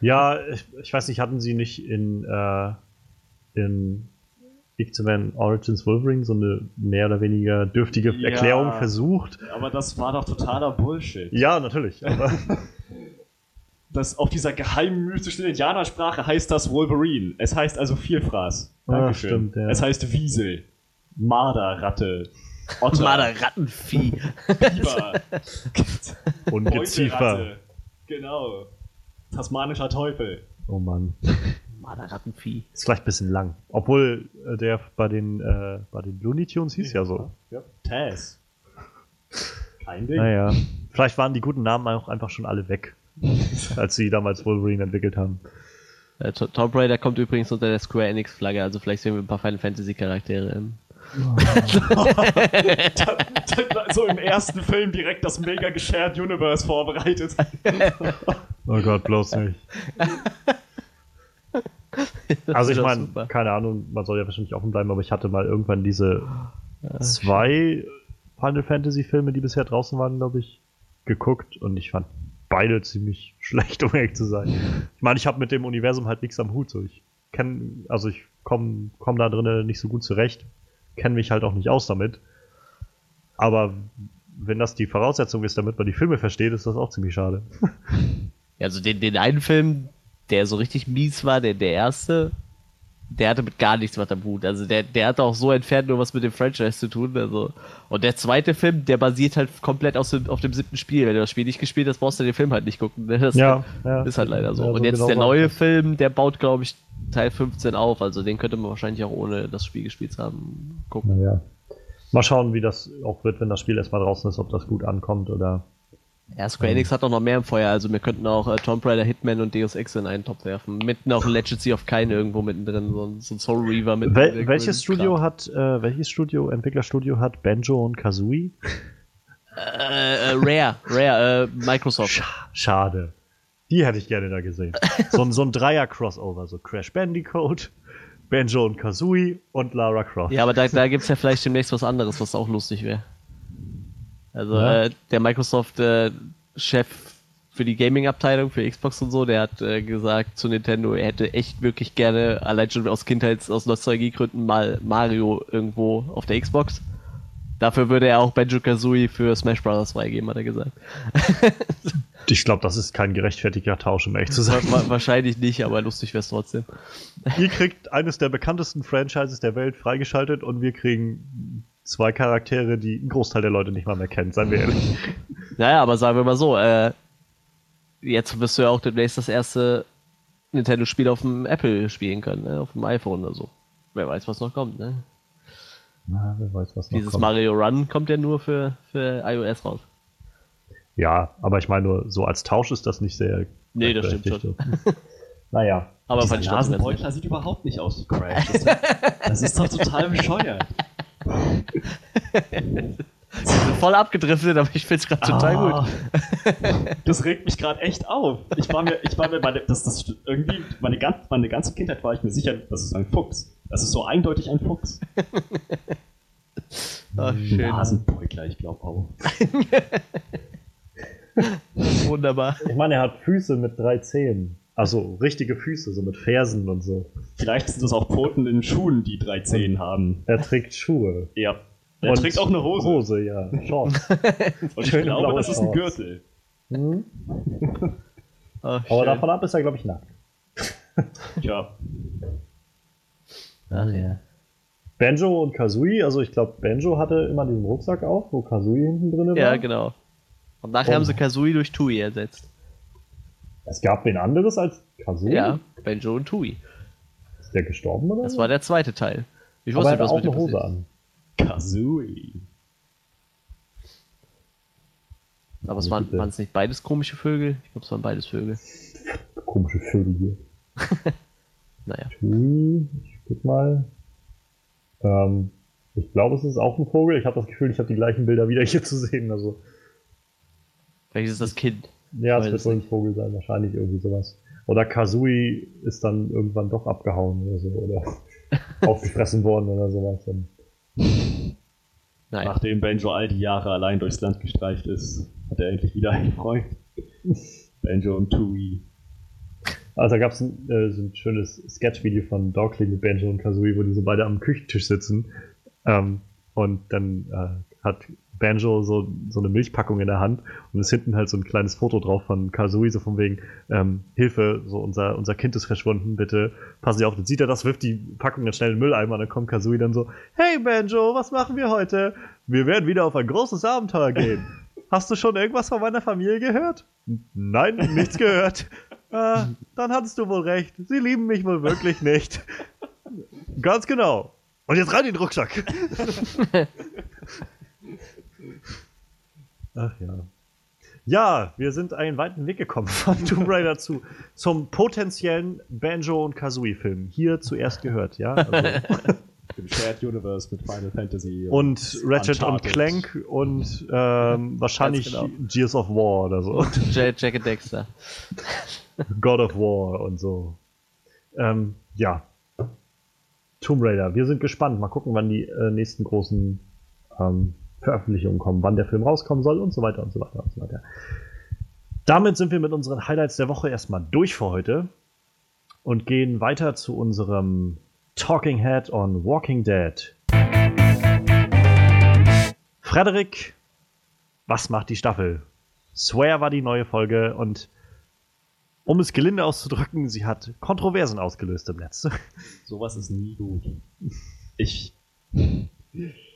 Speaker 1: Ja, ich, ich weiß nicht, hatten sie nicht in, äh, in X-Men Origins Wolverine so eine mehr oder weniger dürftige
Speaker 2: Ja.
Speaker 1: Erklärung versucht?
Speaker 2: Aber das war doch totaler Bullshit.
Speaker 1: Ja, natürlich. Aber
Speaker 2: Das, auf dieser geheimen mystischen Indianersprache heißt das Wolverine. Es heißt also Vielfraß.
Speaker 1: Ah,
Speaker 2: Dankeschön.
Speaker 1: stimmt, ja.
Speaker 2: Es heißt Wiesel. Marderratte. Otter.
Speaker 3: Marder Rattenvieh.
Speaker 2: Biber. [laughs]
Speaker 1: Ungeziefer.
Speaker 2: Genau. Tasmanischer Teufel.
Speaker 1: Oh Mann.
Speaker 3: Marder Rattenvieh.
Speaker 1: Ist vielleicht ein bisschen lang. Obwohl äh, der bei den, äh, bei den Looney Tunes hieß ja so.
Speaker 2: Ja. Taz. Kein Ding.
Speaker 1: Naja. Vielleicht waren die guten Namen auch einfach schon alle weg, [laughs] als sie damals Wolverine entwickelt haben.
Speaker 3: Äh, To- Tomb Raider kommt übrigens unter der Square Enix Flagge, also vielleicht sehen wir ein paar Final Fantasy Charaktere im.
Speaker 2: so im ersten Film direkt das mega geshared Universe vorbereitet. [laughs]
Speaker 1: Oh Gott, bloß nicht. Also ich meine, keine Ahnung, man soll ja wahrscheinlich offen bleiben, aber ich hatte mal irgendwann diese zwei Final Fantasy Filme, die bisher draußen waren, glaube ich, geguckt und ich fand beide ziemlich [laughs] schlecht, um ehrlich zu sein. Ich meine, ich habe mit dem Universum halt nichts am Hut. So. Ich kenne, also ich komme komm da drinnen nicht so gut zurecht, kenne mich halt auch nicht aus damit. Aber wenn das die Voraussetzung ist, damit man die Filme versteht, ist das auch ziemlich schade. [laughs]
Speaker 3: Ja, Also den, den einen Film, der so richtig mies war, der, der erste, der hatte mit gar nichts was am Hut. Also der, der hatte auch so entfernt nur was mit dem Franchise zu tun. Also. Und der zweite Film, der basiert halt komplett aus dem, auf dem siebten Spiel. Wenn du das Spiel nicht gespielt hast, brauchst du den Film halt nicht gucken. ne? Das
Speaker 1: Ja, ja.
Speaker 3: ist halt leider so.
Speaker 1: Ja, so
Speaker 3: Und jetzt
Speaker 1: genau
Speaker 3: der neue
Speaker 1: das.
Speaker 3: Film, der baut, glaube ich, Teil 15 auf. Also den könnte man wahrscheinlich auch ohne das Spiel gespielt zu haben gucken.
Speaker 1: Naja. Mal schauen, wie das auch wird, wenn das Spiel erstmal draußen ist, ob das gut ankommt oder.
Speaker 3: Ja, Square Enix hat auch noch mehr im Feuer. Also wir könnten auch äh, Tomb Raider, Hitman und Deus Ex in einen Topf werfen. Mitten auch Legacy of Kain irgendwo mittendrin. So ein, so ein Soul Reaver mit
Speaker 1: Wel welches Studio hat, äh, welches Studio, Entwicklerstudio hat Banjo und Kazooie?
Speaker 3: Äh, äh, Rare, Rare, äh, Microsoft.
Speaker 1: Scha schade. Die hätte ich gerne da gesehen. So, ein- so ein Dreier-Crossover, so Crash Bandicoot, Banjo und Kazooie und Lara Croft.
Speaker 3: Ja, aber da, da gibt es ja vielleicht demnächst was anderes, was auch lustig wäre. Also
Speaker 1: Ja.
Speaker 3: äh, der Microsoft-Chef für die Gaming-Abteilung, für Xbox und so, der hat äh, gesagt zu Nintendo, er hätte echt wirklich gerne, allein schon aus Kindheits-, aus Nostalgiegründen, mal Mario irgendwo auf der Xbox. Dafür würde er auch Banjo-Kazooie für Smash Bros. freigeben, hat er gesagt. [laughs]
Speaker 1: Ich glaube, das ist kein gerechtfertigter Tausch, um ehrlich zu sein.
Speaker 3: Wa- wa- wahrscheinlich nicht, aber lustig wäre es trotzdem.
Speaker 1: Ihr kriegt eines der bekanntesten Franchises der Welt freigeschaltet und wir kriegen zwei Charaktere, die ein Großteil der Leute nicht mal mehr kennt, seien wir ehrlich. [laughs]
Speaker 3: Naja, aber sagen wir mal so, äh, jetzt wirst du ja auch demnächst das erste Nintendo-Spiel auf dem Apple spielen können, ne? auf dem iPhone oder so. Wer weiß, was noch kommt, ne?
Speaker 1: Na, wer weiß, was noch
Speaker 3: Dieses
Speaker 1: kommt.
Speaker 3: Mario Run kommt ja nur für, für iOS raus.
Speaker 1: Ja, aber ich meine nur, so als Tausch ist das nicht sehr.
Speaker 3: Nee, das stimmt
Speaker 1: berechtigt. [laughs] naja.
Speaker 3: Aber
Speaker 2: Dieser. Nasenbeutler sieht überhaupt nicht aus wie Crash. Das, das ist doch total bescheuert. [laughs] [laughs]
Speaker 3: Voll abgedriftet, aber ich find's gerade total
Speaker 2: Ah,
Speaker 3: gut. [laughs]
Speaker 2: Das regt mich gerade echt auf. Ich war mir, ich war mir meine, das, das irgendwie, meine, gan- meine ganze Kindheit war ich mir sicher, das ist ein Fuchs. Das ist so eindeutig ein Fuchs. [laughs]
Speaker 3: Ach, schön.
Speaker 2: Nasenbeutler, ich glaube auch.
Speaker 3: Wunderbar.
Speaker 1: Ich meine, er hat Füße mit drei Zehen. Also richtige Füße, so mit Fersen und so.
Speaker 2: Vielleicht sind das auch Pfoten in Schuhen, die drei Zehen haben.
Speaker 1: Er trägt Schuhe.
Speaker 2: Ja. Er
Speaker 1: Und
Speaker 2: trägt auch eine Hose.
Speaker 1: Hose, ja. Shorts. [laughs]
Speaker 2: Und ich
Speaker 1: schöne
Speaker 2: glaube, das ist ein. Gürtel.
Speaker 1: Hm?
Speaker 3: Ach,
Speaker 1: Aber davon ab ist er, glaube ich, nackt.
Speaker 2: Tja,
Speaker 3: Ach ja.
Speaker 1: Banjo und Kazooie, also ich glaube, Banjo hatte immer diesen Rucksack auf, wo Kazooie hinten drin war.
Speaker 3: Ja, genau. Und nachher
Speaker 1: Oh.
Speaker 3: haben sie Kazooie durch Tui ersetzt.
Speaker 1: Es gab wen anderes als Kazooie?
Speaker 3: Ja, Benjo und Tui.
Speaker 1: Ist der gestorben oder
Speaker 3: Das war der zweite Teil. Ich
Speaker 1: Aber er
Speaker 3: wusste,
Speaker 1: hatte
Speaker 3: was
Speaker 1: auch
Speaker 3: mit
Speaker 1: eine Hose
Speaker 3: passiert.
Speaker 1: an.
Speaker 2: Kazooie.
Speaker 3: Aber es waren es nicht beides komische Vögel? Ich glaube, es waren beides Vögel.
Speaker 1: Komische Vögel hier. [laughs]
Speaker 3: Naja.
Speaker 1: Hm, Ich guck mal. Ähm, ich glaube, es ist auch ein Vogel. Ich habe das Gefühl, ich habe die gleichen Bilder wieder hier zu sehen. Also,
Speaker 3: Vielleicht ist es das Kind.
Speaker 1: Ja, es wird wohl ein Vogel sein, wahrscheinlich irgendwie sowas. Oder Kazooie ist dann irgendwann doch abgehauen oder so. Oder [laughs] aufgefressen worden oder sowas. Dann
Speaker 3: Naja.
Speaker 2: Nachdem Banjo all die Jahre allein durchs Land gestreift ist, hat er endlich wieder einen Freund. [laughs] Banjo und Tui.
Speaker 1: Also da gab es ein, äh, so ein schönes Sketch-Video von Dogly mit Banjo und Kazooie, wo die so beide am Küchentisch sitzen. Ähm, und dann äh, hat Banjo so, so eine Milchpackung in der Hand und ist hinten halt so ein kleines Foto drauf von Kazooie, so von wegen, ähm, Hilfe, so unser, unser Kind ist verschwunden, bitte passen Sie auf. Dann sieht er das, wirft die Packung dann schnell in den Mülleimer und dann kommt Kazooie dann so, hey Banjo, was machen wir heute? Wir werden wieder auf ein großes Abenteuer gehen. [laughs] Hast du schon irgendwas von meiner Familie gehört? Nein, nichts gehört. [laughs] Ah, dann hattest du wohl recht. Sie lieben mich wohl wirklich nicht. [laughs] Ganz genau. Und jetzt rein in den Rucksack. Ach ja. Ja, wir sind einen weiten Weg gekommen von [laughs] Tomb Raider zu zum potenziellen Banjo und Kazooie Film. Hier zuerst gehört, ja. Also, [laughs]
Speaker 2: Im Shared Universe mit Final Fantasy.
Speaker 1: und Ratchet und
Speaker 2: Uncharted.
Speaker 1: Clank und ähm, wahrscheinlich
Speaker 3: Ganz
Speaker 1: Gears of War oder so.
Speaker 3: Jack, Jack and Dexter. [laughs]
Speaker 1: God of War und so. Ähm, ja. Tomb Raider. Wir sind gespannt. Mal gucken, wann die äh, nächsten großen ähm, Veröffentlichungen kommen, wann der Film rauskommen soll und so weiter und so weiter und so weiter. Damit sind wir mit unseren Highlights der Woche erstmal durch für heute und gehen weiter zu unserem Talking Head on Walking Dead. Frederik, was macht die Staffel? Swear war die neue Folge und um es gelinde auszudrücken, sie hat Kontroversen ausgelöst im Netz.
Speaker 2: Sowas ist nie gut. Ich. [laughs]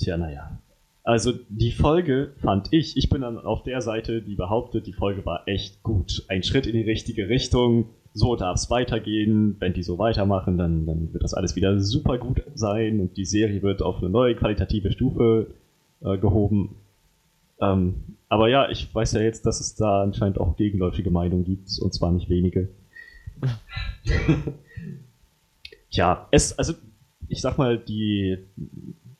Speaker 2: Tja, naja. Also die Folge fand ich, ich bin dann auf der Seite, die behauptet, die Folge war echt gut. Ein Schritt in die richtige Richtung. So darf es weitergehen. Wenn die so weitermachen, dann, dann wird das alles wieder super gut sein und die Serie wird auf eine neue qualitative Stufe äh, gehoben. Ähm, aber ja, ich weiß ja jetzt, dass es da anscheinend auch gegenläufige Meinungen gibt, und zwar nicht wenige. [laughs] Tja, es, also ich sag mal, die,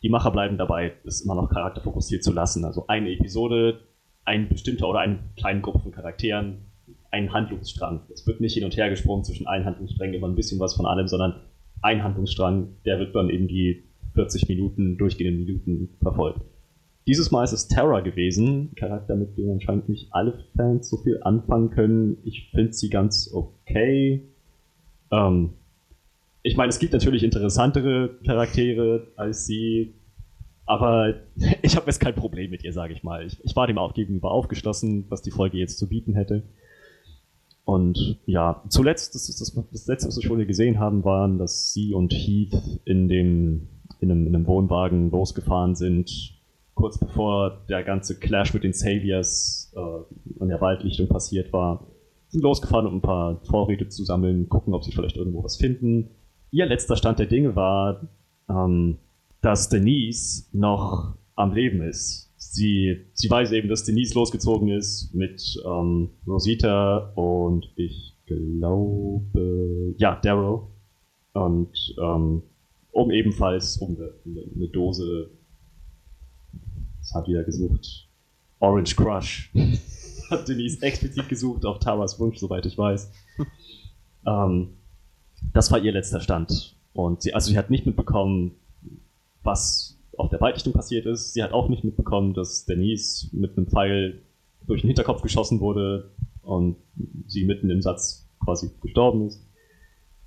Speaker 2: die Macher bleiben dabei, es immer noch charakterfokussiert zu lassen. Also eine Episode, ein bestimmter oder eine kleine Gruppe von Charakteren, ein Handlungsstrang. Es wird nicht hin und her gesprungen zwischen allen Handlungssträngen, immer ein bisschen was von allem, sondern ein Handlungsstrang, der wird dann eben die 40 Minuten, durchgehenden Minuten verfolgt. Dieses Mal ist es Terra gewesen, Charakter, mit dem anscheinend nicht alle Fans so viel anfangen können. Ich finde sie ganz okay. Ähm, ich meine, es gibt natürlich interessantere Charaktere als sie, aber [laughs] ich habe jetzt kein Problem mit ihr, sage ich mal. Ich, ich war dem auch gegenüber aufgeschlossen, was die Folge jetzt zu bieten hätte. Und ja, zuletzt, das, das, das letzte, was wir schon gesehen haben, waren, dass sie und Heath in, dem, in, einem, in einem Wohnwagen losgefahren sind, kurz bevor der ganze Clash mit den Saviors äh, an der Waldlichtung passiert war. Sind losgefahren, um ein paar Vorräte zu sammeln, gucken, ob sie vielleicht irgendwo was finden. Ihr letzter Stand der Dinge war, ähm, dass Denise noch am Leben ist. Sie, sie weiß eben, dass Denise losgezogen ist mit ähm, Rosita und ich glaube, ja, Daryl. Und ähm, um ebenfalls um eine, eine Dose, was hat jeder gesucht? Orange Crush. [laughs] hat Denise explizit gesucht auf Taras Wunsch, soweit ich weiß. [laughs] ähm, das war ihr letzter Stand. Und sie, also sie hat nicht mitbekommen, was auf der Waldlichtung passiert ist. Sie hat auch nicht mitbekommen, dass Denise mit einem Pfeil durch den Hinterkopf geschossen wurde und sie mitten im Satz quasi gestorben ist.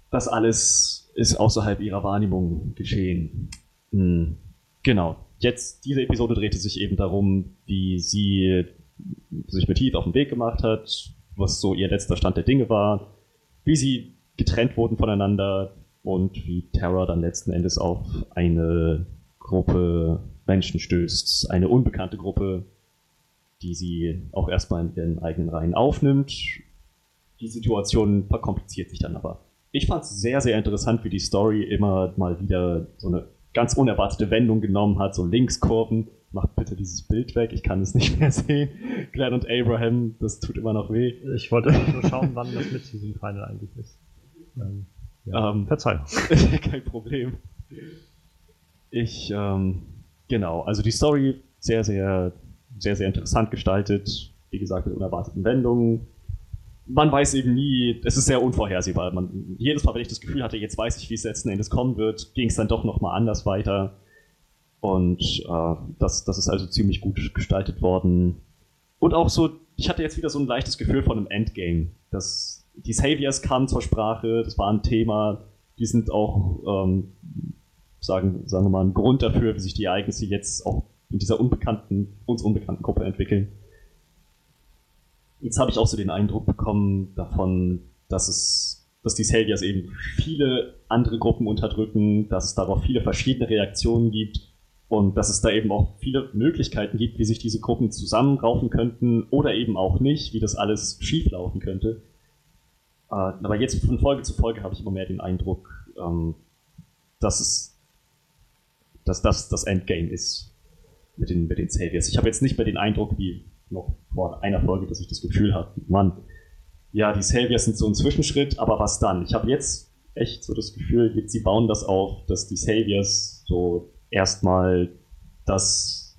Speaker 2: Das alles ist außerhalb ihrer Wahrnehmung geschehen. Hm. Genau. Jetzt, diese Episode drehte sich eben darum, wie sie sich mit Heath auf den Weg gemacht hat, was so ihr letzter Stand der Dinge war, wie sie getrennt wurden voneinander und wie Terra dann letzten Endes auf eine Gruppe Menschen stößt. Eine unbekannte Gruppe, die sie auch erstmal in ihren eigenen Reihen aufnimmt. Die Situation verkompliziert sich dann aber. Ich fand es sehr, sehr interessant, wie die Story immer mal wieder so eine ganz unerwartete Wendung genommen hat, so Linkskurven. Macht bitte dieses Bild weg, ich kann es nicht mehr sehen. Glenn und Abraham, das tut immer noch weh.
Speaker 1: Ich wollte nur [laughs] schauen, wann das mit diesem Final eigentlich ist.
Speaker 2: Ähm, ja. ähm, Verzeihung. [laughs] kein Problem. Ich, ähm, genau, also die Story sehr, sehr, sehr, sehr interessant gestaltet. Wie gesagt, mit unerwarteten Wendungen. Man weiß eben nie, es ist sehr unvorhersehbar. Man, jedes Mal, wenn ich das Gefühl hatte, jetzt weiß ich, wie es letzten Endes kommen wird, ging es dann doch nochmal anders weiter. Und äh, das, das ist also ziemlich gut gestaltet worden. Und auch so, ich hatte jetzt wieder so ein leichtes Gefühl von einem Endgame. Das, die Saviors kamen zur Sprache, das war ein Thema. Die sind auch ähm, sagen, sagen wir mal, ein Grund dafür, wie sich die Ereignisse jetzt auch in dieser unbekannten, uns unbekannten Gruppe entwickeln. Jetzt habe ich auch so den Eindruck bekommen davon, dass es, dass die Saviors eben viele andere Gruppen unterdrücken, dass es darauf viele verschiedene Reaktionen gibt und dass es da eben auch viele Möglichkeiten gibt, wie sich diese Gruppen zusammenraufen könnten oder eben auch nicht, wie das alles schieflaufen könnte. Äh, aber jetzt von Folge zu Folge habe ich immer mehr den Eindruck, ähm, dass es dass das das Endgame ist mit den, mit den Saviors. Ich habe jetzt nicht mehr den Eindruck, wie noch vor einer Folge, dass ich das Gefühl habe, Mann, ja, die Saviors sind so ein Zwischenschritt, aber was dann? Ich habe jetzt echt so das Gefühl, jetzt, sie bauen das auf, dass die Saviors so erstmal das,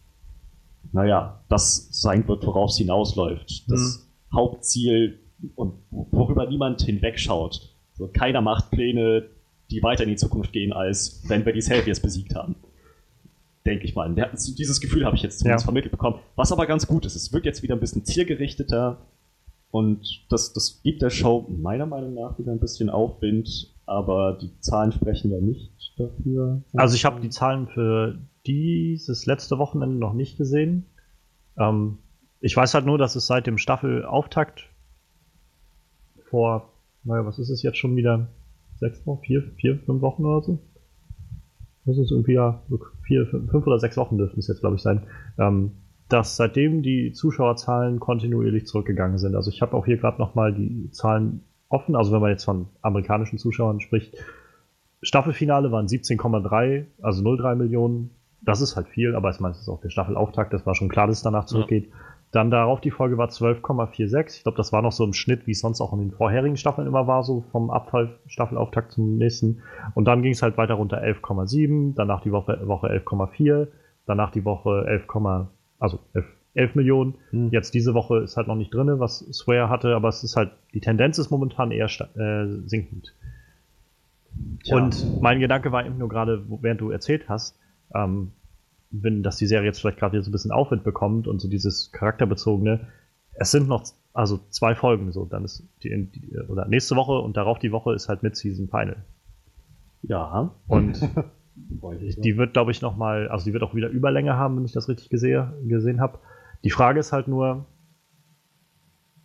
Speaker 2: naja, das sein wird, worauf es hinausläuft. Das mhm. Hauptziel und worüber niemand hinwegschaut. So, keiner macht Pläne, die weiter in die Zukunft gehen, als wenn wir die Saviors besiegt haben denke ich mal. Dieses Gefühl habe ich jetzt zumindest ja. vermittelt bekommen. Was aber ganz gut ist. Es wird jetzt wieder ein bisschen zielgerichteter und das, das gibt der Show meiner Meinung nach wieder ein bisschen Aufwind, aber die Zahlen sprechen ja nicht dafür.
Speaker 1: Also ich habe die Zahlen für dieses letzte Wochenende noch nicht gesehen. Ähm, ich weiß halt nur, dass es seit dem Staffelauftakt vor, naja, was ist es jetzt schon wieder? Sechs Wochen, vier, vier, fünf Wochen oder so? das ist irgendwie ja vier, fünf oder sechs Wochen dürften es jetzt, glaube ich, sein, ähm, dass seitdem die Zuschauerzahlen kontinuierlich zurückgegangen sind. Also ich habe auch hier gerade nochmal die Zahlen offen, also wenn man jetzt von amerikanischen Zuschauern spricht. Staffelfinale waren 17,3, also 0,3 Millionen. Das ist halt viel, aber ich meine, es ist auch der Staffelauftakt, das war schon klar, dass es danach zurückgeht. Ja. Dann darauf die Folge war 12,46. Ich glaube, das war noch so im Schnitt, wie es sonst auch in den vorherigen Staffeln immer war, so vom Abfall Staffelauftakt zum nächsten. Und dann ging es halt weiter runter 11,7, danach die Woche, Woche 11,4, danach die Woche 11, also 11, 11 Millionen. Hm. Jetzt diese Woche ist halt noch nicht drin, was Swear hatte, aber es ist halt, die Tendenz ist momentan eher äh, sinkend. Tja. Und mein Gedanke war eben nur gerade, während du erzählt hast, ähm, wenn, dass die Serie jetzt vielleicht gerade wieder so ein bisschen Aufwind bekommt und so dieses charakterbezogene. Es sind noch also zwei Folgen so, dann ist die, die oder nächste Woche und darauf die Woche ist halt Mid-Season Final.
Speaker 2: Ja.
Speaker 1: Und [laughs] die wird, glaube ich, noch mal, also die wird auch wieder Überlänge haben, wenn ich das richtig gesehen, gesehen habe. Die Frage ist halt nur,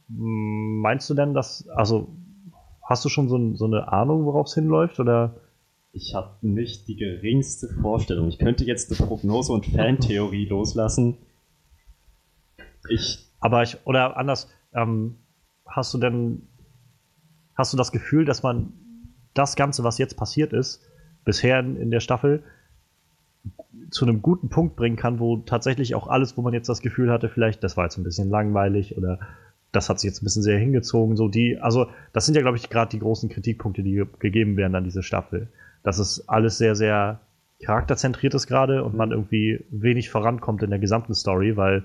Speaker 1: meinst du denn, dass, also hast du schon so, so eine Ahnung, worauf es hinläuft oder?
Speaker 2: Ich habe nicht die geringste Vorstellung. Ich könnte jetzt eine Prognose und Fantheorie loslassen.
Speaker 1: Ich. Aber ich, oder anders, ähm, hast du denn, hast du das Gefühl, dass man das Ganze, was jetzt passiert ist, bisher in, der Staffel, zu einem guten Punkt bringen kann, wo tatsächlich auch alles, wo man jetzt das Gefühl hatte, vielleicht, das war jetzt ein bisschen langweilig oder das hat sich jetzt ein bisschen sehr hingezogen, so die, also das sind ja, glaube ich, gerade die großen Kritikpunkte, die gegeben werden an diese Staffel. Dass es alles sehr, sehr charakterzentriert ist gerade und man irgendwie wenig vorankommt in der gesamten Story, weil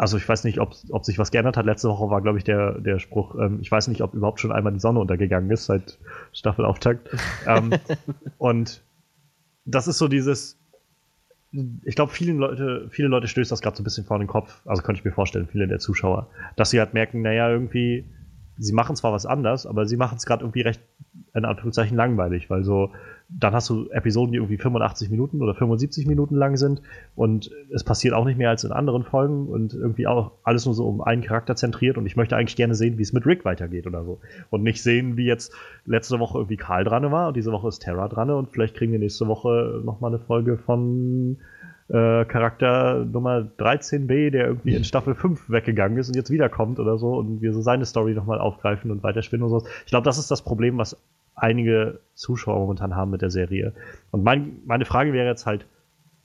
Speaker 1: also ich weiß nicht, ob, ob sich was geändert hat. Letzte Woche war, glaube ich, der, der Spruch, ähm, ich weiß nicht, ob überhaupt schon einmal die Sonne untergegangen ist seit Staffelauftakt. ähm, [laughs] und das ist so dieses, ich glaube, viele Leute, viele Leute stößt das gerade so ein bisschen vor den Kopf, also könnte ich mir vorstellen, viele der Zuschauer, dass sie halt merken, naja, irgendwie, sie machen zwar was anders, aber sie machen es gerade irgendwie recht, in Anführungszeichen, langweilig, weil so, dann hast du Episoden, die irgendwie 85 Minuten oder 75 Minuten lang sind und es passiert auch nicht mehr als in anderen Folgen und irgendwie auch alles nur so um einen Charakter zentriert und ich möchte eigentlich gerne sehen, wie es mit Rick weitergeht oder so. Und nicht sehen, wie jetzt letzte Woche irgendwie Karl dran war und diese Woche ist Terra dran und vielleicht kriegen wir nächste Woche nochmal eine Folge von äh, Charakter Nummer 13b, der irgendwie in Staffel 5 weggegangen ist und jetzt wiederkommt oder so und wir so seine Story nochmal aufgreifen und weiterspinnen und so. Ich glaube, das ist das Problem, was einige Zuschauer momentan haben mit der Serie. Und mein, meine Frage wäre jetzt halt,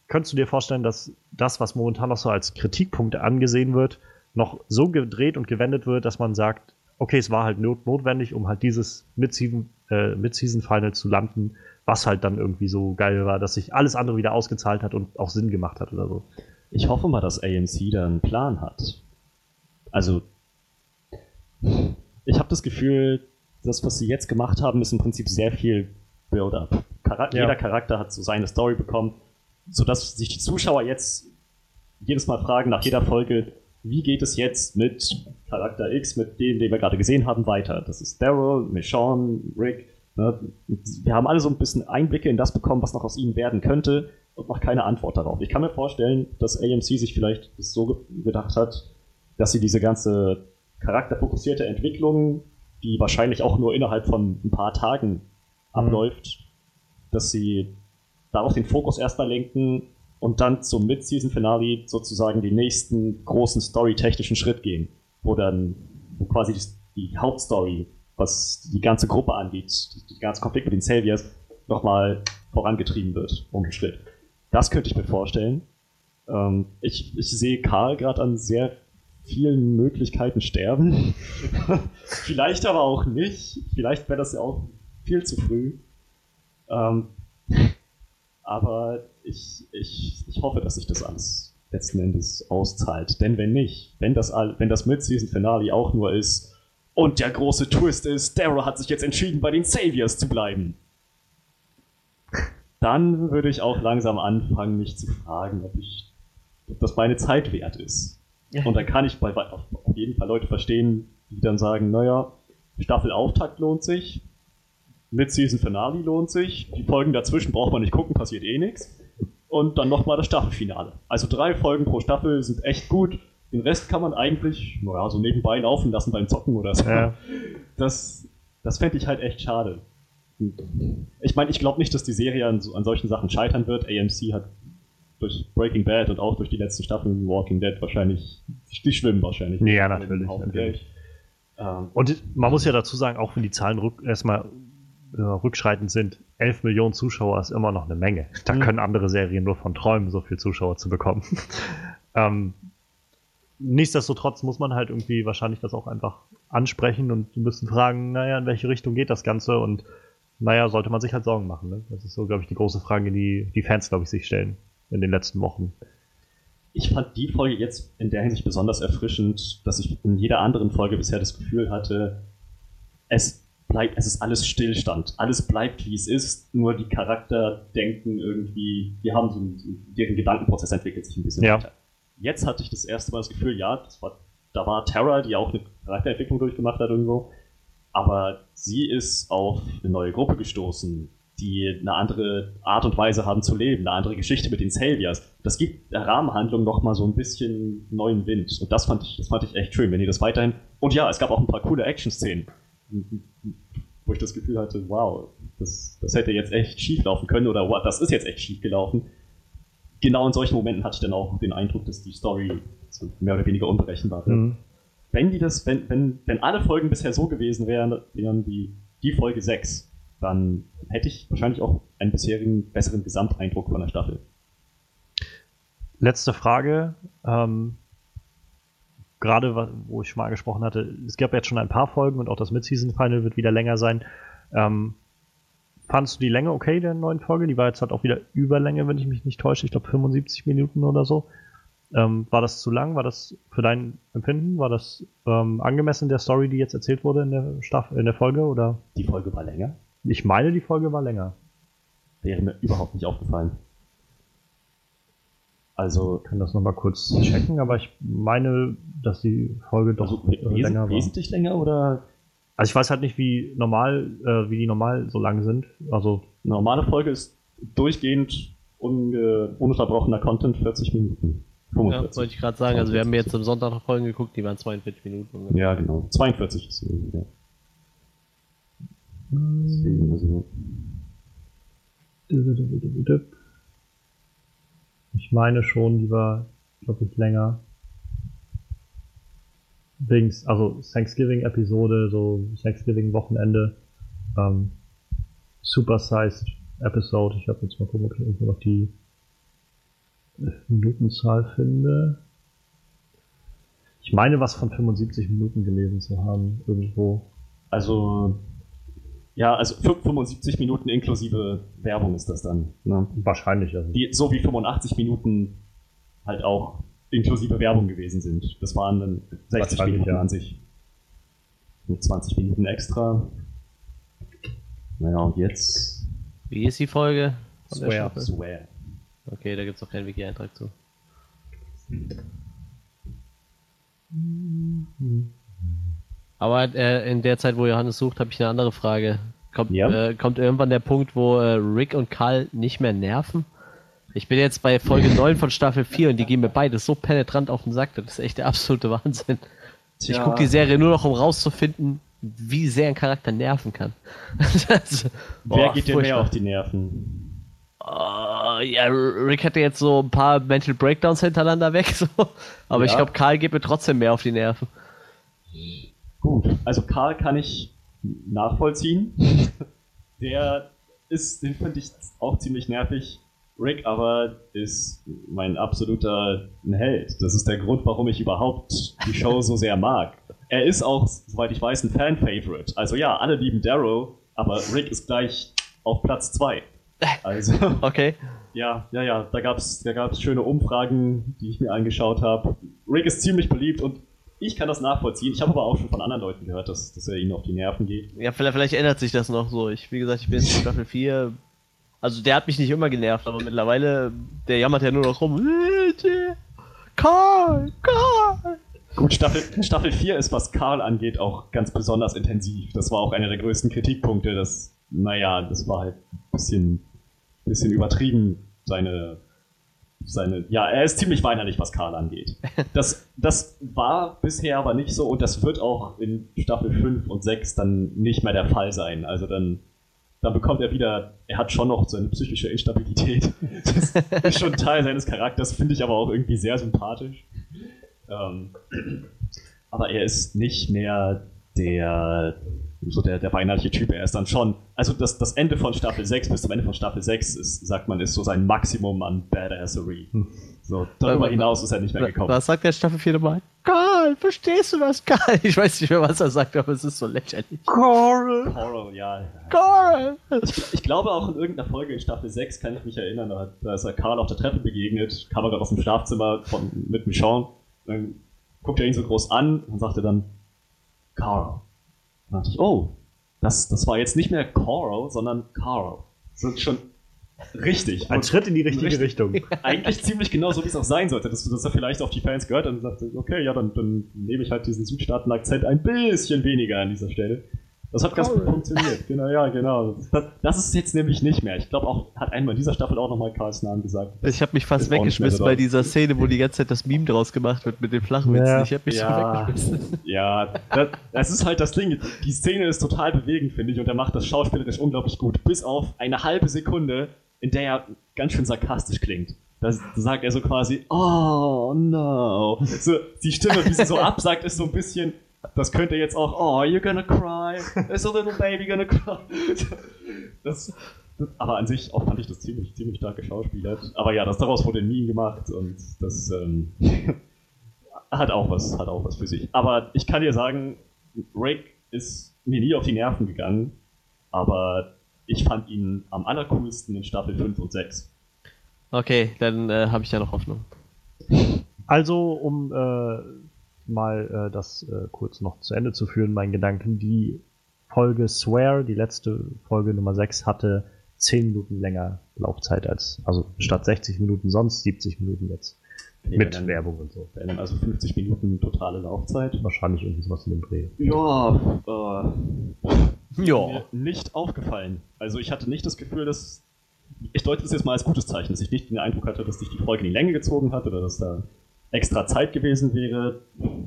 Speaker 1: könntest du dir vorstellen, dass das, was momentan noch so als Kritikpunkt angesehen wird, noch so gedreht und gewendet wird, dass man sagt, okay, es war halt not notwendig, um halt dieses Mid-Season äh, Mid Final zu landen, was halt dann irgendwie so geil war, dass sich alles andere wieder ausgezahlt hat und auch Sinn gemacht hat oder so.
Speaker 2: Ich hoffe mal, dass AMC da einen Plan hat. Also, ich habe das Gefühl, das, was sie jetzt gemacht haben, ist im Prinzip sehr viel Build-up. Char ja. Jeder Charakter hat so seine Story bekommen, sodass sich die Zuschauer jetzt jedes Mal fragen nach jeder Folge, wie geht es jetzt mit Charakter X, mit dem, den wir gerade gesehen haben, weiter? Das ist Daryl, Michonne, Rick. Ne? Wir haben alle so ein bisschen Einblicke in das bekommen, was noch aus ihnen werden könnte und noch keine Antwort darauf. Ich kann mir vorstellen, dass AMC sich vielleicht so gedacht hat, dass sie diese ganze charakterfokussierte Entwicklung die wahrscheinlich auch nur innerhalb von ein paar Tagen mhm. abläuft, dass sie darauf den Fokus erstmal lenken und dann zum Mid-Season-Finale sozusagen den nächsten großen storytechnischen Schritt gehen, wo dann wo quasi die Hauptstory, was die ganze Gruppe angeht, die, die ganze Konflikt mit den Saviors, nochmal vorangetrieben wird, um den Schritt. Das könnte ich mir vorstellen. Ähm, ich, ich sehe Karl gerade an sehr vielen Möglichkeiten sterben. [laughs] Vielleicht aber auch nicht. Vielleicht wäre das ja auch viel zu früh. Ähm, aber ich, ich, ich hoffe, dass sich das alles letzten Endes auszahlt. Denn wenn nicht, wenn das, wenn das Mid-Season-Finale auch nur ist und der große Twist ist, Daryl hat sich jetzt entschieden, bei den Saviors zu bleiben, dann würde ich auch langsam anfangen, mich zu fragen, ob, ich, ob das meine Zeit wert ist. Und dann kann ich bei, auf jeden Fall Leute verstehen, die dann sagen, naja, Staffelauftakt lohnt sich, Mid-Season Finale lohnt sich, die Folgen dazwischen braucht man nicht gucken, passiert eh nichts. Und dann nochmal das Staffelfinale. Also drei Folgen pro Staffel sind echt gut. Den Rest kann man eigentlich, naja, so nebenbei laufen lassen beim Zocken oder so. Ja. Das, das fände ich halt echt schade. Ich meine, ich glaube nicht, dass die Serie an, an solchen Sachen scheitern wird. AMC hat durch Breaking Bad und auch durch die letzten Staffeln Walking Dead wahrscheinlich, die schwimmen wahrscheinlich.
Speaker 1: Ja, natürlich. natürlich. Ähm, und man muss ja dazu sagen, auch wenn die Zahlen rück, erstmal äh, rückschreitend sind, 11 Millionen Zuschauer ist immer noch eine Menge. Da mhm. können andere Serien nur von träumen, so viel Zuschauer zu bekommen. [laughs] ähm, nichtsdestotrotz muss man halt irgendwie wahrscheinlich das auch einfach ansprechen und bisschen fragen, naja, in welche Richtung geht das Ganze und naja, sollte man sich halt Sorgen machen. Ne? Das ist so, glaube ich, die große Frage, die die Fans, glaube ich, sich stellen in den letzten Wochen.
Speaker 2: Ich fand die Folge jetzt in der Hinsicht besonders erfrischend, dass ich in jeder anderen Folge bisher das Gefühl hatte, es bleibt, es ist alles Stillstand. Alles bleibt, wie es ist, nur die Charakter denken irgendwie, die haben so, ein, deren Gedankenprozess entwickelt sich ein bisschen
Speaker 1: Ja.
Speaker 2: weiter. Jetzt hatte ich das erste Mal das Gefühl, ja, das war, da war Terra, die auch eine Charakterentwicklung durchgemacht hat irgendwo, aber sie ist auf eine neue Gruppe gestoßen, die eine andere Art und Weise haben zu leben, eine andere Geschichte mit den Saviors. Das gibt der Rahmenhandlung nochmal so ein bisschen neuen Wind. Und das fand ich, das fand ich echt schön, wenn die das weiterhin. Und ja, es gab auch ein paar coole Action-Szenen, wo ich das Gefühl hatte, wow, das, das hätte jetzt echt schief laufen können oder wow, das ist jetzt echt schief gelaufen. Genau in solchen Momenten hatte ich dann auch den Eindruck, dass die Story so mehr oder weniger unberechenbar wird
Speaker 1: Mhm.
Speaker 2: wenn die das, wenn, wenn, wenn alle Folgen bisher so gewesen wären, wären wie die Folge 6, dann hätte ich wahrscheinlich auch einen bisherigen besseren Gesamteindruck von der Staffel.
Speaker 1: Letzte Frage. Ähm, gerade wo ich schon mal angesprochen hatte, es gab jetzt schon ein paar Folgen und auch das Mid-Season-Final wird wieder länger sein. Ähm, fandst du die Länge okay der neuen Folge? Die war jetzt halt auch wieder Überlänge, wenn ich mich nicht täusche. Ich glaube 75 Minuten oder so. Ähm, war das zu lang? War das für dein Empfinden? War das ähm, angemessen der Story, die jetzt erzählt wurde in der Staffel, in der Folge? Oder
Speaker 2: Die Folge war länger.
Speaker 1: ich meine, die Folge war länger.
Speaker 2: Wäre mir überhaupt nicht aufgefallen. Also,
Speaker 1: Ich kann das nochmal kurz checken, aber ich meine, dass die Folge doch
Speaker 2: also we
Speaker 1: äh, länger war.
Speaker 2: wesentlich länger oder
Speaker 1: Also ich weiß halt nicht, wie normal, äh, wie die normal so lang sind. Also
Speaker 2: eine normale Folge ist durchgehend unge ununterbrochener Content 40 Minuten.
Speaker 3: Ja,
Speaker 2: 45.
Speaker 3: wollte ich gerade sagen. Also wir haben jetzt am Sonntag noch Folgen geguckt, die waren 42 Minuten. ungefähr.
Speaker 2: Ja, genau. 42 ist so, ja. Deswegen, also,
Speaker 1: ich meine schon, die war, glaube ich, länger. Wegen, also Thanksgiving-Episode, so Thanksgiving-Wochenende, ähm, Supersized Episode. Ich habe jetzt mal gucken, ob ich irgendwo noch die Minutenzahl finde. Ich meine, was von 75 Minuten gelesen zu haben, irgendwo.
Speaker 2: Also, ja, also fün- 75 Minuten inklusive Werbung ist das dann. Ne?
Speaker 1: Wahrscheinlich, also.
Speaker 2: Die, so wie 85 Minuten halt auch inklusive Werbung gewesen sind. Das waren dann 60
Speaker 1: Wahrscheinlich,
Speaker 2: Minuten
Speaker 1: ja.
Speaker 2: an sich. Mit 20 Minuten extra. Naja, und jetzt
Speaker 3: Wie ist die Folge?
Speaker 1: Swear.
Speaker 2: Swear.
Speaker 3: Okay, da gibt es auch keinen Wiki-Eintrag zu. Aber äh, in der Zeit, wo Johannes sucht, habe ich eine andere Frage. Kommt,
Speaker 2: Ja?
Speaker 3: äh, kommt irgendwann der Punkt, wo äh, Rick und Karl nicht mehr nerven? Ich bin jetzt bei Folge 9 von Staffel 4 und die gehen mir beide so penetrant auf den Sack. Das ist echt der absolute Wahnsinn. Ich
Speaker 2: Tja.
Speaker 3: gucke die Serie nur noch, um rauszufinden, wie sehr ein Charakter nerven kann. Das- [laughs]
Speaker 2: Wer
Speaker 3: Boah,
Speaker 2: geht dir mehr auf die Nerven?
Speaker 3: Ah, ja, Rick hatte jetzt so ein paar Mental Breakdowns hintereinander weg, [laughs] so. aber ich
Speaker 2: Ja.
Speaker 3: glaube, Karl geht mir trotzdem mehr auf die Nerven.
Speaker 2: Gut, also Karl kann ich nachvollziehen. [laughs] Der ist, den finde ich auch ziemlich nervig. Rick aber ist mein absoluter Held. Das ist der Grund, warum ich überhaupt die Show so sehr mag. Er ist auch, soweit ich weiß, ein Fan-Favorite. Also ja, alle lieben Darrow, aber Rick ist gleich auf Platz 2. Also, [laughs]
Speaker 3: Okay.
Speaker 2: ja, ja, ja, da gab's, da gab's schöne Umfragen, die ich mir angeschaut habe. Rick ist ziemlich beliebt und ich kann das nachvollziehen. Ich habe aber auch schon von anderen Leuten gehört, dass, dass er ihnen auf die Nerven geht.
Speaker 3: Ja, vielleicht, vielleicht ändert sich das noch so. Ich, wie gesagt, ich bin jetzt in Staffel 4. Also der hat mich nicht immer genervt, aber mittlerweile, der jammert ja nur noch rum. Karl, Karl.
Speaker 2: Gut, Staffel, Staffel 4 ist, was Karl angeht, auch ganz besonders intensiv. Das war auch einer der größten Kritikpunkte. Das, naja, das war halt ein bisschen, bisschen übertrieben, seine, seine. Ja, er ist ziemlich weinerlich, was Karl angeht. Das, das war bisher aber nicht so und das wird auch in Staffel 5 und 6 dann nicht mehr der Fall sein. Also dann, dann bekommt er wieder, er hat schon noch seine psychische Instabilität. [laughs] Das ist schon Teil seines Charakters, finde ich aber auch irgendwie sehr sympathisch. Ähm, aber er ist nicht mehr der so der, der weinerliche Typ. Er ist dann schon, also das, das Ende von Staffel 6 bis zum Ende von Staffel 6 ist, sagt man, ist so sein Maximum an Badassery. So, darüber hinaus ist er nicht mehr gekommen.
Speaker 3: Was sagt der Staffel 4 nochmal? Karl, verstehst du das, Karl? Ich weiß nicht mehr, was er sagt, aber es ist so lächerlich.
Speaker 1: Coral!
Speaker 2: Horror, ja.
Speaker 3: Karl!
Speaker 2: Ich glaube auch in irgendeiner Folge in Staffel 6 kann ich mich erinnern, da, da ist er Karl auf der Treppe begegnet, kam er gerade aus dem Schlafzimmer von, mit Michonne, dann guckt er ihn so groß an und sagte dann, Carl. Dann dachte ich, oh, das, das war jetzt nicht mehr Coral, sondern Carl. Das ist schon richtig.
Speaker 1: Ein Schritt in die richtige
Speaker 2: Richtig.
Speaker 1: Richtung.
Speaker 2: Eigentlich ziemlich genau so, wie es auch sein sollte. Dass du das ja vielleicht auf die Fans gehört und sagst, okay, ja, dann, dann nehme ich halt diesen Südstaaten-Akzent ein bisschen weniger an dieser Stelle. Das hat ganz gut funktioniert. Genau, ja, genau. Das, das ist jetzt nämlich nicht mehr. Ich glaube auch, hat einmal in dieser Staffel auch nochmal Karls Namen gesagt.
Speaker 3: Ich habe mich fast
Speaker 2: auch
Speaker 3: weggeschmissen bei dieser Szene, wo die ganze Zeit das Meme draus gemacht wird mit den Flachwitzen.
Speaker 1: Ja.
Speaker 3: Ich habe mich
Speaker 2: Ja,
Speaker 3: weggeschmissen.
Speaker 2: ja das, das ist halt das Ding. Die Szene ist total bewegend, finde ich, und er macht das schauspielerisch unglaublich gut. Bis auf eine halbe Sekunde, in der er ganz schön sarkastisch klingt. Da sagt er so quasi, oh no. So, die Stimme, wie sie so [laughs] absagt, ist so ein bisschen, das könnte jetzt auch, oh, you're gonna cry. Is a little baby gonna cry. [laughs] Das, das, aber an sich auch fand ich das ziemlich, ziemlich stark geschauspielert. Aber ja, das daraus wurde Meme gemacht und das ähm, [laughs] hat auch was, hat auch was für sich. Aber ich kann dir sagen, Rick ist mir nie auf die Nerven gegangen, aber ich fand ihn am allercoolsten in Staffel 5 und 6.
Speaker 3: Okay, dann äh, habe ich ja noch Hoffnung.
Speaker 1: Also, um äh, mal äh, das äh, kurz noch zu Ende zu führen, meinen Gedanken, die Folge Swear, die letzte Folge Nummer 6, hatte 10 Minuten länger Laufzeit als, also statt 60 Minuten sonst 70 Minuten jetzt.
Speaker 2: Okay,
Speaker 1: mit
Speaker 2: dann-
Speaker 1: Werbung und so.
Speaker 2: Also 50 Minuten totale Laufzeit.
Speaker 1: Wahrscheinlich irgendwie sowas in dem Dreh.
Speaker 2: Ja, äh,
Speaker 3: Ja.
Speaker 2: mir nicht aufgefallen. Also ich hatte nicht das Gefühl, dass. Ich deute das jetzt mal als gutes Zeichen, dass ich nicht den Eindruck hatte, dass sich die Folge in die Länge gezogen hat oder dass da extra Zeit gewesen wäre.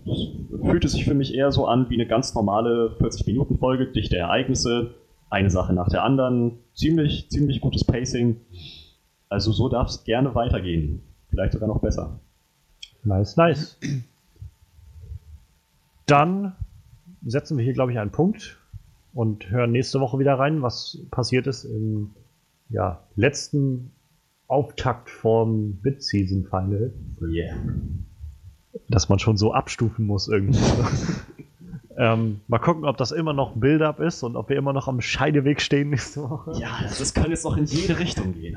Speaker 2: Es fühlte sich für mich eher so an wie eine ganz normale 40-Minuten-Folge, dichte Ereignisse, eine Sache nach der anderen, ziemlich, ziemlich gutes Pacing. Also so darf es gerne weitergehen. Vielleicht sogar noch besser.
Speaker 1: Nice, nice. Dann setzen wir hier, glaube ich, einen Punkt und hören nächste Woche wieder rein, was passiert ist im ja, letzten Auftakt vom Bit-Season Final.
Speaker 2: Yeah.
Speaker 1: Dass man schon so abstufen muss irgendwie. [laughs] ähm, mal gucken, ob das immer noch Build-Up ist und ob wir immer noch am Scheideweg stehen nächste Woche.
Speaker 2: Ja, das kann jetzt noch in jede Richtung gehen.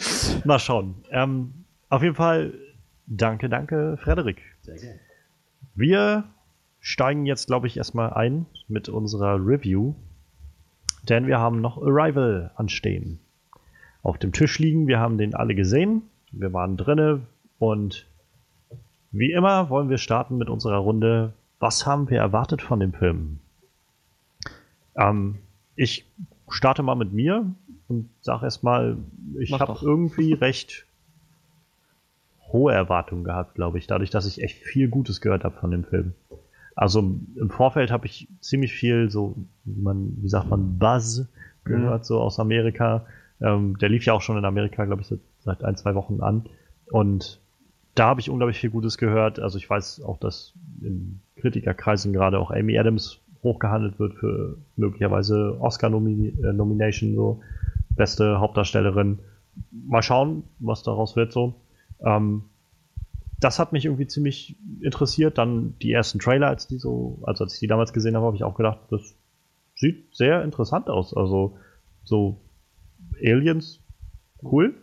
Speaker 2: [laughs]
Speaker 1: Mal schauen. Ähm, auf jeden Fall danke, danke, Frederik.
Speaker 2: Sehr gerne.
Speaker 1: Wir steigen jetzt, glaube ich, erstmal ein mit unserer Review, denn wir haben noch Arrival anstehen. Auf dem Tisch liegen, wir haben den alle gesehen, wir waren drinne und wie immer wollen wir starten mit unserer Runde. Was haben wir erwartet von dem Film? Ähm, ich starte mal mit mir und sage erstmal, ich habe irgendwie [laughs] recht hohe Erwartungen gehabt, glaube ich, dadurch, dass ich echt viel Gutes gehört habe von dem Film. Also im Vorfeld habe ich ziemlich viel so, wie man, wie sagt man, Buzz gehört, so aus Amerika. Ähm, der lief ja auch schon in Amerika, glaube ich, seit, seit ein, zwei Wochen an. Und da habe ich unglaublich viel Gutes gehört. Also ich weiß auch, dass in Kritikerkreisen gerade auch Amy Adams hochgehandelt wird für möglicherweise Oscar-Nomination, so beste Hauptdarstellerin. Mal schauen, was daraus wird so. Ähm, das hat mich irgendwie ziemlich interessiert. Dann die ersten Trailer, als die so, also als ich die damals gesehen habe, habe ich auch gedacht, das sieht sehr interessant aus. Also so Aliens, cool.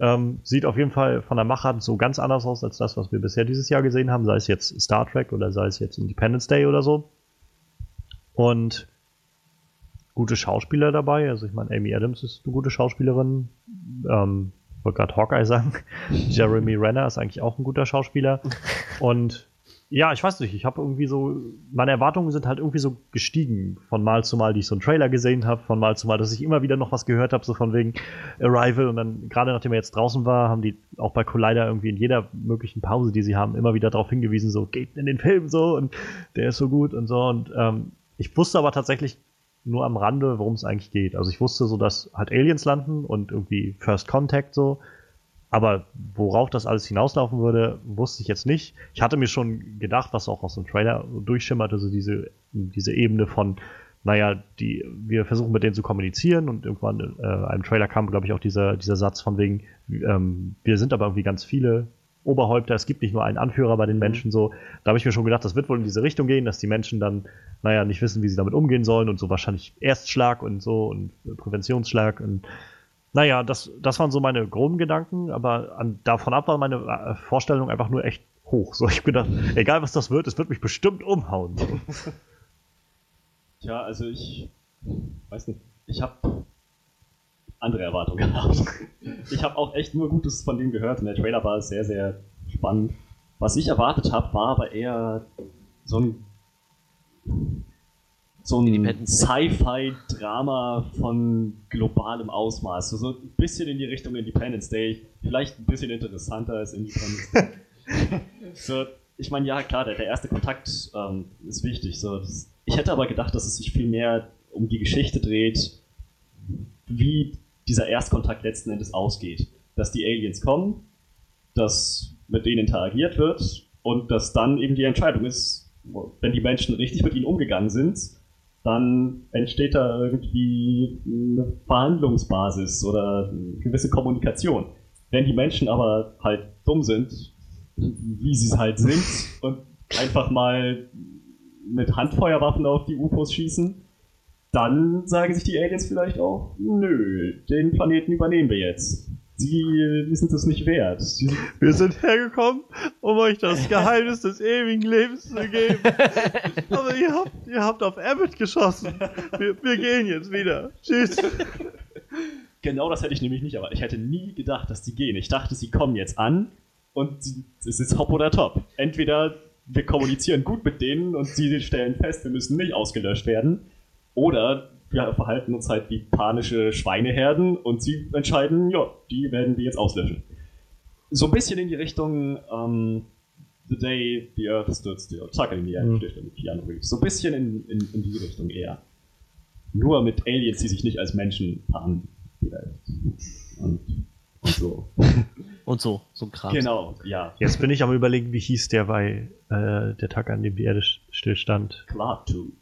Speaker 1: Ähm, sieht auf jeden Fall von der Machart so ganz anders aus als das, was wir bisher dieses Jahr gesehen haben, sei es jetzt Star Trek oder sei es jetzt Independence Day oder so. Und gute Schauspieler dabei. Also ich meine, Amy Adams ist eine gute Schauspielerin. Ähm, wollte gerade Hawkeye sagen. [laughs] Jeremy Renner ist eigentlich auch ein guter Schauspieler. [laughs] Und ja, ich weiß nicht, ich habe irgendwie so, meine Erwartungen sind halt irgendwie so gestiegen von Mal zu Mal, die ich so einen Trailer gesehen habe, von Mal zu Mal, dass ich immer wieder noch was gehört habe, so von wegen Arrival und dann, gerade nachdem er jetzt draußen war, haben die auch bei Collider irgendwie in jeder möglichen Pause, die sie haben, immer wieder darauf hingewiesen, so, geht in den Film so und der ist so gut und so und ähm, ich wusste aber tatsächlich nur am Rande, worum es eigentlich geht. Also ich wusste so, dass halt Aliens landen und irgendwie First Contact so, aber worauf das alles hinauslaufen würde, wusste ich jetzt nicht. Ich hatte mir schon gedacht, was auch aus dem Trailer durchschimmerte, so diese, diese Ebene von, naja, die, wir versuchen mit denen zu kommunizieren und irgendwann äh, einem Trailer kam, glaube ich, auch dieser, dieser Satz von wegen, ähm, wir sind aber irgendwie ganz viele Oberhäupter, es gibt nicht nur einen Anführer bei den Menschen so. Da habe ich mir schon gedacht, das wird wohl in diese Richtung gehen, dass die Menschen dann, naja, nicht wissen, wie sie damit umgehen sollen und so wahrscheinlich Erstschlag und so und Präventionsschlag und naja, das, das waren so meine groben Gedanken, aber an, davon ab war meine äh, Vorstellung einfach nur echt hoch. So, [laughs] ich hab gedacht, egal was das wird, es wird mich bestimmt umhauen. [laughs]
Speaker 2: Tja, also ich weiß nicht, ich habe andere Erwartungen gehabt. Ich habe auch echt nur Gutes von dem gehört und der Trailer war sehr, sehr spannend. Was ich erwartet habe, war aber eher so ein so ein. Sci-Fi-Drama von globalem Ausmaß. So, so ein bisschen in die Richtung Independence Day. Vielleicht ein bisschen interessanter als Independence Day. [laughs] so, ich meine, ja, klar, der, der erste Kontakt ähm, ist wichtig. So, das, ich hätte aber gedacht, dass es sich viel mehr um die Geschichte dreht, wie dieser Erstkontakt letzten Endes ausgeht. Dass die Aliens kommen, dass mit denen interagiert wird und dass dann eben die Entscheidung ist, wenn die Menschen richtig mit ihnen umgegangen sind, dann entsteht da irgendwie eine Verhandlungsbasis oder eine gewisse Kommunikation. Wenn die Menschen aber halt dumm sind, wie sie es halt sind, und einfach mal mit Handfeuerwaffen auf die UFOs schießen, dann sagen sich die Aliens vielleicht auch, nö, den Planeten übernehmen wir jetzt. Sie äh, sind es nicht wert.
Speaker 1: Wir sind hergekommen, um euch das Geheimnis des ewigen Lebens zu geben. [laughs] Aber ihr habt, ihr habt auf Abbott geschossen. Wir, wir gehen jetzt wieder. Tschüss.
Speaker 2: genau das hätte ich nämlich nicht, aber ich hätte nie gedacht, dass die gehen. Ich dachte, sie kommen jetzt an und es ist hopp oder top. Entweder wir kommunizieren gut mit denen und sie stellen fest, wir müssen nicht ausgelöscht werden, oder wir verhalten uns halt wie panische Schweineherden und sie entscheiden, ja, die werden wir jetzt auslöschen. So ein bisschen in die Richtung ähm, The Day the Earth Stood Still. Tag an die
Speaker 1: Mhm.
Speaker 2: Erde mit Keanu Reeves. So ein bisschen in, in, in die Richtung eher. Nur mit Aliens, die sich nicht als Menschen. Vielleicht. Und, und so. [laughs]
Speaker 3: Und so, so ein Kram.
Speaker 2: Genau, ja.
Speaker 1: Jetzt bin ich am überlegen, wie hieß der bei äh, der Tag, an dem die Erde st- stillstand.
Speaker 2: Klaatu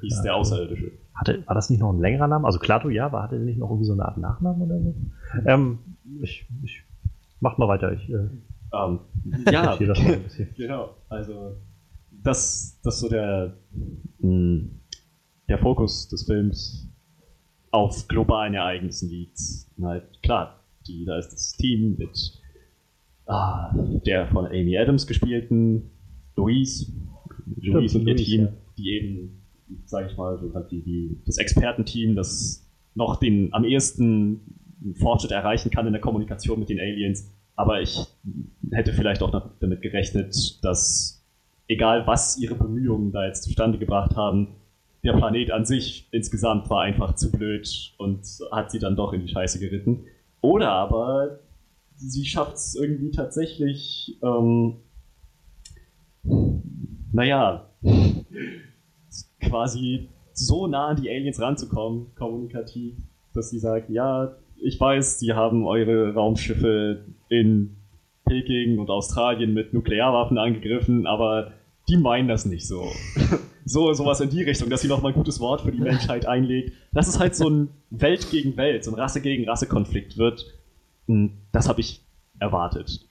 Speaker 2: hieß der Außerirdische.
Speaker 1: Hatte, war das nicht noch ein längerer Name? Also Klato, ja, war hatte der nicht noch irgendwie so eine Art Nachnamen oder so? Ähm, ich, ich mach mal weiter. Ich äh,
Speaker 2: Ähm, [laughs] ja, genau. Also, das, das so der, mh, der Fokus des Films auf globalen Ereignissen liegt. Und Halt, klar, die, da ist das Team mit ah, der von Amy Adams gespielten Louise, Louise und ihr Team,
Speaker 1: ja.
Speaker 2: die eben, sage ich mal, so halt die, die, das Expertenteam, das noch den am ehesten Fortschritt erreichen kann in der Kommunikation mit den Aliens. Aber ich hätte vielleicht auch damit gerechnet, dass egal was ihre Bemühungen da jetzt zustande gebracht haben, der Planet an sich insgesamt war einfach zu blöd und hat sie dann doch in die Scheiße geritten. Oder aber sie schafft es irgendwie tatsächlich, ähm, naja, quasi so nah an die Aliens ranzukommen, kommunikativ, dass sie sagt, ja, ich weiß, die haben eure Raumschiffe in Peking und Australien mit Nuklearwaffen angegriffen, aber die meinen das nicht so. [laughs] so sowas in die Richtung, dass sie nochmal ein gutes Wort für die Menschheit einlegt. Dass es halt so ein Welt gegen Welt, so ein Rasse gegen Rasse Konflikt wird. Hm, Das habe ich erwartet.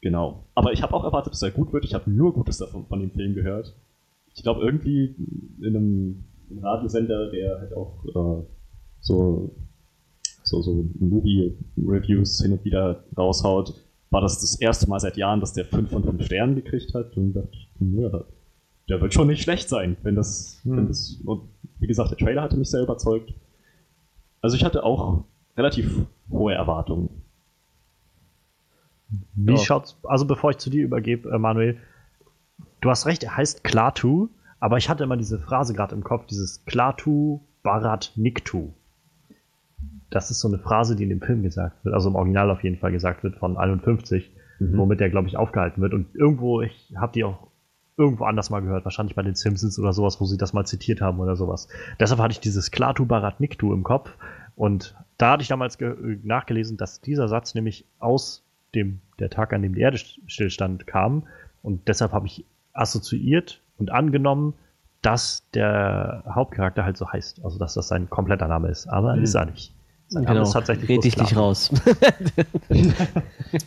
Speaker 2: Genau. Aber ich habe auch erwartet, dass er gut wird. Ich habe nur Gutes davon von dem Film gehört. Ich glaube, irgendwie in einem, einem Radiosender, der halt auch äh, so, so, so Movie-Reviews hin und wieder raushaut, war das das erste Mal seit Jahren, dass der 5 von 5 Sternen gekriegt hat. Und dachte ich, ja, der wird schon nicht schlecht sein, wenn das,
Speaker 1: Hm.
Speaker 2: wenn das. Und wie gesagt, der Trailer hatte mich sehr überzeugt. Also ich hatte auch relativ hohe Erwartungen.
Speaker 1: Wie
Speaker 2: Ja.
Speaker 1: schaut's, also bevor ich zu dir übergebe, äh, Manuel, du hast recht, er heißt Klatu, aber ich hatte immer diese Phrase gerade im Kopf, dieses Klatu Barat Niktu. Das ist so eine Phrase, die in dem Film gesagt wird, also im Original auf jeden Fall gesagt wird von 51,
Speaker 2: Mhm.
Speaker 1: womit der, glaube ich, aufgehalten wird. Und irgendwo, ich habe die auch irgendwo anders mal gehört, wahrscheinlich bei den Simpsons oder sowas, wo sie das mal zitiert haben oder sowas. Deshalb hatte ich dieses Klatu Barat Niktu im Kopf und da hatte ich damals äh, nachgelesen, dass dieser Satz nämlich aus dem der Tag, an dem die Erde st- stillstand, kam und deshalb habe ich assoziiert und angenommen, dass der Hauptcharakter halt so heißt, also dass das sein kompletter Name ist, aber
Speaker 2: Mhm.
Speaker 1: ist er nicht. Sein Name
Speaker 3: Genau,
Speaker 1: ist tatsächlich
Speaker 3: red ich dich raus. [laughs]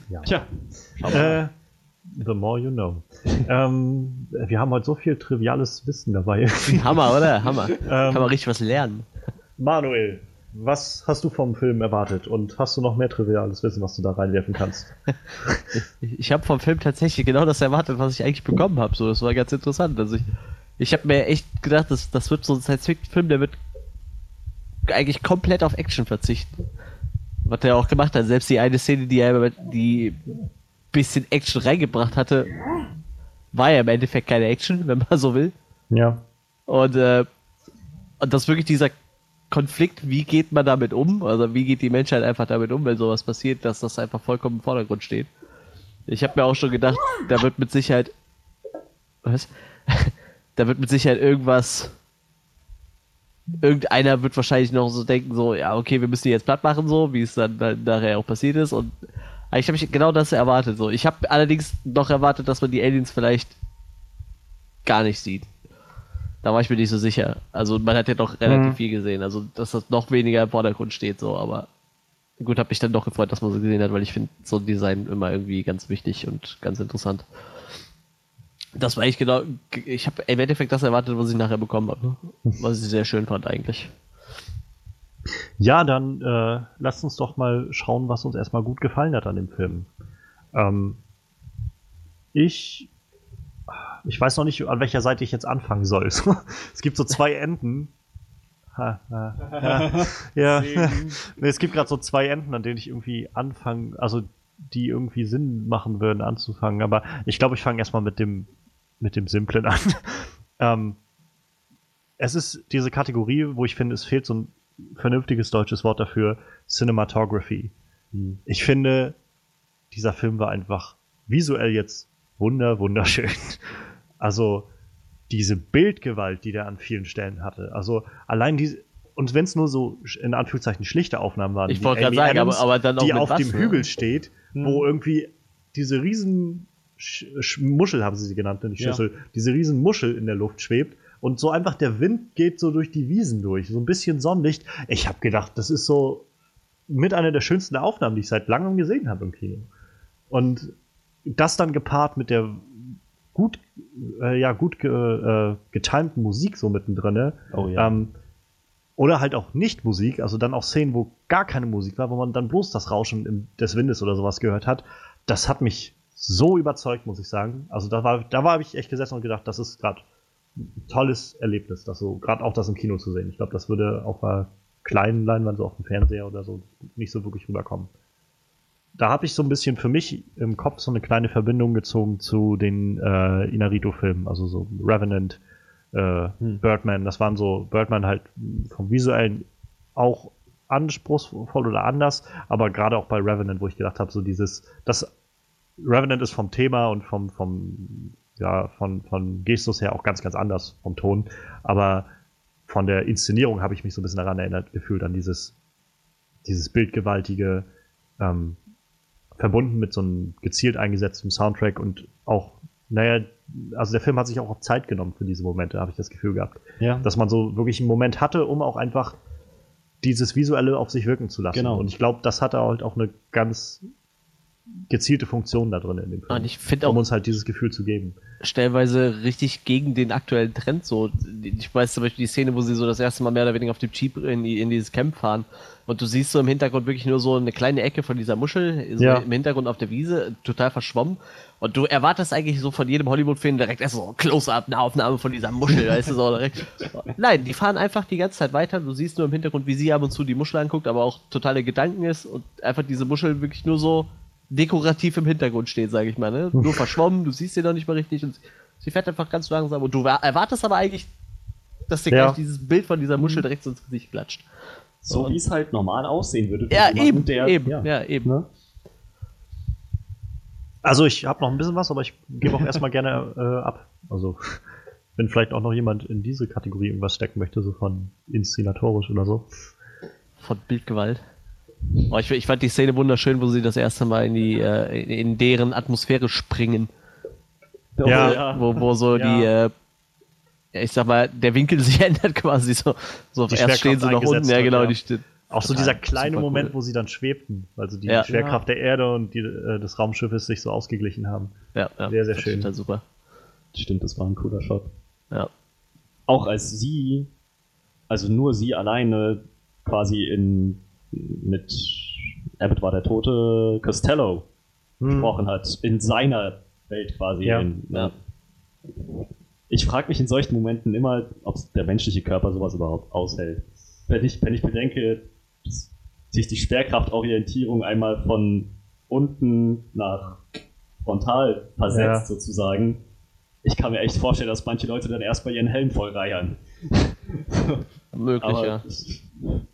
Speaker 1: Ja.
Speaker 2: Tja, schau mal.
Speaker 1: Äh, the more you know. ähm, wir haben heute so viel triviales Wissen dabei.
Speaker 3: Hammer, oder? Hammer.
Speaker 1: Ähm, [laughs]
Speaker 3: Kann man richtig was lernen.
Speaker 1: Manuel, was hast du vom Film erwartet und hast du noch mehr triviales Wissen, was du da reinwerfen kannst? [laughs]
Speaker 3: Ich, ich habe vom Film tatsächlich genau das erwartet, was ich eigentlich bekommen habe. So, das war ganz interessant. Also ich, Ich habe mir echt gedacht, das, das wird so ein Science-Fiction-Film, der wird eigentlich komplett auf Action verzichten. Was er auch gemacht hat. Selbst die eine Szene, die er die bisschen Action reingebracht hatte, war ja im Endeffekt keine Action, [laughs] wenn man so will.
Speaker 1: Ja.
Speaker 3: Und, äh, und das wirklich dieser Konflikt, wie geht man damit um? Also wie geht die Menschheit einfach damit um, wenn sowas passiert, dass das einfach vollkommen im Vordergrund steht. Ich habe mir auch schon gedacht, da wird mit Sicherheit was? [laughs] da wird mit Sicherheit irgendwas irgendeiner wird wahrscheinlich noch so denken, so, ja, okay, wir müssen die jetzt platt machen, so, wie es dann, dann nachher auch passiert ist. Und ich habe genau das erwartet. So. Ich habe allerdings noch erwartet, dass man die Aliens vielleicht gar nicht sieht. Da war ich mir nicht so sicher. Also man hat ja doch relativ mhm. viel gesehen. Also dass das noch weniger im Vordergrund steht, so, aber gut, habe mich dann doch gefreut, dass man so gesehen hat, weil ich finde so ein Design immer irgendwie ganz wichtig und ganz interessant. Das war ich genau. Ich habe im Endeffekt das erwartet, was ich nachher bekommen habe. Was ich sehr schön fand eigentlich.
Speaker 1: Ja, dann äh, lasst uns doch mal schauen, was uns erstmal gut gefallen hat an dem Film. Ähm, ich ich weiß noch nicht, an welcher Seite ich jetzt anfangen soll. [laughs] es gibt so zwei Enden. Ha, ha, ha. [laughs] ja, [laughs] nee, es gibt gerade so zwei Enden, an denen ich irgendwie anfange, also die irgendwie Sinn machen würden anzufangen. Aber ich glaube, ich fange erstmal mit dem mit dem Simplen an. ähm, es ist diese Kategorie, wo ich finde, es fehlt so ein vernünftiges deutsches Wort dafür, Cinematography. Hm. Ich finde, dieser Film war einfach visuell jetzt wunder, wunderschön. Also diese Bildgewalt, die der an vielen Stellen hatte. Also allein diese, und wenn es nur so in Anführungszeichen schlichte Aufnahmen waren,
Speaker 3: ich wollte gerade sagen,
Speaker 1: Adams,
Speaker 3: aber, aber dann auch
Speaker 1: die auf
Speaker 3: was,
Speaker 1: dem ne? Hügel steht, hm. wo irgendwie diese riesen Sch Muschel haben sie sie genannt, nicht Schüssel, ja. diese riesen Muschel in der Luft schwebt und so einfach der Wind geht so durch die Wiesen durch, so ein bisschen Sonnenlicht. Ich habe gedacht, das ist so mit einer der schönsten Aufnahmen, die ich seit langem gesehen habe im Kino. Und das dann gepaart mit der gut, äh, ja, gut ge, äh, getimten Musik so mittendrin.
Speaker 2: Oh, ja.
Speaker 1: ähm, oder halt auch nicht Musik, also dann auch Szenen, wo gar keine Musik war, wo man dann bloß das Rauschen im, des Windes oder sowas gehört hat. Das hat mich so überzeugt, muss ich sagen. Also da war, da war ich echt gesessen und gedacht, das ist gerade ein tolles Erlebnis, das so, gerade auch das im Kino zu sehen. Ich glaube, das würde auf einer kleinen Leinwand, so auf dem Fernseher oder so, nicht so wirklich rüberkommen. Da habe ich so ein bisschen für mich im Kopf so eine kleine Verbindung gezogen zu den äh, Inarito-Filmen, also so Revenant, äh, hm. Birdman. Das waren so Birdman halt vom visuellen auch anspruchsvoll oder anders, aber gerade auch bei Revenant, wo ich gedacht habe, so dieses, das Revenant ist vom Thema und vom, vom, ja, von, von Gestus her auch ganz, ganz anders vom Ton. Aber von der Inszenierung habe ich mich so ein bisschen daran erinnert, gefühlt an dieses, dieses bildgewaltige, ähm, verbunden mit so einem gezielt eingesetzten Soundtrack und auch, naja, also der Film hat sich auch auf Zeit genommen für diese Momente, habe ich das Gefühl gehabt.
Speaker 2: Ja.
Speaker 1: Dass man so wirklich einen Moment hatte, um auch einfach dieses Visuelle auf sich wirken zu lassen.
Speaker 2: Genau.
Speaker 1: Und ich glaube, das hatte halt auch eine ganz gezielte Funktion da drin in dem
Speaker 3: Film. Und ich finde auch,
Speaker 1: um uns halt dieses Gefühl zu geben.
Speaker 3: Stellweise richtig gegen den aktuellen Trend so. Ich weiß zum Beispiel die Szene, wo sie so das erste Mal mehr oder weniger auf dem Jeep in, die, in dieses Camp fahren und du siehst so im Hintergrund wirklich nur so eine kleine Ecke von dieser Muschel, so
Speaker 1: ja.
Speaker 3: im Hintergrund auf der Wiese, total verschwommen. Und du erwartest eigentlich so von jedem Hollywood-Film direkt erst so Close-Up, eine Aufnahme von dieser Muschel, weißt du, so direkt. Nein, die fahren einfach die ganze Zeit weiter. Du siehst nur im Hintergrund, wie sie ab und zu die Muschel anguckt, aber auch totale Gedanken ist und einfach diese Muschel wirklich nur so dekorativ im Hintergrund steht, sage ich mal. Ne? Nur verschwommen, du siehst sie noch nicht mal richtig und sie fährt einfach ganz langsam und du erwartest aber eigentlich, dass dir ja. gleich dieses Bild von dieser Muschel direkt ins Gesicht klatscht.
Speaker 2: So wie es halt normal aussehen würde.
Speaker 3: Ja, eben, der, eben, ja, ja eben. Ne?
Speaker 1: Also ich habe noch ein bisschen was, aber ich gebe auch erstmal gerne äh, ab. Also wenn vielleicht auch noch jemand in diese Kategorie irgendwas stecken möchte, so von inszenatorisch oder so.
Speaker 3: Von Bildgewalt. Oh, ich, ich, fand die Szene wunderschön, wo sie das erste Mal in die äh, in deren Atmosphäre springen.
Speaker 1: Ja.
Speaker 3: Wo, wo so ja. die äh, ich sag mal, der Winkel sich [laughs] ändert quasi so. so erst stehen sie noch unten, ja genau.
Speaker 1: Ja. Die auch so dieser kleine Moment, cool. wo sie dann schwebten, weil so die
Speaker 3: ja.
Speaker 1: Schwerkraft der Erde und die, äh, des Raumschiffes sich so ausgeglichen haben.
Speaker 3: Ja, ja.
Speaker 1: sehr, sehr schön.
Speaker 3: Total super.
Speaker 2: Stimmt, das war ein cooler Shot.
Speaker 3: Ja.
Speaker 2: Auch als sie, also nur sie alleine quasi in mit Abbott war der tote Costello hm. gesprochen hat, in seiner Welt quasi.
Speaker 1: Ja.
Speaker 2: In,
Speaker 3: ja.
Speaker 2: Ich frage mich in solchen Momenten immer, ob der menschliche Körper sowas überhaupt aushält. Wenn ich, wenn ich bedenke, dass sich die Schwerkraftorientierung einmal von unten nach frontal versetzt,
Speaker 1: Ja.
Speaker 2: sozusagen, ich kann mir echt vorstellen, dass manche Leute dann erstmal ihren Helm vollreiern. [laughs]
Speaker 3: Möglich,
Speaker 2: Aber
Speaker 3: ja.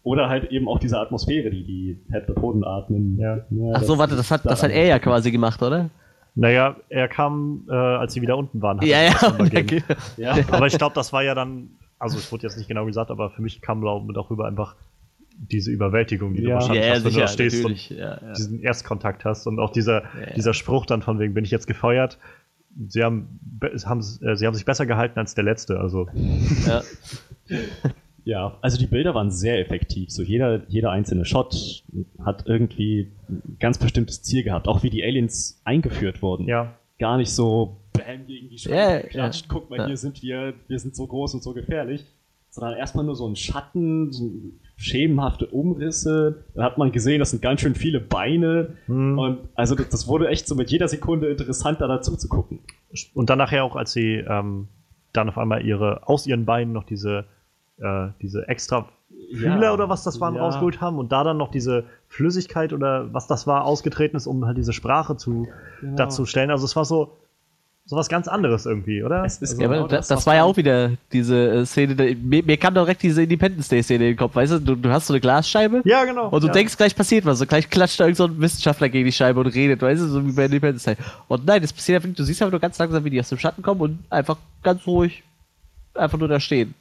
Speaker 2: Oder halt eben auch diese Atmosphäre, die die Heptapoden atmen.
Speaker 1: Ja.
Speaker 3: Ach so, warte, das hat, das hat er ja quasi gemacht, oder?
Speaker 1: Naja, er kam, äh, als sie wieder unten waren. hat
Speaker 3: Ja,
Speaker 1: er
Speaker 3: ja. [laughs]
Speaker 2: Ja.
Speaker 1: aber ich glaube, das war ja dann, also es wurde jetzt nicht genau gesagt, aber für mich kam darüber einfach diese Überwältigung, die du
Speaker 2: Ja.
Speaker 1: wahrscheinlich
Speaker 3: Ja,
Speaker 1: hast, wenn du
Speaker 3: sicher,
Speaker 1: da stehst
Speaker 3: natürlich.
Speaker 1: und
Speaker 3: Ja, ja.
Speaker 1: diesen Erstkontakt hast und auch dieser,
Speaker 3: ja.
Speaker 1: dieser Spruch dann von wegen, bin ich jetzt gefeuert? Sie haben, be- haben, äh, sie haben sich besser gehalten als der letzte, also
Speaker 3: Ja. [laughs]
Speaker 2: Ja, also die Bilder waren sehr effektiv. So jeder, jeder einzelne Shot hat irgendwie ein ganz bestimmtes Ziel gehabt. Auch wie die Aliens eingeführt wurden.
Speaker 1: ja.
Speaker 2: Gar nicht so bam gegen die Schwelle
Speaker 3: Ja,
Speaker 2: geklatscht.
Speaker 3: ja.
Speaker 2: Guck mal,
Speaker 3: Ja.
Speaker 2: hier sind wir, wir sind so groß und so gefährlich. Sondern erstmal nur so ein Schatten, so schemenhafte Umrisse. Dann hat man gesehen, das sind ganz schön viele Beine.
Speaker 1: Hm.
Speaker 2: Und also das, das wurde echt so mit jeder Sekunde interessanter dazu zu gucken.
Speaker 1: Und dann nachher auch, als sie ähm, dann auf einmal ihre, aus ihren Beinen noch diese, äh, diese extra Fühler
Speaker 2: Ja.
Speaker 1: oder was das waren
Speaker 2: Ja.
Speaker 1: rausgeholt haben und da dann noch diese Flüssigkeit oder was das war ausgetreten ist, um halt diese Sprache zu
Speaker 2: Genau.
Speaker 1: dazu stellen. Also es war so so was ganz anderes irgendwie, oder?
Speaker 2: Es ist
Speaker 1: also,
Speaker 3: Ja,
Speaker 2: Genau
Speaker 3: das,
Speaker 2: das,
Speaker 3: das war ja auch wieder diese äh, Szene. Da, mir, mir kam direkt diese Independence Day Szene in den Kopf. Weißt du, du, du hast so eine Glasscheibe
Speaker 1: ja, genau.
Speaker 3: und du
Speaker 1: ja.
Speaker 3: denkst, gleich passiert was. Und gleich klatscht da irgend so ein Wissenschaftler gegen die Scheibe und redet, weißt du, so wie bei Independence Day. Und nein, das passiert einfach. Du siehst einfach nur ganz langsam, wie die aus dem Schatten kommen und einfach ganz ruhig einfach nur da stehen.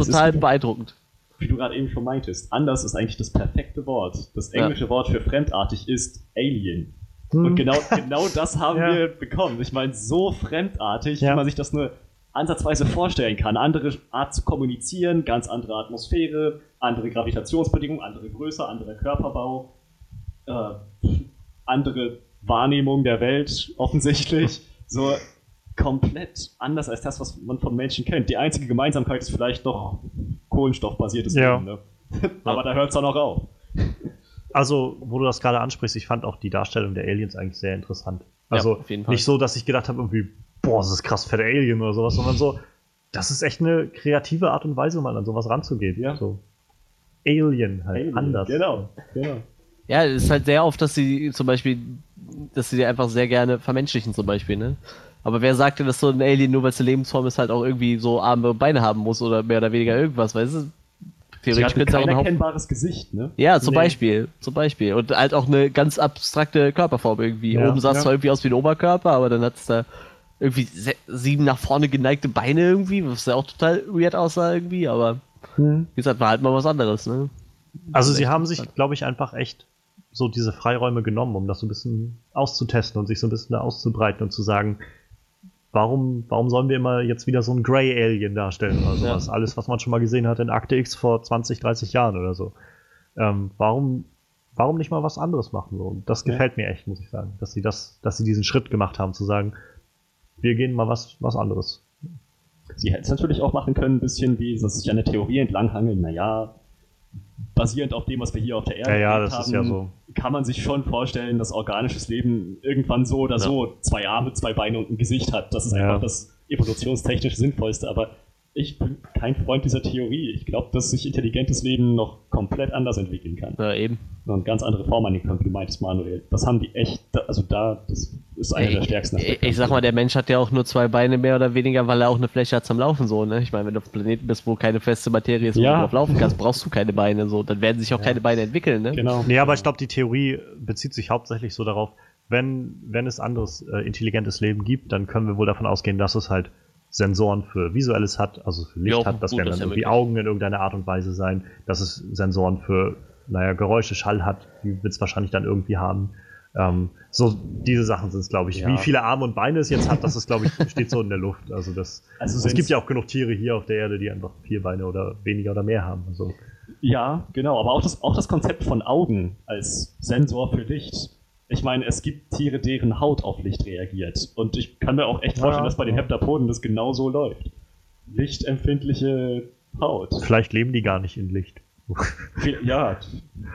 Speaker 2: Es
Speaker 3: Total
Speaker 2: ist-
Speaker 3: beeindruckend.
Speaker 2: wie du gerade eben schon meintest, anders ist eigentlich das perfekte Wort. Das
Speaker 3: Ja.
Speaker 2: englische Wort für fremdartig ist Alien.
Speaker 1: Hm.
Speaker 2: Und genau, genau [laughs] das haben
Speaker 1: Ja.
Speaker 2: wir bekommen. Ich meine, so fremdartig,
Speaker 1: Ja.
Speaker 2: wie man sich das nur ansatzweise vorstellen kann. Andere Art zu kommunizieren, ganz andere Atmosphäre, andere Gravitationsbedingungen, andere Größe, anderer Körperbau, äh, andere Wahrnehmung der Welt offensichtlich. So komplett anders als das, was man von Menschen kennt. Die einzige Gemeinsamkeit ist vielleicht noch kohlenstoffbasiertes
Speaker 1: Ja.
Speaker 2: Leben. Ne? [laughs] Aber da hört es dann auch auf.
Speaker 1: Also, wo du das gerade ansprichst, ich fand auch die Darstellung der Aliens eigentlich sehr interessant. Also
Speaker 3: auf jeden Fall.
Speaker 1: nicht so, dass ich gedacht habe, irgendwie, boah, das ist krass fette Alien oder sowas, sondern so, das ist echt eine kreative Art und Weise, mal an sowas ranzugehen.
Speaker 2: Ja.
Speaker 1: So. Alien halt,
Speaker 2: Alien,
Speaker 1: anders.
Speaker 2: Genau, genau.
Speaker 3: Ja, es ist halt sehr oft, dass sie zum Beispiel, dass sie die einfach sehr gerne vermenschlichen zum Beispiel, ne? Aber wer sagt denn, dass so ein Alien, nur weil es eine Lebensform ist, halt auch irgendwie so Arme und Beine haben muss oder mehr oder weniger irgendwas, weißt du? Theoretisch könnte es auch ein
Speaker 2: erkennbares Gesicht, ne?
Speaker 3: Ja, zum
Speaker 1: Nee.
Speaker 3: Beispiel, zum Beispiel. Und halt auch eine ganz abstrakte Körperform irgendwie.
Speaker 1: Ja,
Speaker 3: Oben sah es
Speaker 1: ja.
Speaker 3: zwar irgendwie aus wie ein Oberkörper, aber dann hat es da irgendwie sieben nach vorne geneigte Beine irgendwie, was ja auch total weird aussah irgendwie, aber
Speaker 1: Hm.
Speaker 3: wie gesagt, war halt mal was anderes, ne?
Speaker 1: Also sie haben sich, glaube ich, einfach echt so diese Freiräume genommen, um das so ein bisschen auszutesten und sich so ein bisschen da auszubreiten und zu sagen, warum, warum sollen wir immer jetzt wieder so ein Grey Alien darstellen oder sowas? Alles, was man schon mal gesehen hat in Akte X vor 20, 30 Jahren oder so. Ähm, warum, warum nicht mal was anderes machen? So? Und das
Speaker 2: Ja.
Speaker 1: gefällt mir echt, muss ich sagen, dass sie das, dass sie diesen Schritt gemacht haben, zu sagen, wir gehen mal was, was anderes.
Speaker 2: Sie hätten es natürlich auch machen können, ein bisschen wie, dass sich an der Theorie entlanghangeln. Naja, basierend auf dem, was wir hier auf der Erde
Speaker 1: Ja, ja, ist ja so.
Speaker 2: kann man sich schon vorstellen, dass organisches Leben irgendwann so oder so zwei Arme, zwei Beine und ein Gesicht hat. Das ist einfach das evolutionstechnisch Sinnvollste. Aber ich bin kein Freund dieser Theorie. Ich glaube, dass sich intelligentes Leben noch komplett anders entwickeln kann.
Speaker 3: Ja, eben.
Speaker 2: Und ganz andere Formen annehmen kann, wie du meintest, Manuel. Das haben die echt, also da, das ist einer der stärksten
Speaker 3: ich, ich sag mal, der Mensch hat ja auch nur zwei Beine mehr oder weniger, weil er auch eine Fläche hat zum Laufen so, ne? Ich meine, wenn du auf einem Planeten bist, wo keine feste Materie ist, wo
Speaker 2: Ja.
Speaker 3: du drauf laufen kannst, brauchst du keine Beine so. Dann werden sich auch keine Beine entwickeln, ne?
Speaker 2: Genau.
Speaker 1: Nee, aber ich glaube, die Theorie bezieht sich hauptsächlich so darauf, wenn, wenn es anderes äh, intelligentes Leben gibt, dann können wir wohl davon ausgehen, dass es halt Sensoren für Visuelles hat, also für Licht
Speaker 3: Ja,
Speaker 1: hat. Das
Speaker 3: gut,
Speaker 1: werden dann irgendwie. Augen in irgendeiner Art und Weise sein, dass es Sensoren für, naja, Geräusche, Schall hat, die wird es wahrscheinlich dann irgendwie haben. Ähm, so, diese Sachen sind es, glaube ich.
Speaker 2: Ja.
Speaker 1: Wie viele Arme und Beine es jetzt hat, das ist, glaube ich, [laughs] steht so in der Luft. Also das,
Speaker 2: Also
Speaker 1: es
Speaker 2: sind's-
Speaker 1: gibt ja auch genug Tiere hier auf der Erde, die einfach vier Beine oder weniger oder mehr haben. Also,
Speaker 2: Ja, genau, aber auch das, auch das Konzept von Augen als Sensor für Licht. Ich meine, es gibt Tiere, deren Haut auf Licht reagiert. Und ich kann mir auch echt vorstellen,
Speaker 1: Ja,
Speaker 2: dass bei den. Heptapoden das genau so läuft. Lichtempfindliche Haut.
Speaker 1: vielleicht leben die gar nicht in Licht.
Speaker 2: Ja,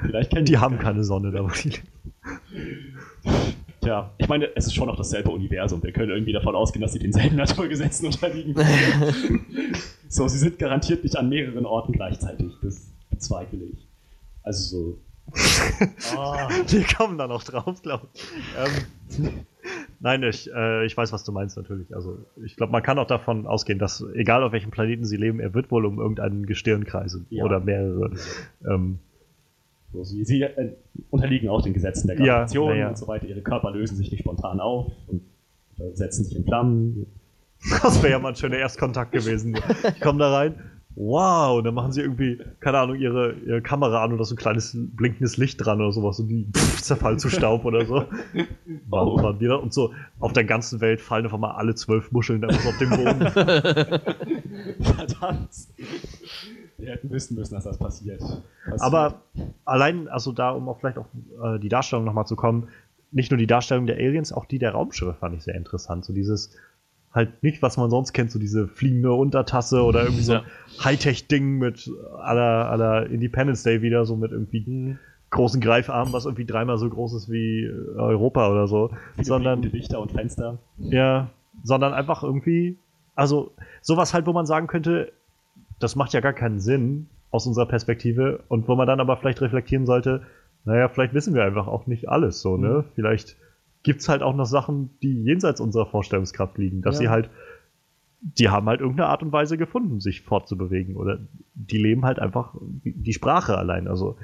Speaker 2: vielleicht kennen
Speaker 1: Die haben keine Sonne da. die.
Speaker 2: Tja, ich meine, es ist schon noch dasselbe Universum. Wir können irgendwie davon ausgehen, dass sie denselben Naturgesetzen [laughs] unterliegen. so, sie sind garantiert nicht an mehreren Orten gleichzeitig. Das bezweifle ich. Also so. [laughs]
Speaker 1: oh. Wir kommen da noch drauf, glaube ich. Ähm, nein, ich, äh, ich weiß, was du meinst natürlich. Also ich glaube, man kann auch davon ausgehen, dass egal auf welchem Planeten sie leben, er wird wohl um irgendeinen Gestirn kreisen
Speaker 2: Ja.
Speaker 1: oder mehrere. Ähm,
Speaker 2: so sie sie äh, unterliegen auch den Gesetzen der Gravitation
Speaker 1: Ja, ja,
Speaker 2: und so weiter. Ihre Körper lösen sich nicht spontan auf und äh, setzen sich in Flammen.
Speaker 1: Das wäre ja mal ein schöner Erstkontakt gewesen. Ich komme da rein, wow, und dann machen sie irgendwie, keine Ahnung, ihre, ihre Kamera an und da ist so ein kleines blinkendes Licht dran oder sowas und die pff, zerfallen zu Staub oder so. [laughs] Warum waren die da? Und so auf der ganzen Welt fallen einfach mal alle zwölf Muscheln einfach so auf den Boden. [laughs]
Speaker 2: Verdammt. Wir hätten wissen müssen, dass das passiert. passiert.
Speaker 1: Aber allein, also da, um auch vielleicht auf äh, die Darstellung nochmal zu kommen, nicht nur die Darstellung der Aliens, auch die der Raumschiffe fand ich sehr interessant. So dieses, halt nicht, was man sonst kennt, so diese fliegende Untertasse oder irgendwie so ein Hightech-Ding mit aller aller Independence Day wieder, so mit irgendwie großen Greifarmen, was irgendwie dreimal so groß ist wie äh, Europa oder so.
Speaker 2: Viele
Speaker 1: sondern
Speaker 2: Lichter und Fenster.
Speaker 1: ja, sondern einfach irgendwie, also sowas halt, wo man sagen könnte, das macht ja gar keinen Sinn aus unserer Perspektive und wo man dann aber vielleicht reflektieren sollte, naja, vielleicht wissen wir einfach auch nicht alles so, ne? Vielleicht gibt's halt auch noch Sachen, die jenseits unserer Vorstellungskraft liegen, dass
Speaker 2: Ja.
Speaker 1: sie halt, die haben halt irgendeine Art und Weise gefunden, sich fortzubewegen oder die leben halt einfach die Sprache allein, also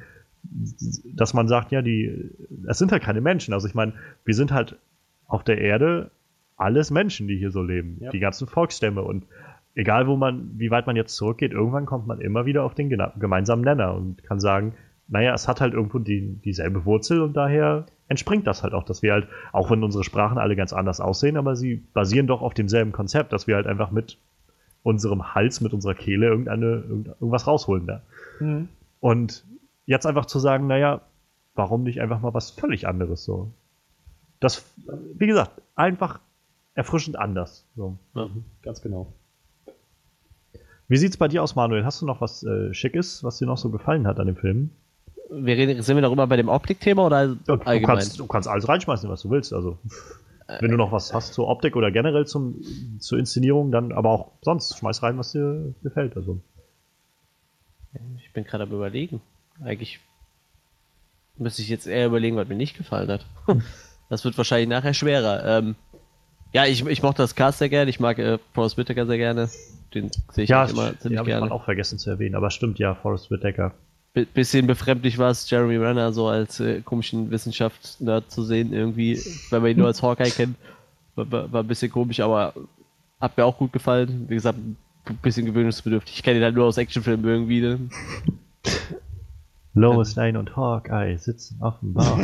Speaker 1: dass man sagt, ja, die, es sind halt keine Menschen. Also ich meine, wir sind halt auf der Erde alles Menschen, die hier so leben.
Speaker 2: Ja.
Speaker 1: Die ganzen Volksstämme. Und egal, wo man, wie weit man jetzt zurückgeht, irgendwann kommt man immer wieder auf den gemeinsamen Nenner und kann sagen, naja, es hat halt irgendwo die, dieselbe Wurzel und daher entspringt das halt auch, dass wir halt, auch wenn unsere Sprachen alle ganz anders aussehen, aber sie basieren doch auf demselben Konzept, dass wir halt einfach mit unserem Hals, mit unserer Kehle irgendeine, irgend- irgendwas rausholen da. Und jetzt einfach zu sagen, naja, warum nicht einfach mal was völlig anderes so? Das, wie gesagt, einfach erfrischend anders. So.
Speaker 2: Mhm, Ganz genau.
Speaker 1: Wie sieht's bei dir aus, Manuel? Hast du noch was äh, Schickes, was dir noch so gefallen hat an dem Film?
Speaker 3: Wir reden, sind wir immer bei dem Optikthema oder
Speaker 1: Ja, du,
Speaker 3: allgemein?
Speaker 1: kannst, du kannst alles reinschmeißen, was du willst. Also, wenn du noch was hast zur Optik oder generell zum, zur Inszenierung, dann aber auch sonst schmeiß rein, was dir gefällt. Also.
Speaker 3: Ich bin gerade am überlegen. Eigentlich müsste ich jetzt eher überlegen, was mir nicht gefallen hat. [laughs] Das wird wahrscheinlich nachher schwerer. Ähm, ja, ich, ich mochte das Cast sehr gerne. Ich mag äh, Forrest Whitaker sehr gerne. Den sehe ich
Speaker 1: Ja,
Speaker 3: immer ziemlich
Speaker 1: habe ich
Speaker 3: gerne.
Speaker 1: mal auch vergessen zu erwähnen, aber stimmt ja, Forrest Whitaker.
Speaker 3: Bi- bisschen befremdlich war es, Jeremy Renner so als äh, komischen Wissenschaftsnerd zu sehen, irgendwie, wenn man ihn nur als Hawkeye kennt. War, war, war ein bisschen komisch, aber hat mir auch gut gefallen. Wie gesagt, ein bisschen gewöhnungsbedürftig. Ich kenne ihn halt nur aus Actionfilmen irgendwie. Ne?
Speaker 1: Lois Lane und Hawkeye sitzen auf dem Bar.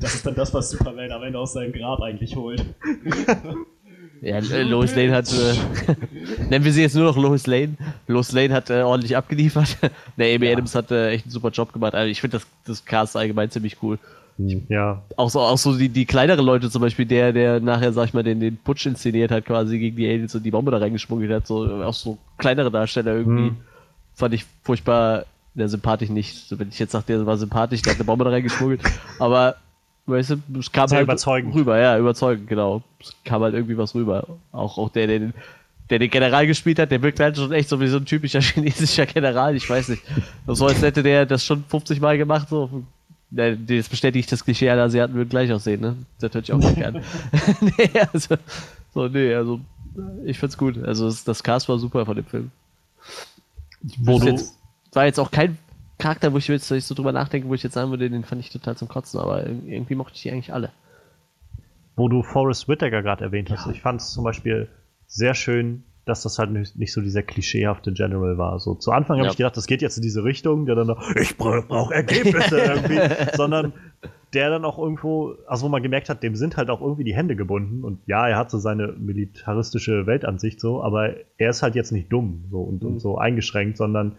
Speaker 2: Das ist dann das, was Superman am Ende aus seinem Grab eigentlich holt. [laughs]
Speaker 3: Ja, äh, Lois Lane hat, äh, [laughs] nennen wir sie jetzt nur noch Lois Lane. Lois Lane hat äh, ordentlich abgeliefert. [laughs] Der Amy
Speaker 2: Ja.
Speaker 3: Adams hat äh, echt einen super Job gemacht. Also ich finde das, das Cast allgemein ziemlich cool.
Speaker 1: ja,
Speaker 3: Auch so, auch so die, die kleineren Leute, zum Beispiel der, der nachher, sag ich mal, den, den Putsch inszeniert hat, quasi gegen die Aliens und die Bombe da reingeschmuggelt hat. So, auch so kleinere Darsteller irgendwie.
Speaker 1: Hm.
Speaker 3: Fand ich furchtbar, der sympathisch nicht. So, wenn ich jetzt sage, der war sympathisch, der hat eine Bombe da reingeschmuggelt. [laughs] Aber, weißt du, es kam
Speaker 1: Sehr
Speaker 3: halt
Speaker 1: überzeugend.
Speaker 3: rüber, ja, überzeugend, genau. Es kam halt irgendwie was rüber. Auch, auch der, der den, der den General gespielt hat, der wirkt halt schon echt so wie so ein typischer [laughs] chinesischer General, ich weiß nicht. So als hätte der das schon 50 Mal gemacht, so. Ja, Das bestätigt das Klischee, alle Asiaten würden gleich aussehen, ne? Das hört ich auch nicht gern. [laughs] [laughs] nee, also, so, nee, also, ich find's gut. Also, das, das Cast war super von dem Film.
Speaker 1: wo du,
Speaker 3: jetzt, war jetzt auch kein Charakter, wo ich jetzt ich so drüber nachdenke, wo ich jetzt sagen würde, den fand ich total zum Kotzen, aber irgendwie mochte ich die eigentlich alle.
Speaker 1: wo du Forrest Whitaker gerade erwähnt hast. Ich fand es zum Beispiel sehr schön, dass das halt nicht, so dieser klischeehafte General war. So zu Anfang habe
Speaker 3: Ja.
Speaker 1: ich gedacht, das geht jetzt in diese Richtung, der dann noch, ich brauche brauch Ergebnisse irgendwie, [laughs] sondern der dann auch irgendwo, also wo man gemerkt hat, dem sind halt auch irgendwie die Hände gebunden und ja, er hat so seine militaristische Weltansicht so, aber er ist halt jetzt nicht dumm so und, und so eingeschränkt, sondern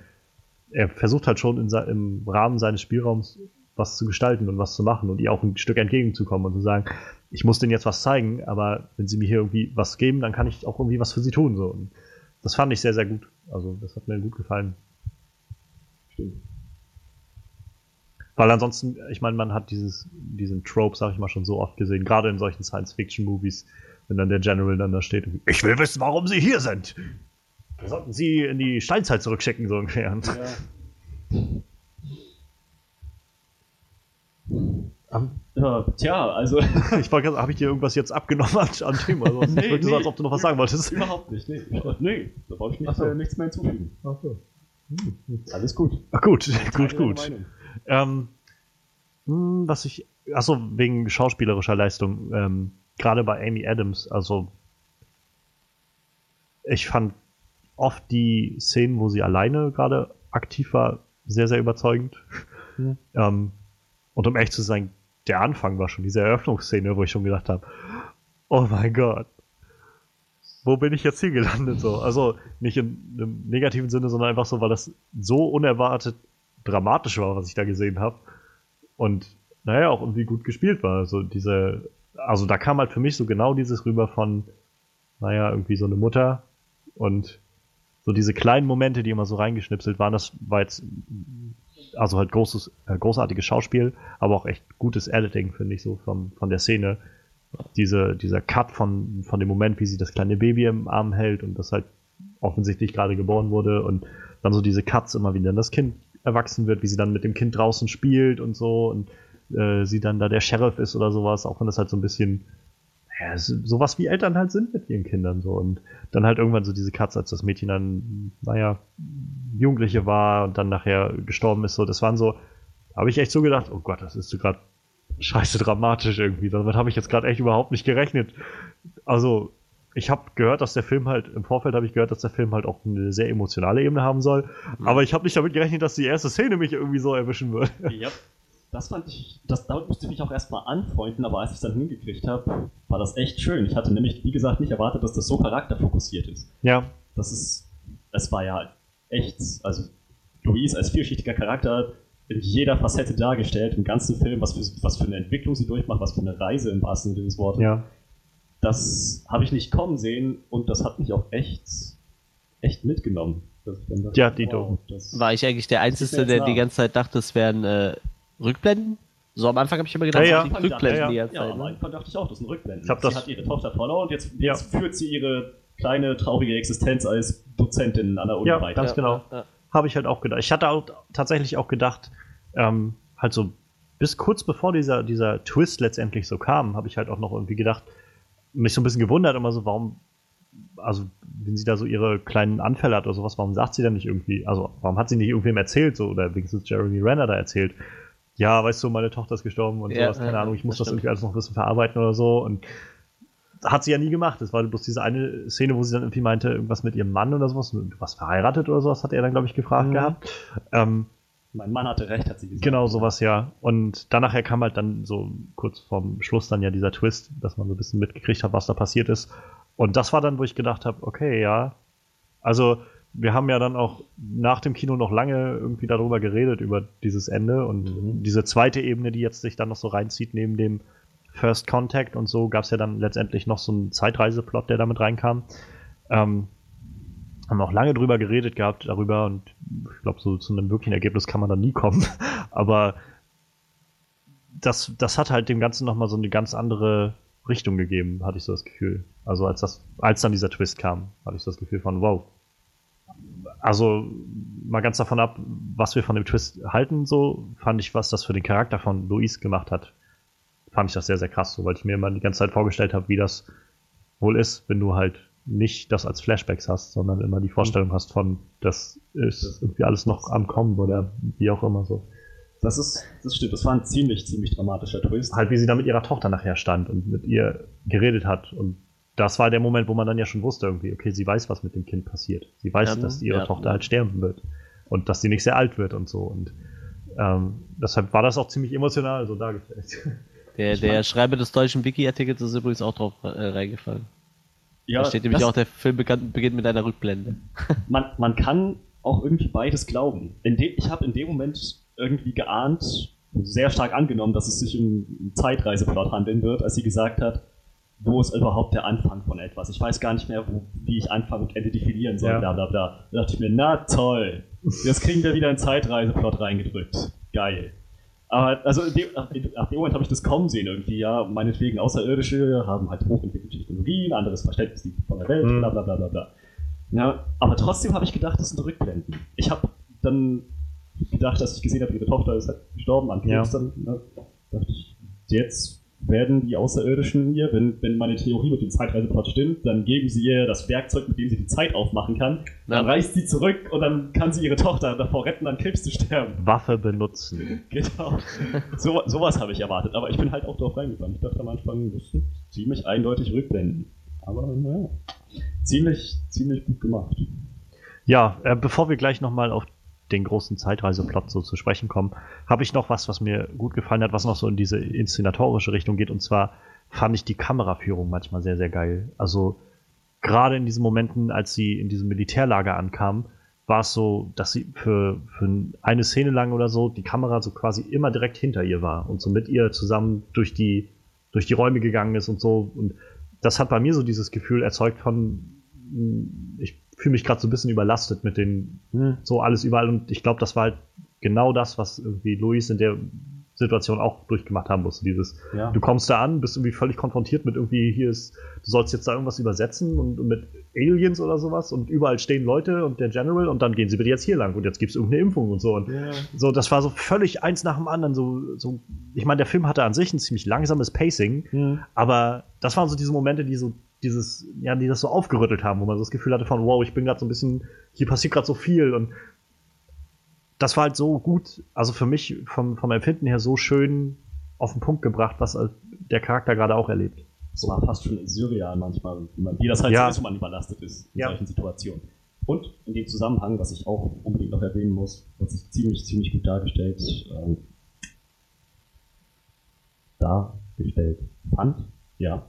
Speaker 1: er versucht halt schon im Rahmen seines Spielraums was zu gestalten und was zu machen und ihr auch ein Stück entgegenzukommen und zu sagen, ich muss denen jetzt was zeigen, aber wenn sie mir hier irgendwie was geben, dann kann ich auch irgendwie was für sie tun. So. Und das fand ich sehr, sehr gut. Also das hat mir gut gefallen.
Speaker 2: Stimmt.
Speaker 1: Weil ansonsten, ich meine, man hat dieses, diesen Trope, sag ich mal, schon so oft gesehen, gerade in solchen Science-Fiction-Movies, wenn dann der General dann da steht ich will wissen, warum Sie hier sind. Wir sollten Sie in die Steinzeit zurückschicken, so ungefähr.
Speaker 2: Ja.
Speaker 1: Um,
Speaker 2: ja, tja, also. [laughs]
Speaker 1: ich war gerade, habe ich dir irgendwas jetzt abgenommen an, an Thema? Also, nee, nee, so, als ob du noch was sagen wolltest.
Speaker 2: Überhaupt nicht, nee. Nee, da wollte ich nicht, so. äh, nichts mehr hinzufügen.
Speaker 1: Ach so.
Speaker 2: Hm. Alles gut.
Speaker 1: Ach, gut, [laughs] gut, gut. Ähm, hm, was ich, achso, wegen schauspielerischer Leistung, ähm, gerade bei Amy Adams, also ich fand oft die Szenen, wo sie alleine gerade aktiv war, sehr, sehr überzeugend. Mhm. ähm, und um echt zu sein, der Anfang war schon diese Eröffnungsszene, wo ich schon gedacht habe, oh mein Gott, wo bin ich jetzt hier gelandet? So, also nicht in einem negativen Sinne, sondern einfach so, weil das so unerwartet dramatisch war, was ich da gesehen habe. Und naja, auch irgendwie gut gespielt war. Also diese, also da kam halt für mich so genau dieses rüber von, naja, irgendwie so eine Mutter und so diese kleinen Momente, die immer so reingeschnipselt waren, das war jetzt also halt großes, äh, großartiges Schauspiel, aber auch echt gutes Editing, finde ich, so von, von der Szene. Diese, dieser Cut von, von dem Moment, wie sie das kleine Baby im Arm hält und das halt offensichtlich gerade geboren wurde und dann so diese Cuts immer, wie dann das Kind erwachsen wird, wie sie dann mit dem Kind draußen spielt und so und äh, sie dann da der Sheriff ist oder sowas, auch wenn das halt so ein bisschen ja, sowas wie Eltern halt sind mit ihren Kindern so und dann halt irgendwann so diese Cuts, als das Mädchen dann, naja, Jugendliche war und dann nachher gestorben ist, so, das waren so, habe ich echt so gedacht, oh Gott, das ist so gerade scheiße dramatisch irgendwie. Damit habe ich jetzt gerade echt überhaupt nicht gerechnet. Also, ich habe gehört, dass der Film halt, im Vorfeld habe ich gehört, dass der Film halt auch eine sehr emotionale Ebene haben soll. Mhm. Aber ich habe nicht damit gerechnet, dass die erste Szene mich irgendwie so erwischen wird.
Speaker 2: Ja, das fand ich, das, damit musste ich mich auch erstmal anfreunden, aber als ich es dann hingekriegt habe, war das echt schön. Ich hatte nämlich, wie gesagt, nicht erwartet, dass das so charakterfokussiert ist.
Speaker 1: Ja.
Speaker 2: Das ist, es war ja echt, also Louise als vielschichtiger Charakter in jeder Facette dargestellt, im ganzen Film, was für, was für eine Entwicklung sie durchmacht, was für eine Reise im wahrsten Sinne des Wortes.
Speaker 1: Ja.
Speaker 2: Das habe ich nicht kommen sehen und das hat mich auch echt, echt mitgenommen.
Speaker 1: Dachte, ja, die wow,
Speaker 3: War ich eigentlich der Einzige, der die ganze Zeit dachte, es wären äh, Rückblenden? So am Anfang habe ich immer gedacht,
Speaker 1: ja,
Speaker 3: ja.
Speaker 1: Rückblenden ja,
Speaker 2: ja. die ganze Zeit. Ja, am ne? Anfang dachte ich auch, das sind Rückblenden. Ich sie das hat ihre Tochter verloren und jetzt, jetzt führt sie ihre kleine traurige Existenz als Dozentin an der Uni
Speaker 1: ja, weiter. Ganz genau. Ja, Habe ich halt auch gedacht. Ich hatte auch tatsächlich auch gedacht, ähm, halt so bis kurz bevor dieser, dieser Twist letztendlich so kam, habe ich halt auch noch irgendwie gedacht, mich so ein bisschen gewundert immer so, warum, also wenn sie da so ihre kleinen Anfälle hat oder sowas, warum sagt sie dann nicht irgendwie, also warum hat sie nicht irgendwem erzählt so oder wenigstens Jeremy Renner da erzählt, ja, weißt du, meine Tochter ist gestorben und ja, sowas, keine ja, Ahnung, ich muss das, das irgendwie alles noch ein bisschen verarbeiten oder so und hat sie ja nie gemacht. Es war bloß diese eine Szene, wo sie dann irgendwie meinte, irgendwas mit ihrem Mann oder sowas, was verheiratet oder sowas, hat er dann, glaube ich, gefragt mhm. gehabt. Ähm,
Speaker 2: mein Mann hatte recht, hat sie gesagt.
Speaker 1: Genau, sowas, ja. Und dann nachher kam halt dann so kurz vorm Schluss dann ja dieser Twist, dass man so ein bisschen mitgekriegt hat, was da passiert ist. Und das war dann, wo ich gedacht habe, okay, ja. Also, wir haben ja dann auch nach dem Kino noch lange irgendwie darüber geredet, über dieses Ende und mhm. diese zweite Ebene, die jetzt sich dann noch so reinzieht, neben dem First Contact und so gab es ja dann letztendlich noch so einen Zeitreiseplot, der damit reinkam. Ähm, haben auch lange drüber geredet gehabt, darüber und ich glaube, so zu einem wirklichen Ergebnis kann man dann nie kommen. [laughs] Aber das, das hat halt dem Ganzen nochmal so eine ganz andere Richtung gegeben, hatte ich so das Gefühl. Also als das, als dann dieser Twist kam, hatte ich so das Gefühl von, wow. Also mal ganz davon ab, was wir von dem Twist halten, so fand ich, was das für den Charakter von Luis gemacht hat, fand ich das sehr, sehr krass, so, weil ich mir immer die ganze Zeit vorgestellt habe, wie das wohl ist, wenn du halt nicht das als Flashbacks hast, sondern immer die Vorstellung hast von, das ist irgendwie alles noch am Kommen oder wie auch immer so.
Speaker 2: Das ist, das stimmt, das war ein ziemlich, ziemlich dramatischer Twist.
Speaker 1: Halt, wie sie da mit ihrer Tochter nachher stand und mit ihr geredet hat. Und das war der Moment, wo man dann ja schon wusste, irgendwie, okay, sie weiß, was mit dem Kind passiert. Sie weiß, ja, dass ihre ja, Tochter ja. halt sterben wird. Und dass sie nicht sehr alt wird und so. Und ähm, deshalb war das auch ziemlich emotional so dargestellt. [laughs]
Speaker 3: Der, der Schreiber des deutschen Wiki-Artikels ist übrigens auch drauf äh, reingefallen. Ja, da steht nämlich auch, der Film beginnt mit einer Rückblende. [laughs]
Speaker 2: Man, man kann auch irgendwie beides glauben. De, ich habe in dem Moment irgendwie geahnt, sehr stark angenommen, dass es sich um einen Zeitreiseplot handeln wird, als sie gesagt hat, wo ist überhaupt der Anfang von etwas? Ich weiß gar nicht mehr, wo, wie ich Anfang und Ende definieren soll, ja. bla bla bla. Da dachte ich mir, na toll, jetzt kriegen wir wieder einen Zeitreiseplot reingedrückt. Geil. Aber also in dem, ab dem Moment habe ich das kaum sehen irgendwie, ja, meinetwegen Außerirdische haben halt hochentwickelte Technologien, anderes Verständnis von der Welt,
Speaker 1: Mhm.
Speaker 2: bla bla bla bla bla. Ja, aber trotzdem habe ich gedacht, das sind Rückblenden. Ich habe dann gedacht, dass ich gesehen habe, ihre Tochter ist halt gestorben an Krebs,
Speaker 1: Ja.
Speaker 2: dann ne, dachte ich, jetzt werden die Außerirdischen hier, wenn, wenn meine Theorie mit dem Zeitreiseplot stimmt, dann geben sie ihr das Werkzeug, mit dem sie die Zeit aufmachen kann. Dann
Speaker 3: Ja.
Speaker 2: reist sie zurück und dann kann sie ihre Tochter davor retten, an Krebs zu sterben.
Speaker 1: Waffe benutzen. [laughs]
Speaker 2: Genau. So, sowas habe ich erwartet, aber ich bin halt auch drauf reingefahren. Ich dachte am Anfang, das sind ziemlich eindeutig Rückblenden. Aber naja, ziemlich, ziemlich gut gemacht.
Speaker 1: Ja, äh, bevor wir gleich nochmal auf den großen Zeitreiseplot so zu sprechen kommen, habe ich noch was, was mir gut gefallen hat, was noch so in diese inszenatorische Richtung geht. Und zwar fand ich die Kameraführung manchmal sehr, sehr geil. Also gerade in diesen Momenten, als sie in diesem Militärlager ankam, war es so, dass sie für, für eine Szene lang oder so die Kamera so quasi immer direkt hinter ihr war und so mit ihr zusammen durch die, durch die Räume gegangen ist und so. Und das hat bei mir so dieses Gefühl erzeugt von, mh, ich fühle mich gerade so ein bisschen überlastet mit den, so alles überall. Und ich glaube, das war halt genau das, was irgendwie Luis in der Situation auch durchgemacht haben musste. Dieses,
Speaker 2: Ja.
Speaker 1: du kommst da an, bist irgendwie völlig konfrontiert mit irgendwie, hier ist, du sollst jetzt da irgendwas übersetzen und, und mit Aliens oder sowas und überall stehen Leute und der General und dann gehen sie bitte jetzt hier lang und jetzt gibt es irgendeine Impfung und so. Und
Speaker 2: Ja.
Speaker 1: so, das war so völlig eins nach dem anderen. So, so, ich meine, der Film hatte an sich ein ziemlich langsames Pacing, aber das waren so diese Momente, die so dieses, ja, die das so aufgerüttelt haben, wo man so das Gefühl hatte von, wow, ich bin gerade so ein bisschen, hier passiert gerade so viel und das war halt so gut, also für mich vom, vom Empfinden her so schön auf den Punkt gebracht, was halt der Charakter gerade auch erlebt.
Speaker 2: Es war fast schon surreal manchmal, wie, man, wie das halt
Speaker 1: Ja.
Speaker 2: so wenn man überlastet ist in
Speaker 1: Ja.
Speaker 2: solchen Situationen. Und in dem Zusammenhang, was ich auch unbedingt noch erwähnen muss, was ich ziemlich, ziemlich gut dargestellt, ähm, dargestellt fand, ja,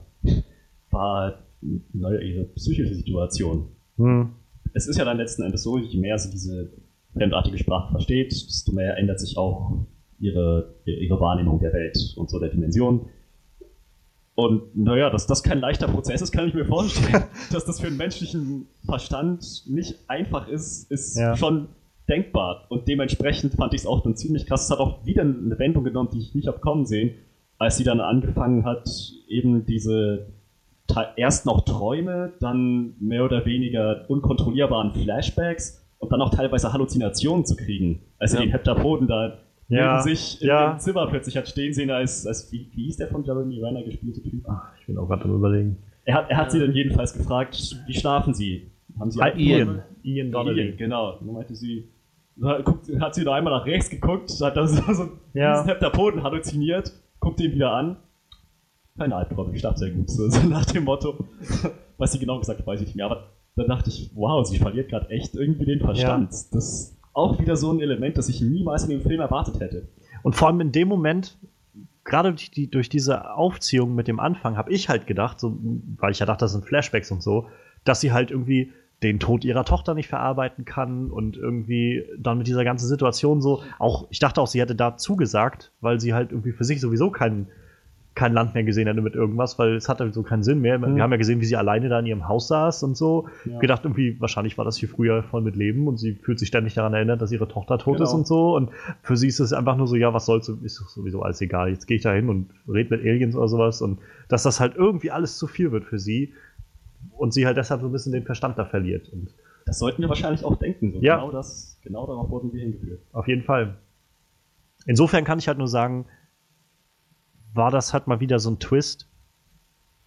Speaker 2: war naja, ihre psychische Situation.
Speaker 1: Hm.
Speaker 2: Es ist ja dann letzten Endes so, je mehr sie diese fremdartige Sprache versteht, desto mehr ändert sich auch ihre, ihre Wahrnehmung der Welt und so der Dimension. Und naja, dass das kein leichter Prozess ist, kann ich mir vorstellen. [laughs] dass das für einen menschlichen Verstand nicht einfach ist, ist
Speaker 1: Ja.
Speaker 2: schon denkbar. Und dementsprechend fand ich es auch dann ziemlich krass. Es hat auch wieder eine Wendung genommen, die ich nicht habe kommen sehen, als sie dann angefangen hat, eben diese erst noch Träume, dann mehr oder weniger unkontrollierbaren Flashbacks und dann auch teilweise Halluzinationen zu kriegen. Als sie
Speaker 3: Ja.
Speaker 2: den Heptapoden da
Speaker 1: Ja,
Speaker 2: sich in
Speaker 1: ja.
Speaker 2: dem Zimmer plötzlich hat stehen sehen, als, als wie, wie hieß der von Jeremy Renner gespielte Typ?
Speaker 1: Ich bin auch gerade am überlegen.
Speaker 2: Er hat, er hat sie dann jedenfalls gefragt, wie schlafen sie? Haben sie
Speaker 1: Ah, Ian. Ian Donnelly.
Speaker 2: Ian, genau. Dann meinte sie, da hat sie noch einmal nach rechts geguckt, hat dann so, [laughs] so
Speaker 1: Ja.
Speaker 2: diesen Heptapoden halluziniert, guckt ihn wieder an. Keine Albträume, ich schlaf sehr gut. So, so nach dem Motto. Was sie genau gesagt hat, weiß ich nicht mehr. Aber dann dachte ich, wow, sie verliert gerade echt irgendwie den Verstand. Das ist auch wieder so ein Element, das ich niemals in dem Film erwartet hätte.
Speaker 1: Und vor allem in dem Moment, gerade durch, die, durch diese Aufziehung mit dem Anfang, habe ich halt gedacht, so, weil ich ja dachte, das sind Flashbacks und so, dass sie halt irgendwie den Tod ihrer Tochter nicht verarbeiten kann und irgendwie dann mit dieser ganzen Situation so, auch, ich dachte auch, sie hätte da zugesagt, weil sie halt irgendwie für sich sowieso kein, kein Land mehr gesehen hätte mit irgendwas, weil es hatte so keinen Sinn mehr. Wir haben ja gesehen, wie sie alleine da in ihrem Haus saß und so.
Speaker 2: Ja.
Speaker 1: Gedacht, irgendwie, wahrscheinlich war das hier früher voll mit Leben und sie fühlt sich ständig daran erinnert, dass ihre Tochter tot
Speaker 2: Genau.
Speaker 1: ist und so. Und für sie ist es einfach nur so, ja, was soll's, ist sowieso alles egal. Jetzt gehe ich da hin und rede mit Aliens oder sowas. Und dass das halt irgendwie alles zu viel wird für sie und sie halt deshalb so ein bisschen den Verstand da verliert. Und
Speaker 2: Das sollten wir wahrscheinlich auch denken. So
Speaker 1: Ja.
Speaker 2: Genau, das, genau darauf wurden wir hingeführt.
Speaker 1: auf jeden Fall. Insofern kann ich halt nur sagen, war das halt mal wieder so ein Twist,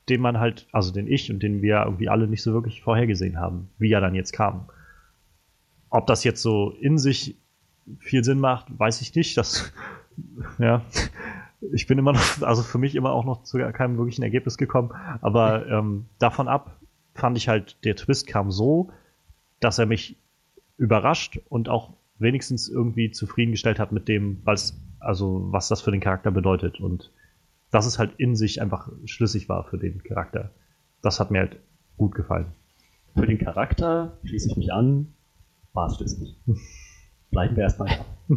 Speaker 1: den man halt, also den ich und den wir irgendwie alle nicht so wirklich vorhergesehen haben, wie er dann jetzt kam. Ob das jetzt so in sich viel Sinn macht, weiß ich nicht. Das, [laughs] ja, ich bin immer noch, also für mich immer auch noch zu keinem wirklichen Ergebnis gekommen. Aber ähm, davon ab fand ich halt, der Twist kam so, dass er mich überrascht und auch wenigstens irgendwie zufriedengestellt hat mit dem, was, also was das für den Charakter bedeutet und dass es halt in sich einfach schlüssig war für den Charakter. Das hat mir halt gut gefallen.
Speaker 2: Für den Charakter schließe ich mich an, war es schlüssig. Bleiben wir erstmal da. [laughs]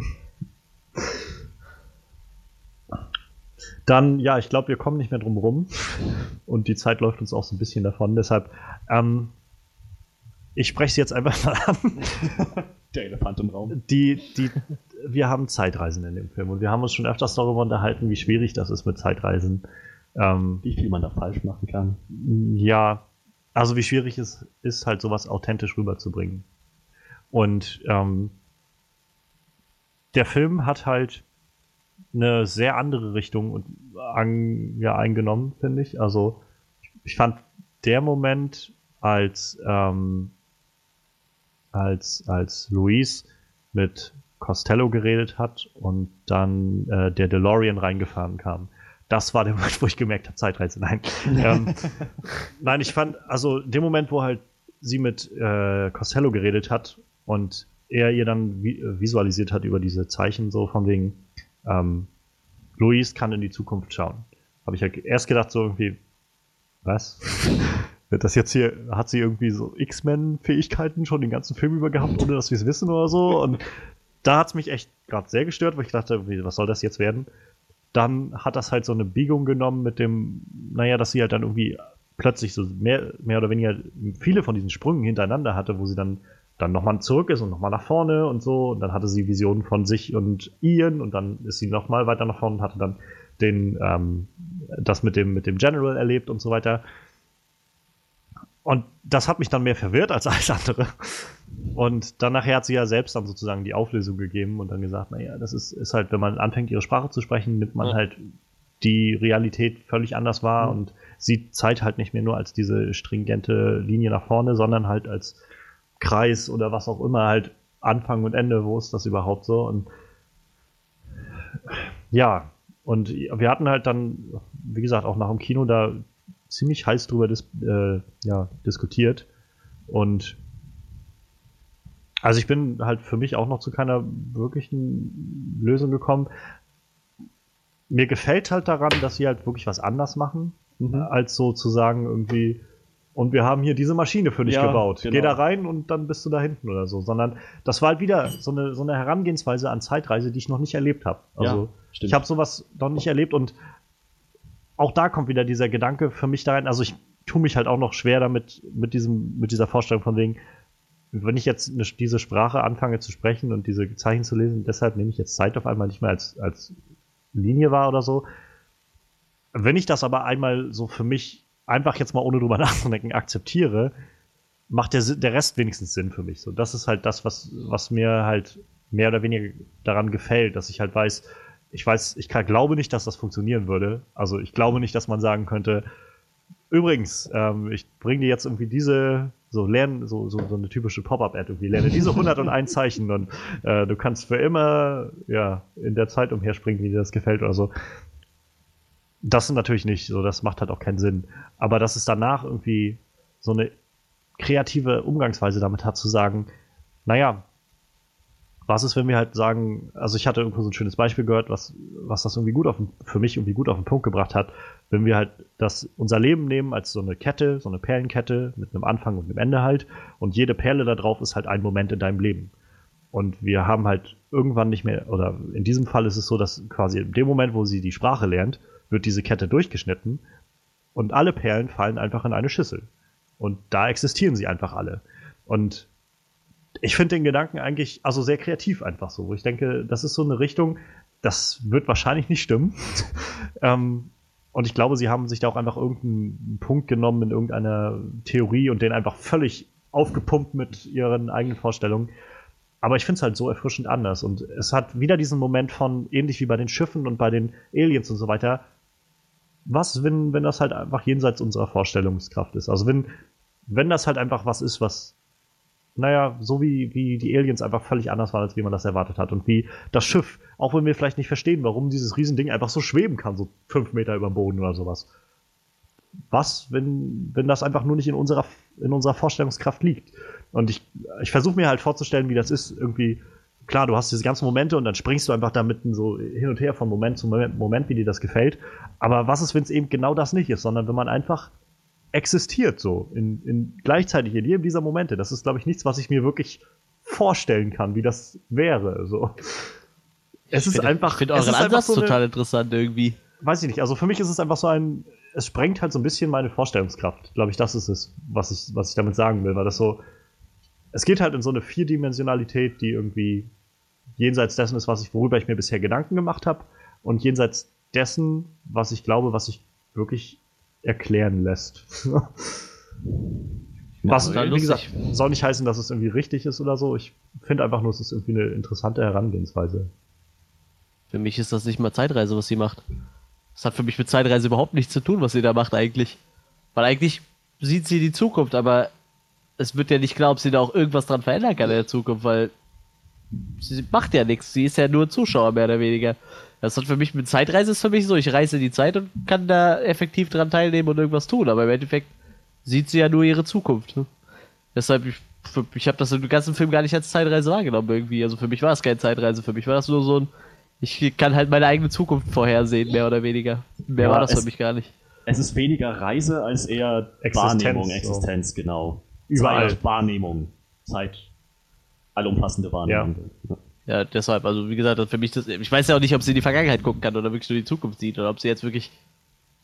Speaker 1: Dann, ja, ich glaube, wir kommen nicht mehr drum rum und die Zeit läuft uns auch so ein bisschen davon. Deshalb, ähm, ich spreche es jetzt einfach mal an. [laughs]
Speaker 2: Der Elefant im Raum.
Speaker 1: Die, die, wir haben Zeitreisen in dem Film und wir haben uns schon öfters darüber unterhalten, wie schwierig das ist mit Zeitreisen. Ähm,
Speaker 2: Wie viel man da falsch machen kann.
Speaker 1: ja, also wie schwierig es ist, halt sowas authentisch rüberzubringen. Und ähm, der Film hat halt eine sehr andere Richtung und an, ja, eingenommen, finde ich. Also ich fand der Moment, als ähm, als als Luis mit Costello geredet hat und dann äh, der DeLorean reingefahren kam. Das war der [laughs] Moment, wo ich gemerkt habe, Zeitreise. Nein. ähm, [laughs] nein, ich fand, also dem Moment, wo halt sie mit äh, Costello geredet hat und er ihr dann vi visualisiert hat über diese Zeichen, so von wegen, ähm, Luis kann in die Zukunft schauen. Habe ich ja erst gedacht, so irgendwie, was? [laughs] Wird das jetzt hier, hat sie irgendwie so X-Men-Fähigkeiten schon den ganzen Film über gehabt, ohne dass wir es wissen oder so? Und da hat es mich echt gerade sehr gestört, weil ich dachte, was soll das jetzt werden? Dann hat das halt so eine Biegung genommen mit dem, naja, dass sie halt dann irgendwie plötzlich so mehr, mehr oder weniger viele von diesen Sprüngen hintereinander hatte, wo sie dann dann nochmal zurück ist und nochmal nach vorne und so. Und dann hatte sie Visionen von sich und Ian und dann ist sie nochmal weiter nach vorne und hatte dann den, ähm, das mit dem, mit dem General erlebt und so weiter. Und das hat mich dann mehr verwirrt als alles andere. Und dann nachher hat sie ja selbst dann sozusagen die Auflösung gegeben und dann gesagt, naja, das ist, ist halt, wenn man anfängt, ihre Sprache zu sprechen, nimmt man
Speaker 3: Ja.
Speaker 1: halt die Realität völlig anders wahr
Speaker 2: Mhm.
Speaker 1: und sieht Zeit halt nicht mehr nur als diese stringente Linie nach vorne, sondern halt als Kreis oder was auch immer, halt Anfang und Ende, wo ist das überhaupt so? Und ja, und wir hatten halt dann, wie gesagt, auch nach dem Kino da ziemlich heiß drüber dis äh, ja, diskutiert. Und also ich bin halt für mich auch noch zu keiner wirklichen Lösung gekommen. Mir gefällt halt daran, dass sie halt wirklich was anders machen, als so zu sagen irgendwie, und wir haben hier diese Maschine für dich
Speaker 2: Ja,
Speaker 1: gebaut.
Speaker 2: genau.
Speaker 1: Geh da rein und dann bist du da hinten oder so. Sondern das war halt wieder so eine, so eine Herangehensweise an Zeitreise, die ich noch nicht erlebt habe. Also
Speaker 2: Ja,
Speaker 1: ich habe sowas noch nicht erlebt und auch da kommt wieder dieser Gedanke für mich da rein. Also ich tue mich halt auch noch schwer damit, mit diesem, mit dieser Vorstellung von wegen, wenn ich jetzt eine, diese Sprache anfange zu sprechen und diese Zeichen zu lesen, deshalb nehme ich jetzt Zeit auf einmal nicht mehr als, als Linie wahr oder so. Wenn ich das aber einmal so für mich einfach jetzt mal ohne drüber [laughs] nachzudenken akzeptiere, macht der, der Rest wenigstens Sinn für mich. So, das ist halt das, was, was mir halt mehr oder weniger daran gefällt, dass ich halt weiß, ich weiß, ich kann, glaube nicht, dass das funktionieren würde. Also ich glaube nicht, dass man sagen könnte, übrigens, ähm, ich bringe dir jetzt irgendwie diese, so lernen, so, so, so eine typische Pop-Up-Ad irgendwie, lerne diese 101 Zeichen und äh, du kannst für immer, ja, in der Zeit umherspringen, wie dir das gefällt oder so. Das natürlich nicht, so, das macht halt auch keinen Sinn. Aber dass es danach irgendwie so eine kreative Umgangsweise damit hat, zu sagen, naja, was ist, wenn wir halt sagen, also ich hatte irgendwo so ein schönes Beispiel gehört, was, was das irgendwie gut auf für mich irgendwie gut auf den Punkt gebracht hat, wenn wir halt das, unser Leben nehmen als so eine Kette, so eine Perlenkette mit einem Anfang und einem Ende halt und jede Perle da drauf ist halt ein Moment in deinem Leben. Und wir haben halt irgendwann nicht mehr, oder in diesem Fall ist es so, dass quasi in dem Moment, wo sie die Sprache lernt, wird diese Kette durchgeschnitten und alle Perlen fallen einfach in eine Schüssel. Und da existieren sie einfach alle. Und ich finde den Gedanken eigentlich, also sehr kreativ einfach so, ich denke, das ist so eine Richtung, das wird wahrscheinlich nicht stimmen. [laughs] ähm, und ich glaube, sie haben sich da auch einfach irgendeinen Punkt genommen in irgendeiner Theorie und den einfach völlig aufgepumpt mit ihren eigenen Vorstellungen. Aber ich finde es halt so erfrischend anders. Und es hat wieder diesen Moment von, ähnlich wie bei den Schiffen und bei den Aliens und so weiter, was, wenn, wenn das halt einfach jenseits unserer Vorstellungskraft ist? Also wenn, wenn das halt einfach was ist, was, naja, so wie, wie die Aliens einfach völlig anders waren, als wie man das erwartet hat. Und wie das Schiff, auch wenn wir vielleicht nicht verstehen, warum dieses Riesending einfach so schweben kann, so fünf Meter über dem Boden oder sowas. Was, wenn, wenn das einfach nur nicht in unserer, in unserer Vorstellungskraft liegt? Und ich, ich versuche mir halt vorzustellen, wie das ist, irgendwie, klar, du hast diese ganzen Momente und dann springst du einfach da mitten so hin und her von Moment zu Moment, Moment wie dir das gefällt. Aber was ist, wenn es eben genau das nicht ist, sondern wenn man einfach existiert so in, in gleichzeitig in jedem dieser Momente. Das ist, glaube ich, nichts, was ich mir wirklich vorstellen kann, wie das wäre. So. Es ist
Speaker 3: finde-
Speaker 1: einfach.
Speaker 3: Ich finde euren Ansatz
Speaker 1: so eine-
Speaker 3: total interessant irgendwie.
Speaker 1: weiß ich nicht. Also für mich ist es einfach so ein, es sprengt halt so ein bisschen meine Vorstellungskraft. Glaube ich, das ist es, was ich, was ich damit sagen will, weil das so, es geht halt in so eine Vierdimensionalität, die irgendwie jenseits dessen ist, was ich, worüber ich mir bisher Gedanken gemacht habe und jenseits dessen, was ich glaube, was sich wirklich erklären lässt. [laughs] was,
Speaker 3: total
Speaker 1: wie gesagt, soll nicht heißen, dass es irgendwie richtig ist oder so. Ich finde einfach nur, es ist irgendwie eine interessante Herangehensweise.
Speaker 3: Für mich ist das nicht mal Zeitreise, was sie macht. Das hat für mich mit Zeitreise überhaupt nichts zu tun, was sie da macht eigentlich. Weil eigentlich sieht sie die Zukunft, aber es wird ja nicht klar, ob sie da auch irgendwas dran verändern kann in der Zukunft, weil sie macht ja nichts. Sie ist ja nur Zuschauer, mehr oder weniger. Das hat für mich mit Zeitreise ist für mich so, ich reise in die Zeit und kann da effektiv dran teilnehmen und irgendwas tun, aber im Endeffekt sieht sie ja nur ihre Zukunft. Ne? Deshalb, ich, ich habe das im ganzen Film gar nicht als Zeitreise wahrgenommen irgendwie. Also für mich war es keine Zeitreise, für mich war das nur so ein, ich kann halt meine eigene Zukunft vorhersehen, mehr oder weniger. Mehr
Speaker 2: Ja,
Speaker 3: war das
Speaker 2: es-
Speaker 3: für mich gar nicht.
Speaker 2: Es ist weniger Reise als eher
Speaker 1: Existenz,
Speaker 2: Wahrnehmung,
Speaker 1: so.
Speaker 2: Existenz, genau.
Speaker 1: Überall.
Speaker 2: Zeit, Wahrnehmung. Zeit. Allumfassende Wahrnehmung. Ja.
Speaker 3: Ja, deshalb, also wie gesagt, für mich das, ich weiß ja auch nicht, ob sie in die Vergangenheit gucken kann oder wirklich nur die Zukunft sieht oder ob sie jetzt wirklich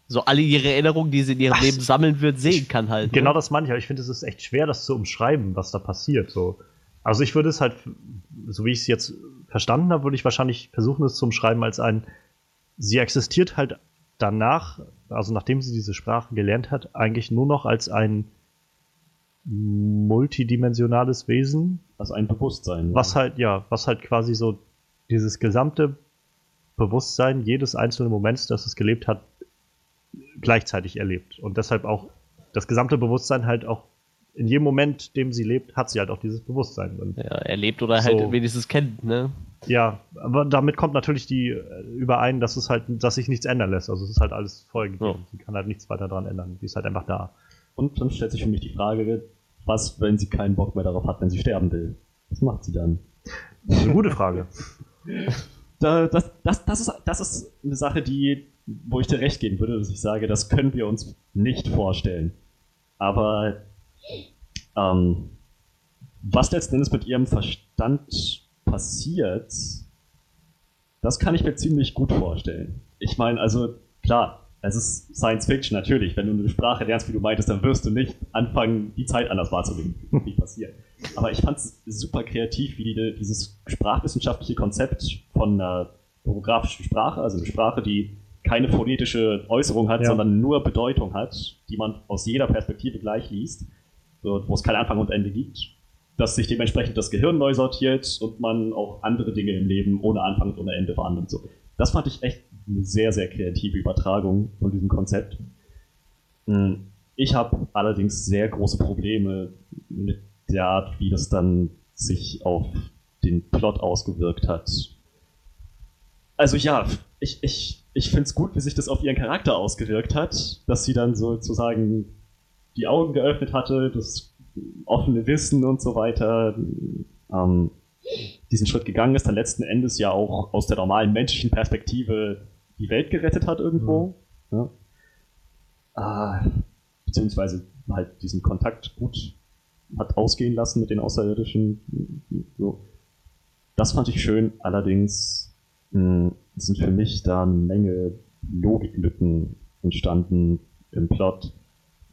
Speaker 3: so alle ihre Erinnerungen, die sie in ihrem
Speaker 1: Ach,
Speaker 3: Leben sammeln wird, sehen kann halt.
Speaker 1: Genau
Speaker 3: ne?
Speaker 1: das meine ich, aber ich finde, es ist echt schwer, das zu umschreiben, was da passiert. So. Also ich würde es halt, so wie ich es jetzt verstanden habe, würde ich wahrscheinlich versuchen, es zu umschreiben als ein, sie existiert halt danach, also nachdem sie diese Sprache gelernt hat, eigentlich nur noch als ein multidimensionales Wesen,
Speaker 2: Also ein Bewusstsein. ja.
Speaker 1: was halt, ja, was halt quasi so dieses gesamte Bewusstsein jedes einzelnen Moments, das es gelebt hat, gleichzeitig erlebt. Und deshalb auch das gesamte Bewusstsein halt auch in jedem Moment, dem sie lebt, hat sie halt auch dieses Bewusstsein. Und
Speaker 3: Ja, erlebt oder halt
Speaker 1: So.
Speaker 3: wenigstens kennt, ne?
Speaker 1: ja, aber damit kommt natürlich die äh, überein, dass es halt, dass sich nichts ändern lässt. Also es ist halt alles vorher gegeben. Sie kann halt nichts weiter dran ändern. Die ist halt einfach da.
Speaker 2: Und dann stellt sich für mich die Frage, was, wenn sie keinen Bock mehr darauf hat, wenn sie sterben will? Was macht sie dann?
Speaker 1: Das ist eine gute Frage.
Speaker 2: Da, das, das, das, ist, das ist eine Sache, die, wo ich dir recht geben würde, dass ich sage, das können wir uns nicht vorstellen. Aber ähm, was letzten Endes mit ihrem Verstand passiert, das kann ich mir ziemlich gut vorstellen. Ich meine, also klar, es ist Science Fiction natürlich. Wenn du eine Sprache lernst, wie du meintest, dann wirst du nicht anfangen, die Zeit anders wahrzunehmen. Wird Nicht passieren. Aber ich fand es super kreativ, wie die, dieses sprachwissenschaftliche Konzept von einer orografischen Sprache, also eine Sprache, die keine phonetische Äußerung hat,
Speaker 1: Ja.
Speaker 2: sondern nur Bedeutung hat, die man aus jeder Perspektive gleich liest, wo es kein Anfang und Ende gibt, dass sich dementsprechend das Gehirn neu sortiert und man auch andere Dinge im Leben ohne Anfang und ohne Ende wahrnimmt. So. Das fand ich echt eine sehr, sehr kreative Übertragung von diesem Konzept. Mm, Ich habe allerdings sehr große Probleme mit der Art, wie das dann sich auf den Plot ausgewirkt hat. Also ja, ich, ich, ich finde es gut, wie sich das auf ihren Charakter ausgewirkt hat, dass sie dann sozusagen die Augen geöffnet hatte, das offene Wissen und so weiter, ähm, diesen Schritt gegangen ist, dann letzten Endes ja auch aus der normalen menschlichen Perspektive die Welt gerettet hat irgendwo. Ja. Ah, beziehungsweise halt diesen Kontakt gut hat ausgehen lassen mit den Außerirdischen. So. Das fand ich schön, allerdings mh, sind für mich da eine Menge Logiklücken entstanden im Plot.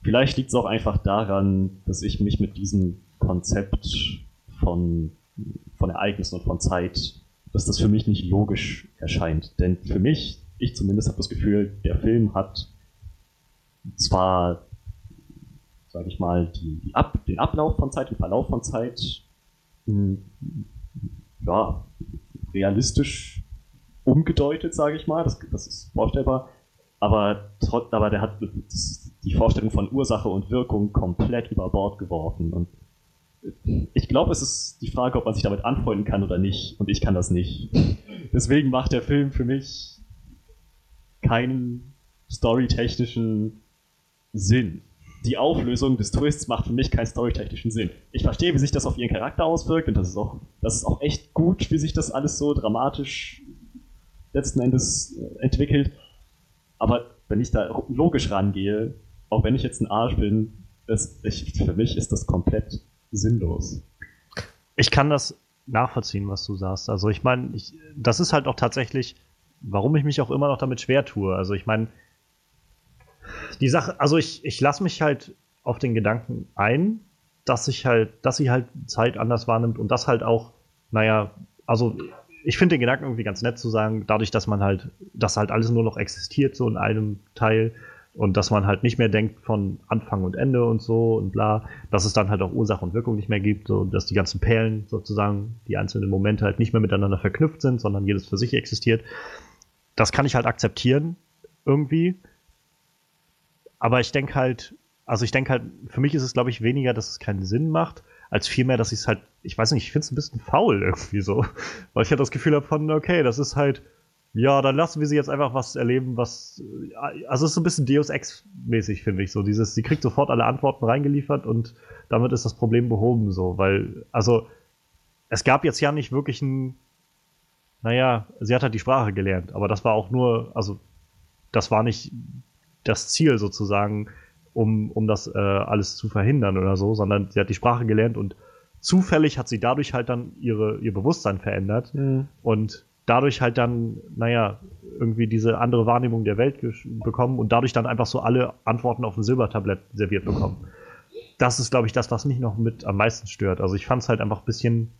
Speaker 2: Vielleicht liegt es auch einfach daran, dass ich mich mit diesem Konzept von, von Ereignissen und von Zeit, dass das für mich nicht logisch erscheint. Denn für mich, ich zumindest habe das Gefühl, der Film hat zwar, sage ich mal, die, die Ab, den Ablauf von Zeit, den Verlauf von Zeit, mh, ja, realistisch umgedeutet, sage ich mal, das, das ist vorstellbar, aber, aber der hat die Vorstellung von Ursache und Wirkung komplett über Bord geworfen. Und ich glaube, es ist die Frage, ob man sich damit anfreunden kann oder nicht. Und ich kann das nicht. Deswegen macht der Film für mich keinen storytechnischen Sinn. Die Auflösung des Twists macht für mich keinen storytechnischen Sinn. Ich verstehe, wie sich das auf ihren Charakter auswirkt und das ist auch, das ist auch echt gut, wie sich das alles so dramatisch letzten Endes äh, entwickelt. Aber wenn ich da logisch rangehe, auch wenn ich jetzt ein Arsch bin, ist, ich, für mich ist das komplett sinnlos.
Speaker 1: Ich kann das nachvollziehen, was du sagst. Also ich meine, das ist halt auch tatsächlich, warum ich mich auch immer noch damit schwer tue. Also ich meine, die Sache, also ich, ich lasse mich halt auf den Gedanken ein, dass ich halt, dass sie halt Zeit anders wahrnimmt und das halt auch, naja, also ich finde den Gedanken irgendwie ganz nett zu sagen, dadurch, dass man halt, dass halt alles nur noch existiert, so in einem Teil, und dass man halt nicht mehr denkt von Anfang und Ende und so und bla, dass es dann halt auch Ursache und Wirkung nicht mehr gibt, so dass die ganzen Perlen sozusagen, die einzelnen Momente halt nicht mehr miteinander verknüpft sind, sondern jedes für sich existiert. Das kann ich halt akzeptieren, irgendwie. Aber ich denke halt, also ich denke halt, für mich ist es, glaube ich, weniger, dass es keinen Sinn macht, als vielmehr, dass ich es halt, ich weiß nicht, ich finde es ein bisschen faul irgendwie so. [laughs] Weil ich halt das Gefühl habe von, okay, das ist halt, ja, dann lassen wir sie jetzt einfach was erleben, was. Also es ist so ein bisschen Deus Ex-mäßig, finde ich. So, dieses, sie kriegt sofort alle Antworten reingeliefert und damit ist das Problem behoben, so, weil, also, es gab jetzt ja nicht wirklich ein. Naja, sie hat halt die Sprache gelernt, aber das war auch nur, also, das war nicht das Ziel sozusagen, um, um das äh, alles zu verhindern oder so, sondern sie hat die Sprache gelernt und zufällig hat sie dadurch halt dann ihre, ihr Bewusstsein verändert mhm. und dadurch halt dann, naja, irgendwie diese andere Wahrnehmung der Welt bekommen und dadurch dann einfach so alle Antworten auf dem Silbertablett serviert bekommen. Das ist, glaube ich, das, was mich noch mit am meisten stört. Also ich fand es halt einfach ein bisschen,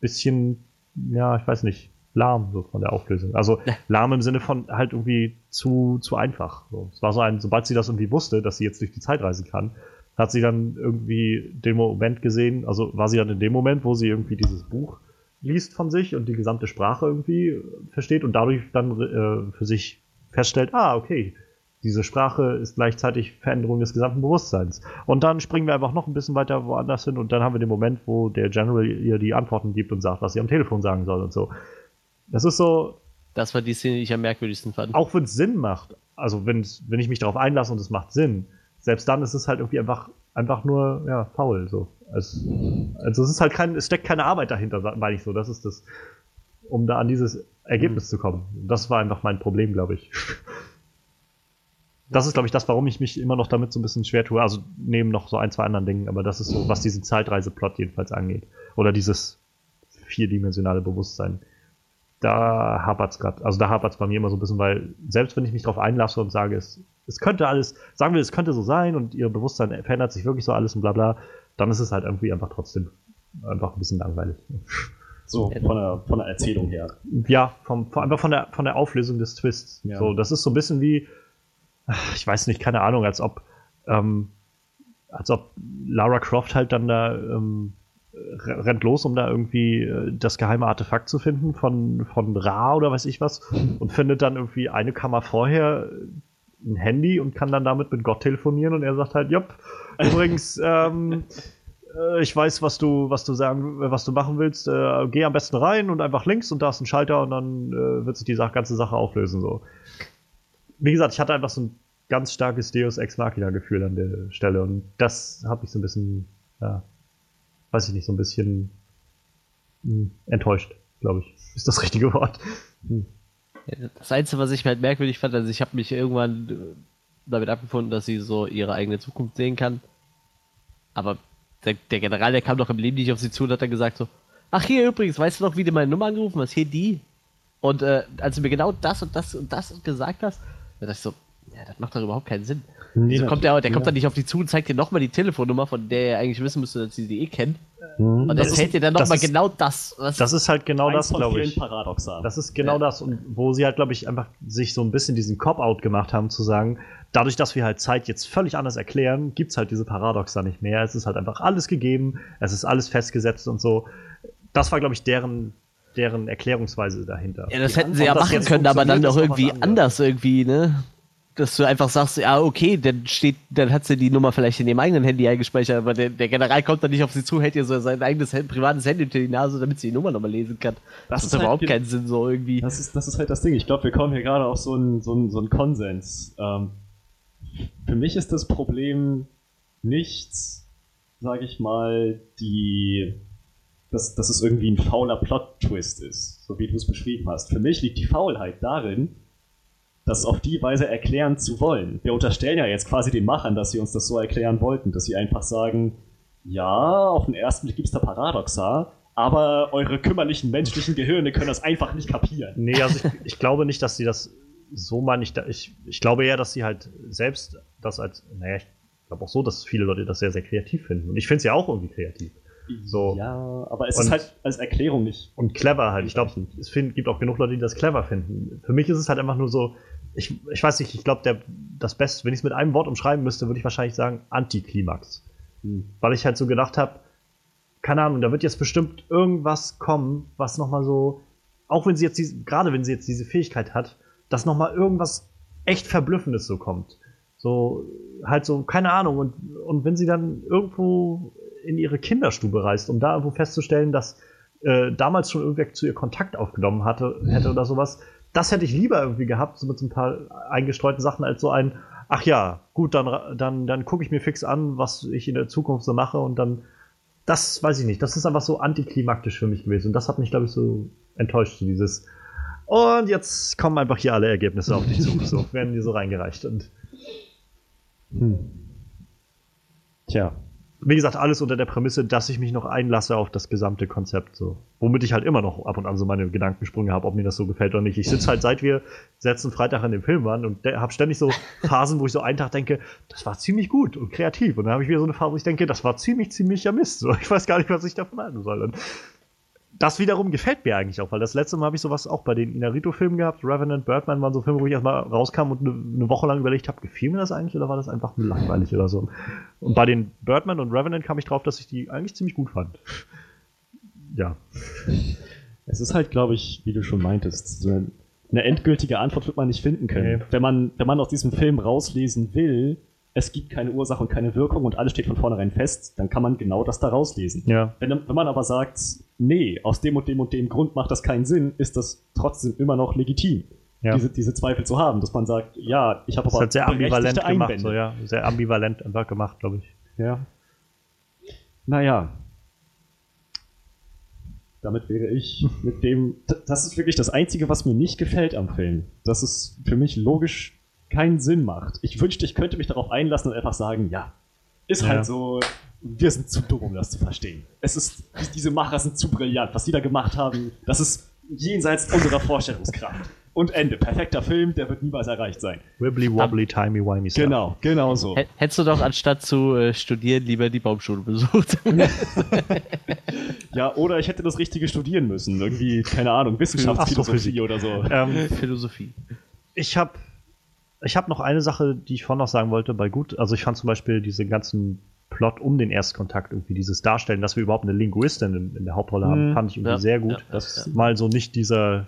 Speaker 1: bisschen, ja, ich weiß nicht, lahm so von der Auflösung. Also lahm im Sinne von halt irgendwie zu, zu einfach. So. Es war so ein, sobald sie das irgendwie wusste, dass sie jetzt durch die Zeit reisen kann, hat sie dann irgendwie den Moment gesehen, also war sie dann in dem Moment, wo sie irgendwie dieses Buch liest von sich und die gesamte Sprache irgendwie versteht und dadurch dann äh, für sich feststellt, ah, okay, diese Sprache ist gleichzeitig Veränderung des gesamten Bewusstseins. Und dann springen wir einfach noch ein bisschen weiter woanders hin und dann haben wir den Moment, wo der General ihr die Antworten gibt und sagt, was sie am Telefon sagen soll und so. Das ist so.
Speaker 3: Das war die Szene, die ich am merkwürdigsten fand.
Speaker 1: Auch wenn es Sinn macht, also wenn ich mich darauf einlasse und es macht Sinn, selbst dann ist es halt irgendwie einfach, einfach nur ja, faul. So. Also, also es ist halt kein, es steckt keine Arbeit dahinter, meine ich so. Das ist das, um da an dieses Ergebnis mhm. zu kommen. Das war einfach mein Problem, glaube ich. Das ist, glaube ich, das, warum ich mich immer noch damit so ein bisschen schwer tue. Also neben noch so ein, zwei anderen Dingen, aber das ist so, was diesen Zeitreiseplot jedenfalls angeht. Oder dieses vierdimensionale Bewusstsein. Da hapert es gerade. Also da hapert es bei mir immer so ein bisschen, weil selbst wenn ich mich darauf einlasse und sage, es, es könnte alles, sagen wir, es könnte so sein und ihr Bewusstsein verändert sich wirklich so alles und bla bla, dann ist es halt irgendwie einfach trotzdem einfach ein bisschen langweilig.
Speaker 2: So, von der, von der Erzählung her.
Speaker 1: Ja, vom, einfach von der, von der Auflösung des Twists. Ja. So, das ist so ein bisschen wie, ich weiß nicht, keine Ahnung, als ob, ähm, als ob Lara Croft halt dann da ähm, rennt los, um da irgendwie äh, das geheime Artefakt zu finden von, von Ra oder weiß ich was und findet dann irgendwie eine Kammer vorher ein Handy und kann dann damit mit Gott telefonieren und er sagt halt, jopp, übrigens, [laughs] ähm, äh, ich weiß, was du, was du sagen, was du machen willst. Äh, geh am besten rein und einfach links und da ist ein Schalter und dann äh, wird sich die ganze Sache auflösen. So. Wie gesagt, ich hatte einfach so ein ganz starkes Deus Ex Machina Gefühl an der Stelle und das habe ich so ein bisschen, ja, weiß ich nicht, so ein bisschen mh, hm, enttäuscht, glaube ich, ist das richtige Wort. Hm.
Speaker 3: Das Einzige, was ich halt merkwürdig fand, also ich habe mich irgendwann äh, damit abgefunden, dass sie so ihre eigene Zukunft sehen kann. Aber der, der, General, der kam doch im Leben nicht auf sie zu und hat dann gesagt so, ach hier übrigens, weißt du noch, wie du meine Nummer angerufen hast? Hier die. Und äh, als du mir genau das und das und das gesagt hast, da dachte ich so, ja, das macht doch überhaupt keinen Sinn. Nee, also kommt der, der ja. kommt dann nicht auf die zu und zeigt dir nochmal die Telefonnummer, von der er eigentlich wissen müsste, dass sie sie eh kennt. Mhm. Und erzählt dir dann nochmal genau das.
Speaker 1: Was das ist halt genau das, glaube ich. Paradoxan. Das ist genau ja. das. Und wo sie halt, glaube ich, einfach sich so ein bisschen diesen Cop-Out gemacht haben, zu sagen, dadurch, dass wir halt Zeit jetzt völlig anders erklären, gibt es halt diese Paradoxa nicht mehr. Es ist halt einfach alles gegeben, es ist alles festgesetzt und so. Das war, glaube ich, deren, deren Erklärungsweise dahinter.
Speaker 3: Ja, das hätten sie ja machen können, aber dann doch irgendwie anders irgendwie, ne? dass du einfach sagst, ja, okay, dann steht, dann hat sie die Nummer vielleicht in ihrem eigenen Handy eingespeichert, aber der, der General kommt dann nicht auf sie zu, hält ihr so sein eigenes privates Handy unter die Nase, damit sie die Nummer nochmal lesen kann. Das, das ist überhaupt halt, keinen Sinn, so irgendwie.
Speaker 2: Das ist, das ist halt das Ding. Ich glaube, wir kommen hier gerade auf so einen so einen, so einen Konsens. Ähm, für mich ist das Problem nicht, sage ich mal, die, dass, dass es irgendwie ein fauler Plot-Twist ist, so wie du es beschrieben hast. Für mich liegt die Faulheit darin, das auf die Weise erklären zu wollen. Wir unterstellen ja jetzt quasi den Machern, dass sie uns das so erklären wollten, dass sie einfach sagen, ja, auf den ersten Blick gibt es da Paradoxa, aber eure kümmerlichen menschlichen Gehirne können das einfach nicht kapieren.
Speaker 1: Nee, also ich, ich glaube nicht, dass sie das so meine ich, ich, ich glaube eher, dass sie halt selbst das als, naja, ich glaube auch so, dass viele Leute das sehr, sehr kreativ finden. Und ich finde es ja auch irgendwie kreativ. So.
Speaker 2: Ja, aber es
Speaker 1: Und-
Speaker 2: ist halt als Erklärung nicht.
Speaker 1: Und clever halt. Ich glaube, es find, gibt auch genug Leute, die das clever finden. Für mich ist es halt einfach nur so, ich, ich weiß nicht, ich glaube, das Beste, wenn ich es mit einem Wort umschreiben müsste, würde ich wahrscheinlich sagen Antiklimax.
Speaker 2: Hm.
Speaker 1: Weil ich halt so gedacht habe, keine Ahnung, da wird jetzt bestimmt irgendwas kommen, was nochmal so, auch wenn sie jetzt diese, gerade wenn sie jetzt diese Fähigkeit hat, dass nochmal irgendwas echt Verblüffendes so kommt. So, halt so, keine Ahnung. Und, und wenn sie dann irgendwo in ihre Kinderstube reist, um da irgendwo festzustellen, dass äh, damals schon irgendwer zu ihr Kontakt aufgenommen hatte, hätte oder sowas, das hätte ich lieber irgendwie gehabt, so mit so ein paar eingestreuten Sachen, als so ein, ach ja, gut, dann, dann, dann gucke ich mir fix an, was ich in der Zukunft so mache und dann, das weiß ich nicht, das ist einfach so antiklimaktisch für mich gewesen und das hat mich, glaube ich, so enttäuscht, so dieses, und jetzt kommen einfach hier alle Ergebnisse auf dich zu, so [laughs] werden die so reingereicht und
Speaker 2: Hm. Tja.
Speaker 1: Wie gesagt, alles unter der Prämisse, dass ich mich noch einlasse auf das gesamte Konzept. So. Womit ich halt immer noch ab und an so meine Gedankensprünge habe, ob mir das so gefällt oder nicht. Ich sitze halt, seit wir letzten Freitag an dem Film waren und habe ständig so [laughs] Phasen, wo ich so einen Tag denke, das war ziemlich gut und kreativ. Und dann habe ich wieder so eine Phase, wo ich denke, das war ziemlich, ziemlicher Mist. So, ich weiß gar nicht, was ich davon halten soll. Und das wiederum gefällt mir eigentlich auch, weil das letzte Mal habe ich sowas auch bei den Inarito-Filmen gehabt. Revenant, Birdman waren so Filme, wo ich erstmal rauskam und eine, eine Woche lang überlegt habe, gefiel mir das eigentlich oder war das einfach nur langweilig oder so. Und bei den Birdman und Revenant kam ich drauf, dass ich die eigentlich ziemlich gut fand. Ja.
Speaker 2: Es ist halt, glaube ich, wie du schon meintest, so eine- endgültige Antwort wird man nicht finden können.
Speaker 1: Nee.
Speaker 2: Wenn, man, wenn man aus diesem Film rauslesen will, es gibt keine Ursache und keine Wirkung und alles steht von vornherein fest, dann kann man genau das da rauslesen.
Speaker 1: Ja.
Speaker 2: Wenn, wenn man aber sagt, nee, aus dem und dem und dem Grund macht das keinen Sinn, ist das trotzdem immer noch legitim,
Speaker 1: Ja.
Speaker 2: diese, diese Zweifel zu haben, dass man sagt, ja, ich habe aber
Speaker 1: halt sehr ambivalent gemacht, so, ja. Sehr ambivalent einfach gemacht, glaube ich.
Speaker 2: Ja. Naja. Damit wäre ich mit dem. Das ist wirklich das Einzige, was mir nicht gefällt am Film. Dass es für mich logisch keinen Sinn macht. Ich wünschte, ich könnte mich darauf einlassen und einfach sagen, ja, ist
Speaker 1: Ja.
Speaker 2: halt so. Wir sind zu dumm, um das zu verstehen. Es ist, die- diese Macher sind zu brillant. Was die da gemacht haben, das ist jenseits unserer Vorstellungskraft. Und Ende. Perfekter Film, der wird niemals erreicht sein.
Speaker 1: Wibbly wobbly timey wimey stuff.
Speaker 2: Genau, genau so.
Speaker 3: H- Hättest du doch anstatt zu äh, studieren lieber die Baumschule besucht. [laughs]
Speaker 2: Ja, oder ich hätte das Richtige studieren müssen. Irgendwie, keine Ahnung, Wissenschaftsphilosophie oder so.
Speaker 1: Ähm,
Speaker 3: Philosophie.
Speaker 1: ich habe ich hab noch eine Sache, die ich vorhin noch sagen wollte, bei gut. Also ich fand zum Beispiel diesen ganzen Plot um den Erstkontakt, irgendwie dieses Darstellen, dass wir überhaupt eine Linguistin in, in der Hauptrolle haben,
Speaker 2: Mhm.
Speaker 1: fand ich irgendwie
Speaker 3: Ja,
Speaker 1: sehr gut.
Speaker 3: ja,
Speaker 2: Das-
Speaker 3: ja.
Speaker 1: Mal so nicht dieser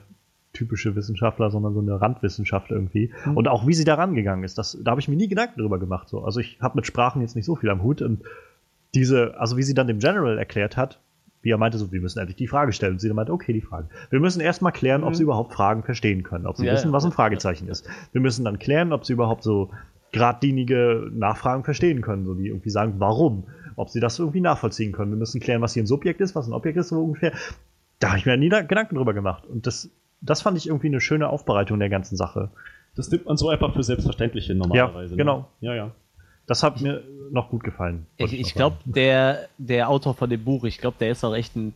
Speaker 1: typische Wissenschaftler, sondern so eine Randwissenschaft irgendwie.
Speaker 2: Mhm.
Speaker 1: Und auch wie sie da rangegangen ist, das, da habe ich mir nie Gedanken drüber gemacht. So. Also ich habe mit Sprachen jetzt nicht so viel am Hut und diese, also wie sie dann dem General erklärt hat, wie er meinte, so, wir müssen endlich die Frage stellen. Und sie dann meinte, okay, die Frage. Wir müssen erstmal klären, ob sie überhaupt Fragen verstehen können, ob sie
Speaker 3: Mhm. Ja,
Speaker 1: wissen,
Speaker 3: ja.
Speaker 1: was ein Fragezeichen ist. Wir müssen dann klären, ob sie überhaupt so geradlinige Nachfragen verstehen können, so die irgendwie sagen, warum, ob sie das irgendwie nachvollziehen können. Wir müssen klären, was hier ein Subjekt ist, was ein Objekt ist, so ungefähr. Da habe ich mir nie da Gedanken drüber gemacht. Und das, das fand ich irgendwie eine schöne Aufbereitung der ganzen Sache.
Speaker 2: Das nimmt man so einfach für selbstverständlich hin normalerweise.
Speaker 1: Ja, genau.
Speaker 2: Ne? Ja, ja.
Speaker 1: Das hat mir noch gut gefallen.
Speaker 3: Ich, ich glaube, der, der Autor von dem Buch, ich glaube, der ist auch echt ein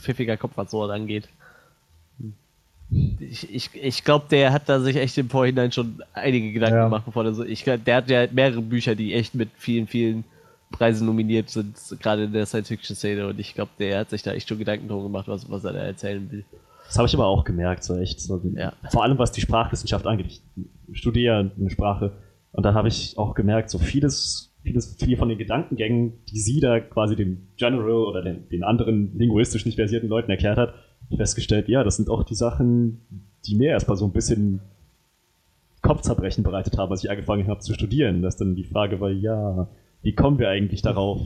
Speaker 3: pfiffiger Kopf, was sowas angeht. Ich, ich, ich glaube, der hat da sich echt im Vorhinein schon einige Gedanken
Speaker 1: Ja.
Speaker 3: gemacht, bevor der so. Ich, glaub, der hat ja mehrere Bücher, die echt mit vielen, vielen Preisen nominiert sind, gerade in der Science-Fiction-Szene. Und ich glaube, der hat sich da echt schon Gedanken drum gemacht, was, was er da erzählen will.
Speaker 2: Das habe ich aber auch gemerkt, so echt. So,
Speaker 3: Ja.
Speaker 2: Vor allem was die Sprachwissenschaft angeht. Ich studiere eine Sprache und da habe ich auch gemerkt, so vieles, vieles, viele von den Gedankengängen, die sie da quasi dem General oder den, den anderen linguistisch nicht versierten Leuten erklärt hat, ich festgestellt, ja, das sind auch die Sachen, die mir erstmal so ein bisschen Kopfzerbrechen bereitet haben, als ich angefangen habe zu studieren. Dass dann die Frage war, ja, wie kommen wir eigentlich darauf,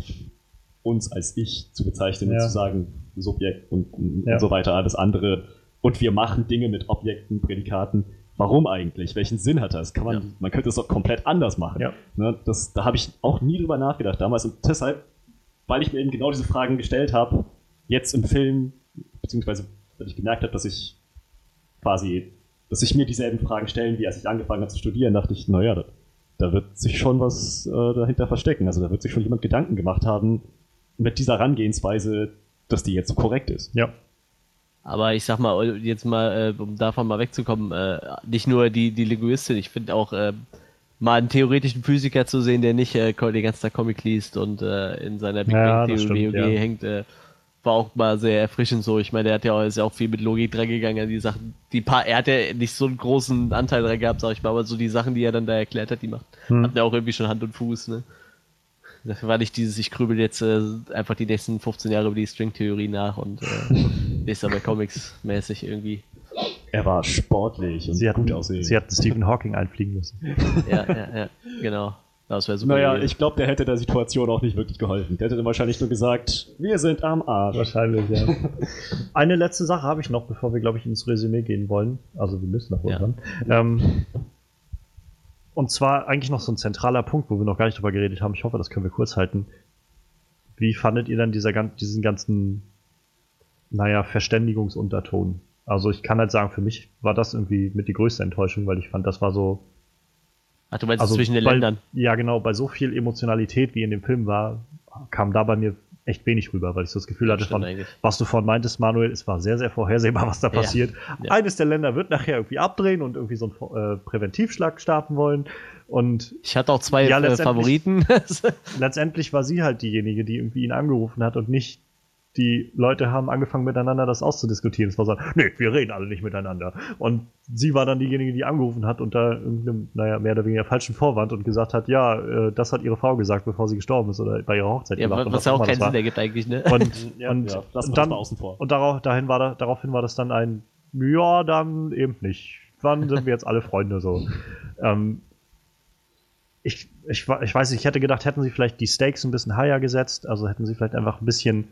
Speaker 2: uns als Ich zu bezeichnen und
Speaker 1: Ja.
Speaker 2: zu sagen, Subjekt und, und
Speaker 1: Ja.
Speaker 2: so weiter, alles andere. Und wir machen Dinge mit Objekten, Prädikaten. Warum eigentlich? Welchen Sinn hat das? Kann man,
Speaker 3: Ja.
Speaker 2: man könnte es doch komplett anders machen. Ne, das, da habe ich auch nie drüber nachgedacht damals. Und deshalb, weil ich mir eben genau diese Fragen gestellt habe, jetzt im Film, beziehungsweise weil ich gemerkt habe, dass ich quasi, dass ich mir dieselben Fragen stellen, wie als ich angefangen habe zu studieren, dachte ich, naja, da, da wird sich schon was äh, dahinter verstecken. Also da wird sich schon jemand Gedanken gemacht haben mit dieser Herangehensweise, dass die jetzt so korrekt ist.
Speaker 1: Ja.
Speaker 3: Aber ich sag mal, jetzt mal, äh, um davon mal wegzukommen, äh, nicht nur die, die Linguistin, ich finde auch, äh, mal einen theoretischen Physiker zu sehen, der nicht äh, die ganze Zeit Comic liest und äh, in seiner Big
Speaker 1: Ja,
Speaker 3: Bang Theory
Speaker 1: stimmt, ja.
Speaker 3: hängt, äh, war auch mal sehr erfrischend so. Ich meine, der hat ja auch, ist ja auch viel mit Logik dran gegangen an die Sachen. Die paar, er hat ja nicht so einen großen Anteil dran gehabt, sag ich mal, aber so die Sachen, die er dann da erklärt hat, die macht,
Speaker 1: Hm.
Speaker 3: hatten ja auch irgendwie schon Hand und Fuß, ne? Dafür war nicht dieses, ich grübel jetzt äh, einfach die nächsten 15 Jahre über die Stringtheorie nach und äh, [laughs] lese aber Comics mäßig irgendwie.
Speaker 2: Er war sportlich und
Speaker 1: Sie hatten,
Speaker 2: gut aussehen.
Speaker 1: sie hatten Stephen Hawking einfliegen müssen.
Speaker 3: Ja, ja, ja, genau. Das wäre super.
Speaker 2: naja, ich glaube, der hätte der Situation auch nicht wirklich geholfen. Der hätte dann wahrscheinlich nur gesagt, wir sind am Arsch.
Speaker 1: Wahrscheinlich, ja. [laughs] Eine letzte Sache habe ich noch, bevor wir, glaube ich, ins Resümee gehen wollen. Also wir müssen noch
Speaker 3: Ja.
Speaker 1: irgendwann. Ähm, und zwar eigentlich noch so ein zentraler Punkt, wo wir noch gar nicht drüber geredet haben. Ich hoffe, das können wir kurz halten. Wie fandet ihr dann dieser, diesen ganzen, naja, Verständigungsunterton? Also ich kann halt sagen, für mich war das irgendwie mit die größte Enttäuschung, weil ich fand, das war so,
Speaker 3: Ach, du meinst
Speaker 1: also
Speaker 3: zwischen den
Speaker 1: bei,
Speaker 3: Ländern.
Speaker 1: Ja, genau, bei so viel Emotionalität, wie in dem Film war, kam da bei mir echt wenig rüber, weil ich so das Gefühl hatte, von, was du vorhin meintest, Manuel, es war sehr, sehr vorhersehbar, was da passiert.
Speaker 3: Ja.
Speaker 1: Eines der Länder wird nachher irgendwie abdrehen und irgendwie so einen äh, Präventivschlag starten wollen. Und
Speaker 3: Ich hatte auch zwei
Speaker 1: Ja,
Speaker 3: äh,
Speaker 1: letztendlich-
Speaker 3: Favoriten. [laughs]
Speaker 1: letztendlich war sie halt diejenige, die irgendwie ihn angerufen hat und nicht die Leute haben angefangen miteinander das auszudiskutieren. Es war so, nee, wir reden alle nicht miteinander. Und sie war dann diejenige, die angerufen hat unter irgendeinem, naja, mehr oder weniger falschen Vorwand und gesagt hat, ja, äh, das hat ihre Frau gesagt, bevor sie gestorben ist oder bei ihrer Hochzeit
Speaker 3: ja,
Speaker 1: gemacht.
Speaker 3: was ja
Speaker 1: auch
Speaker 3: keinen Sinn ergibt eigentlich, ne?
Speaker 1: Und, [laughs]
Speaker 2: Ja,
Speaker 1: und,
Speaker 2: ja,
Speaker 1: und
Speaker 2: das
Speaker 1: dann,
Speaker 2: außen vor.
Speaker 1: und darauf, dahin war da, daraufhin war das dann ein, ja, dann eben nicht. Wann sind wir jetzt alle Freunde so? Ähm, ich, ich, ich weiß nicht, ich hätte gedacht, hätten sie vielleicht die Stakes ein bisschen higher gesetzt, also hätten sie vielleicht einfach ein bisschen,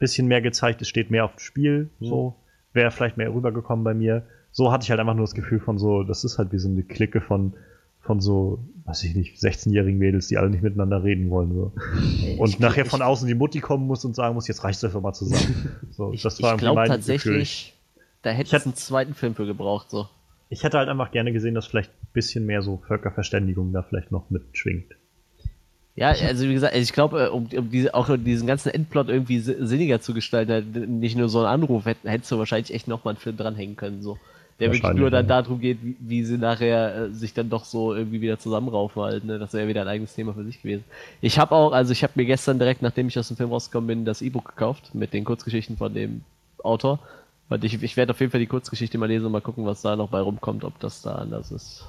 Speaker 1: bisschen mehr gezeigt, es steht mehr auf dem Spiel, so, wäre vielleicht mehr rübergekommen bei mir. So hatte ich halt einfach nur das Gefühl von so, das ist halt wie so eine Clique von, von so, weiß ich nicht, 16-jährigen Mädels, die alle nicht miteinander reden wollen. So. Und nachher von außen die Mutti kommen muss und sagen muss, jetzt reicht es doch mal zusammen. [laughs] So,
Speaker 3: ich
Speaker 1: das war
Speaker 3: ich glaube tatsächlich, da hätte
Speaker 1: Ich
Speaker 3: es einen zweiten Film für gebraucht, so.
Speaker 1: Ich hätte halt einfach gerne gesehen, dass vielleicht ein bisschen mehr so Völkerverständigung da vielleicht noch mitschwingt.
Speaker 3: Ja, also wie gesagt, ich glaube, äh, um, um diese, auch diesen ganzen Endplot irgendwie si- sinniger zu gestalten, halt nicht nur so ein Anruf, hätt- hättest du wahrscheinlich echt nochmal einen Film dranhängen können, so. Der wirklich nur dann darum geht, wie, wie sie nachher äh, sich dann doch so irgendwie wieder zusammenraufen halt, ne? Das wäre wieder ein eigenes Thema für sich gewesen. Ich habe auch, also ich habe mir gestern direkt, nachdem ich aus dem Film rausgekommen bin, das E-Book gekauft mit den Kurzgeschichten von dem Autor. Und ich, ich werde auf jeden Fall die Kurzgeschichte mal lesen und mal gucken, was da noch bei rumkommt, ob das da anders ist.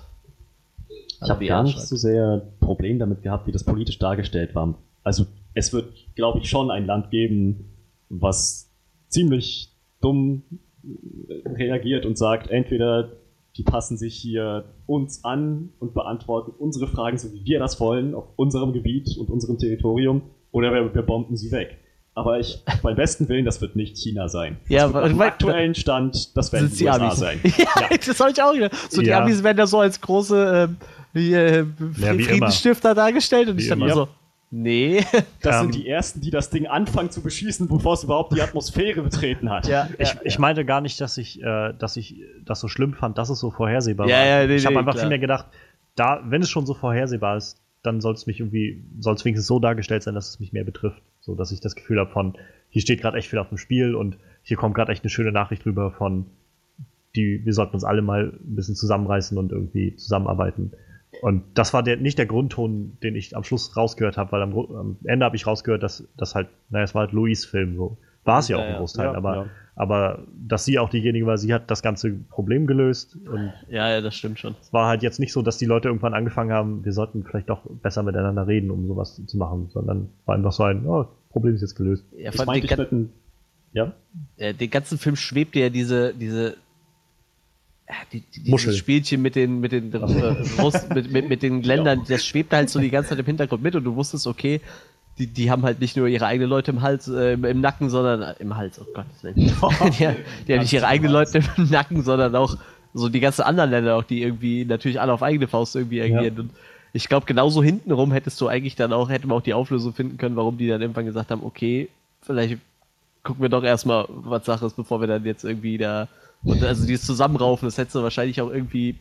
Speaker 2: Ich habe
Speaker 3: wie
Speaker 2: gar nicht so sehr Problem damit gehabt, wie das politisch dargestellt war. Also es wird, glaube ich, schon ein Land geben, was ziemlich dumm äh, reagiert und sagt, entweder die passen sich hier uns an und beantworten unsere Fragen, so wie wir das wollen, auf unserem Gebiet und unserem Territorium, oder wir, wir bomben sie weg. Aber ich, beim besten Willen, das wird nicht China sein.
Speaker 3: Ja, weil-
Speaker 2: aktuellen Stand, das werden die USA
Speaker 3: Amis.
Speaker 2: sein. [laughs]
Speaker 3: Ja, das habe ich auch gedacht. So, die
Speaker 1: Ja.
Speaker 3: Amis werden da so als große ähm, wie, äh,
Speaker 1: Ja, wie
Speaker 3: Friedensstifter dargestellt und
Speaker 1: Wie
Speaker 3: ich dann
Speaker 1: immer.
Speaker 3: mal so, nee. [laughs]
Speaker 2: Das
Speaker 1: Ähm,
Speaker 2: sind die ersten, die das Ding anfangen zu beschießen, bevor es überhaupt die Atmosphäre betreten hat.
Speaker 3: ja,
Speaker 1: Ich, ich meinte gar nicht, dass ich, äh, dass ich das so schlimm fand, dass es so vorhersehbar
Speaker 3: Ja,
Speaker 1: war.
Speaker 3: ja, nee,
Speaker 1: ich habe
Speaker 3: nee,
Speaker 1: einfach vielmehr gedacht, da, wenn es schon so vorhersehbar ist, dann soll es mich irgendwie, soll es wenigstens so dargestellt sein, dass es mich mehr betrifft. So, dass ich das Gefühl habe von, hier steht gerade echt viel auf dem Spiel und hier kommt gerade echt eine schöne Nachricht rüber von, die, wir sollten uns alle mal ein bisschen zusammenreißen und irgendwie zusammenarbeiten. Und das war der, nicht der Grundton, den ich am Schluss rausgehört habe, weil am, am Ende habe ich rausgehört, dass das halt, naja, es war halt Louis Film so. War es ja auch
Speaker 3: Ja,
Speaker 1: im
Speaker 3: ja.
Speaker 1: Großteil,
Speaker 2: Ja,
Speaker 1: aber,
Speaker 2: ja.
Speaker 1: aber dass sie auch diejenige war, sie hat das ganze Problem gelöst und
Speaker 3: ja, ja, das stimmt schon.
Speaker 1: es war halt jetzt nicht so, dass die Leute irgendwann angefangen haben, wir sollten vielleicht doch besser miteinander reden, um sowas zu machen, sondern war einfach so ein, oh, Problem ist jetzt gelöst.
Speaker 3: Ja,
Speaker 2: Ich meinte,
Speaker 3: den,
Speaker 2: ich. Ja?
Speaker 3: den ganzen Film schwebt ja diese, diese die, die, dieses. Spielchen mit den, mit den, äh, Russ, mit, mit, mit den Ländern, das schwebt halt so die ganze Zeit im Hintergrund mit und du wusstest, okay, die, die haben halt nicht nur ihre eigenen Leute im Hals, äh, im, im Nacken, sondern äh, im Hals, oh Gott. die, [laughs] [laughs] die haben nicht ihre eigenen Leute im Nacken, sondern auch so die ganzen anderen Länder, auch die irgendwie natürlich alle auf eigene Faust irgendwie agieren. Und ich glaube, genauso hintenrum hättest du eigentlich dann auch, hätte man auch die Auflösung finden können, warum die dann irgendwann gesagt haben, okay, vielleicht gucken wir doch erstmal, was Sache ist, bevor wir dann jetzt irgendwie da. Und also dieses Zusammenraufen, das hättest du wahrscheinlich auch irgendwie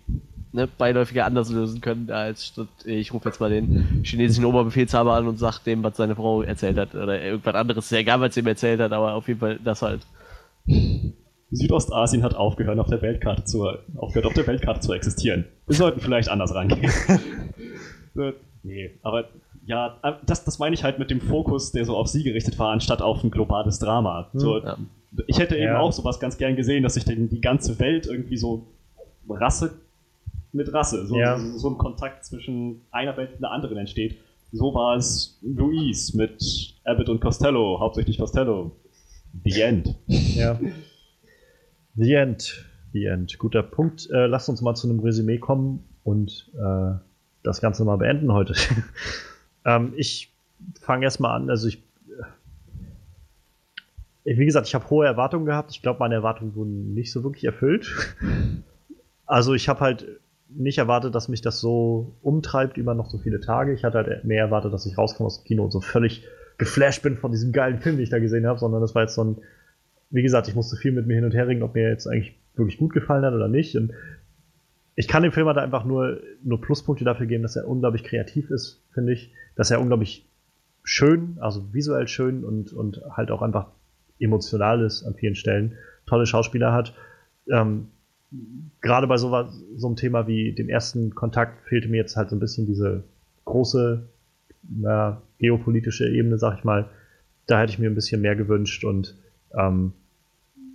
Speaker 3: ne, beiläufiger anders lösen können, als statt, ich rufe jetzt mal den chinesischen Oberbefehlshaber an und sag dem, was seine Frau erzählt hat. Oder irgendwas anderes. Ist ja egal, was sie ihm erzählt hat, aber auf jeden Fall das halt.
Speaker 2: Südostasien hat aufgehört, auf der Weltkarte zu, aufgehört, auf der Weltkarte zu existieren. Wir sollten vielleicht anders rangehen. [laughs] Nee, aber ja, äh, das, das meine ich halt mit dem Fokus, der so auf sie gerichtet war, anstatt auf ein globales Drama. Hm, so, ja. Ich hätte eben ja. auch sowas ganz gern gesehen, dass sich die ganze Welt irgendwie so Rasse mit Rasse, so, ja. so, so ein Kontakt zwischen einer Welt und der anderen entsteht. So war es Louise mit Abbott und Costello, hauptsächlich Costello. The End.
Speaker 1: Ja. The End. The End. Guter Punkt. Äh, lasst uns mal zu einem Resümee kommen und äh, das Ganze mal beenden heute. [laughs] ähm, ich fange erstmal an. Also ich, wie gesagt, ich habe hohe Erwartungen gehabt. Ich glaube, meine Erwartungen wurden nicht so wirklich erfüllt. also ich habe halt nicht erwartet, dass mich das so umtreibt über noch so viele Tage. Ich hatte halt mehr erwartet, dass ich rauskomme aus dem Kino und so völlig geflasht bin von diesem geilen Film, den ich da gesehen habe, sondern das war jetzt so ein, wie gesagt, ich musste viel mit mir hin und her reden, ob mir jetzt eigentlich wirklich gut gefallen hat oder nicht. Und ich kann dem Film halt einfach nur, nur Pluspunkte dafür geben, dass er unglaublich kreativ ist, finde ich. Dass er unglaublich schön, also visuell schön und, und halt auch einfach emotional ist an vielen Stellen. Tolle Schauspieler hat. Ähm, Gerade bei so, so einem Thema wie dem ersten Kontakt fehlte mir jetzt halt so ein bisschen diese große na, geopolitische Ebene, sag ich mal. Da hätte ich mir ein bisschen mehr gewünscht und ähm,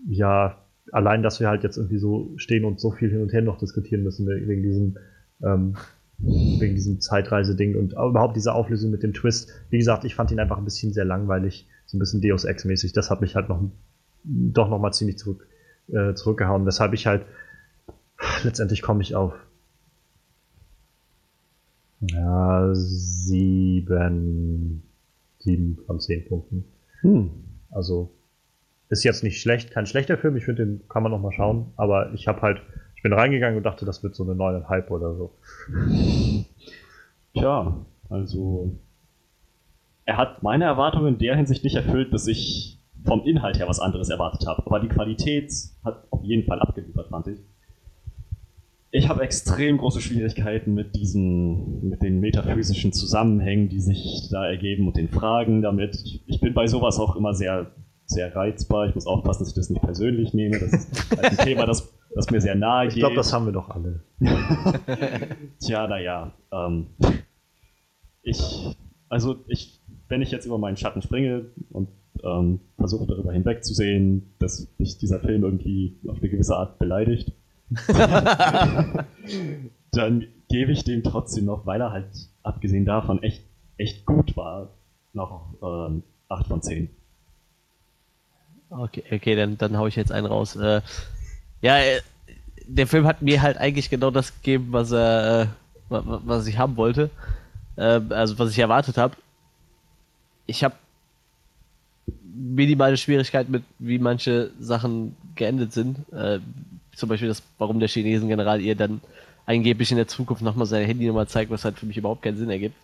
Speaker 1: ja, allein, dass wir halt jetzt irgendwie so stehen und so viel hin und her noch diskutieren müssen wegen diesem, ähm, wegen diesem Zeitreise-Ding und überhaupt diese Auflösung mit dem Twist. Wie gesagt, ich fand ihn einfach ein bisschen sehr langweilig, so ein bisschen Deus Ex-mäßig. Das hat mich halt noch doch noch mal ziemlich zurück, äh, zurückgehauen, weshalb ich halt letztendlich komme ich auf ja, sieben, sieben von zehn Punkten. Hm. Also ist jetzt nicht schlecht, kein schlechter Film. Ich finde, den kann man noch mal schauen. Aber ich habe halt, ich bin reingegangen und dachte, das wird so eine neuneinhalb oder so.
Speaker 2: Tja, also er hat meine Erwartungen in der Hinsicht nicht erfüllt, dass ich vom Inhalt her was anderes erwartet habe. Aber die Qualität hat auf jeden Fall abgeliefert, fand ich. Ich habe extrem große Schwierigkeiten mit diesen, mit den metaphysischen Zusammenhängen, die sich da ergeben und den Fragen damit. Ich bin bei sowas auch immer sehr sehr reizbar. Ich muss aufpassen, dass ich das nicht persönlich nehme. Das ist halt ein Thema, das, das mir sehr nahe geht.
Speaker 1: Ich glaube, das haben wir doch alle. [laughs]
Speaker 2: Tja, naja. Ähm, ich, also ich, wenn ich jetzt über meinen Schatten springe und ähm, versuche darüber hinwegzusehen, dass mich dieser Film irgendwie auf eine gewisse Art beleidigt, [laughs] dann gebe ich dem trotzdem noch, weil er halt abgesehen davon echt, echt gut war, noch ähm, 8 von 10.
Speaker 3: Okay, okay, dann, dann hau ich jetzt einen raus. Äh, ja, äh, der Film hat mir halt eigentlich genau das gegeben, was er, äh, was ich haben wollte. Äh, also was ich erwartet habe. Ich habe minimale Schwierigkeiten mit, wie manche Sachen geendet sind. Äh, zum Beispiel das, warum der Chinesen-General ihr dann angeblich in der Zukunft nochmal seine Handynummer zeigt, was halt für mich überhaupt keinen Sinn ergibt.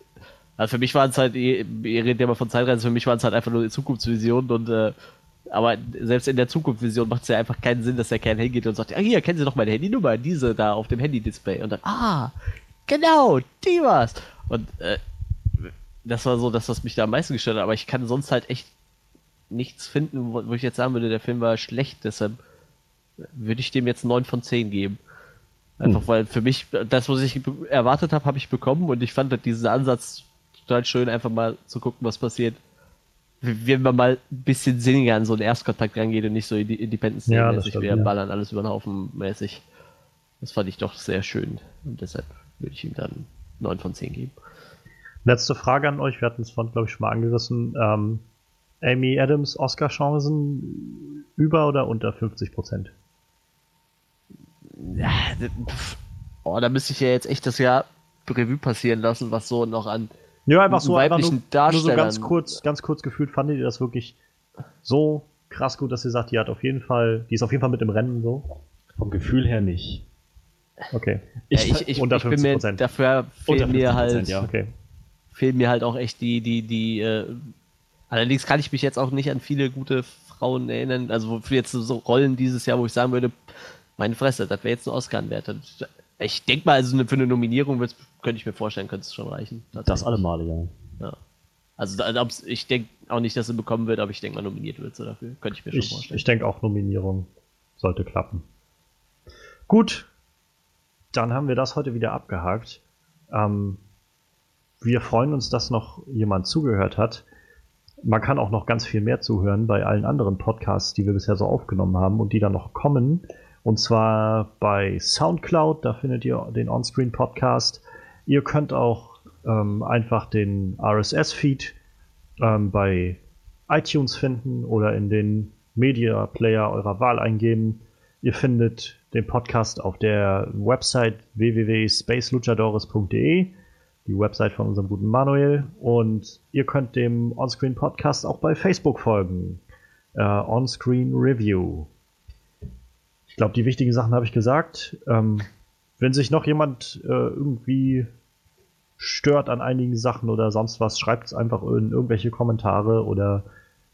Speaker 3: Also für mich waren es halt, ihr, ihr redet ja mal von Zeitreisen, für mich waren es halt einfach nur Zukunftsvisionen und äh, aber selbst in der Zukunftsvision macht es ja einfach keinen Sinn, dass der Kern hingeht und sagt, ah, hier, kennen Sie doch meine Handynummer, diese da auf dem Handy-Display. Und dann, ah, genau, die war's. Und äh, das war so das, was mich da am meisten gestört hat. Aber ich kann sonst halt echt nichts finden, wo, wo ich jetzt sagen würde, der Film war schlecht. Deshalb würde ich dem jetzt 9 von 10 geben. Einfach hm. weil für mich, das, was ich erwartet habe, habe ich bekommen. Und ich fand halt diesen Ansatz total schön, einfach mal zu gucken, was passiert wenn man mal ein bisschen sinniger an so einen Erstkontakt rangeht und nicht so Independence
Speaker 1: ja, mäßig,
Speaker 3: wir ja. ballern alles über den Haufen mäßig. Das fand ich doch sehr schön und deshalb würde ich ihm dann 9 von 10 geben.
Speaker 1: Letzte Frage an euch, wir hatten es vorhin, glaube ich, schon mal angerissen. Ähm, Amy Adams Oscar-Chancen über oder unter 50 Prozent?
Speaker 3: Ja, oh, da müsste ich ja jetzt echt das Jahr Revue passieren lassen, was so noch an
Speaker 1: ja, einfach so, einfach nur, nur so ganz kurz, ganz kurz gefühlt, fandet ihr das wirklich so krass gut, dass ihr sagt, die hat auf jeden Fall, die ist auf jeden Fall mit im Rennen so?
Speaker 2: Vom Gefühl her nicht.
Speaker 1: Okay.
Speaker 3: Ich, ja, ich, ich, unter 50 ich bin mir, dafür fehlen mir halt, ja. okay. Fehlen mir halt auch echt die, die, die, äh, allerdings kann ich mich jetzt auch nicht an viele gute Frauen erinnern, also für jetzt so Rollen dieses Jahr, wo ich sagen würde, meine Fresse, das wäre jetzt ein Oscar-Wert. Ich denke mal, also für eine Nominierung könnte ich mir vorstellen, könnte es schon reichen.
Speaker 2: Das alle Male,
Speaker 3: ja. ja. Also ich denke auch nicht, dass sie bekommen wird, aber ich denke mal, nominiert wird sie dafür. Könnte ich mir schon
Speaker 1: ich,
Speaker 3: vorstellen.
Speaker 1: Ich denke auch, Nominierung sollte klappen. Gut, dann haben wir das heute wieder abgehakt. Ähm, wir freuen uns, dass noch jemand zugehört hat. Man kann auch noch ganz viel mehr zuhören bei allen anderen Podcasts, die wir bisher so aufgenommen haben und die dann noch kommen. Und zwar bei SoundCloud, da findet ihr den Onscreen Podcast. Ihr könnt auch ähm, einfach den RSS-Feed ähm, bei iTunes finden oder in den Media Player eurer Wahl eingeben. Ihr findet den Podcast auf der Website www.spaceluchadores.de, die Website von unserem guten Manuel. Und ihr könnt dem Onscreen Podcast auch bei Facebook folgen. Äh, Onscreen Review. Ich glaube, die wichtigen Sachen habe ich gesagt. Ähm, wenn sich noch jemand äh, irgendwie stört an einigen Sachen oder sonst was, schreibt es einfach in irgendwelche Kommentare oder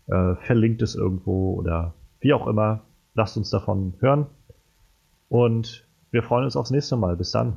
Speaker 1: äh, verlinkt es irgendwo oder wie auch immer. Lasst uns davon hören. Und wir freuen uns aufs nächste Mal. Bis dann.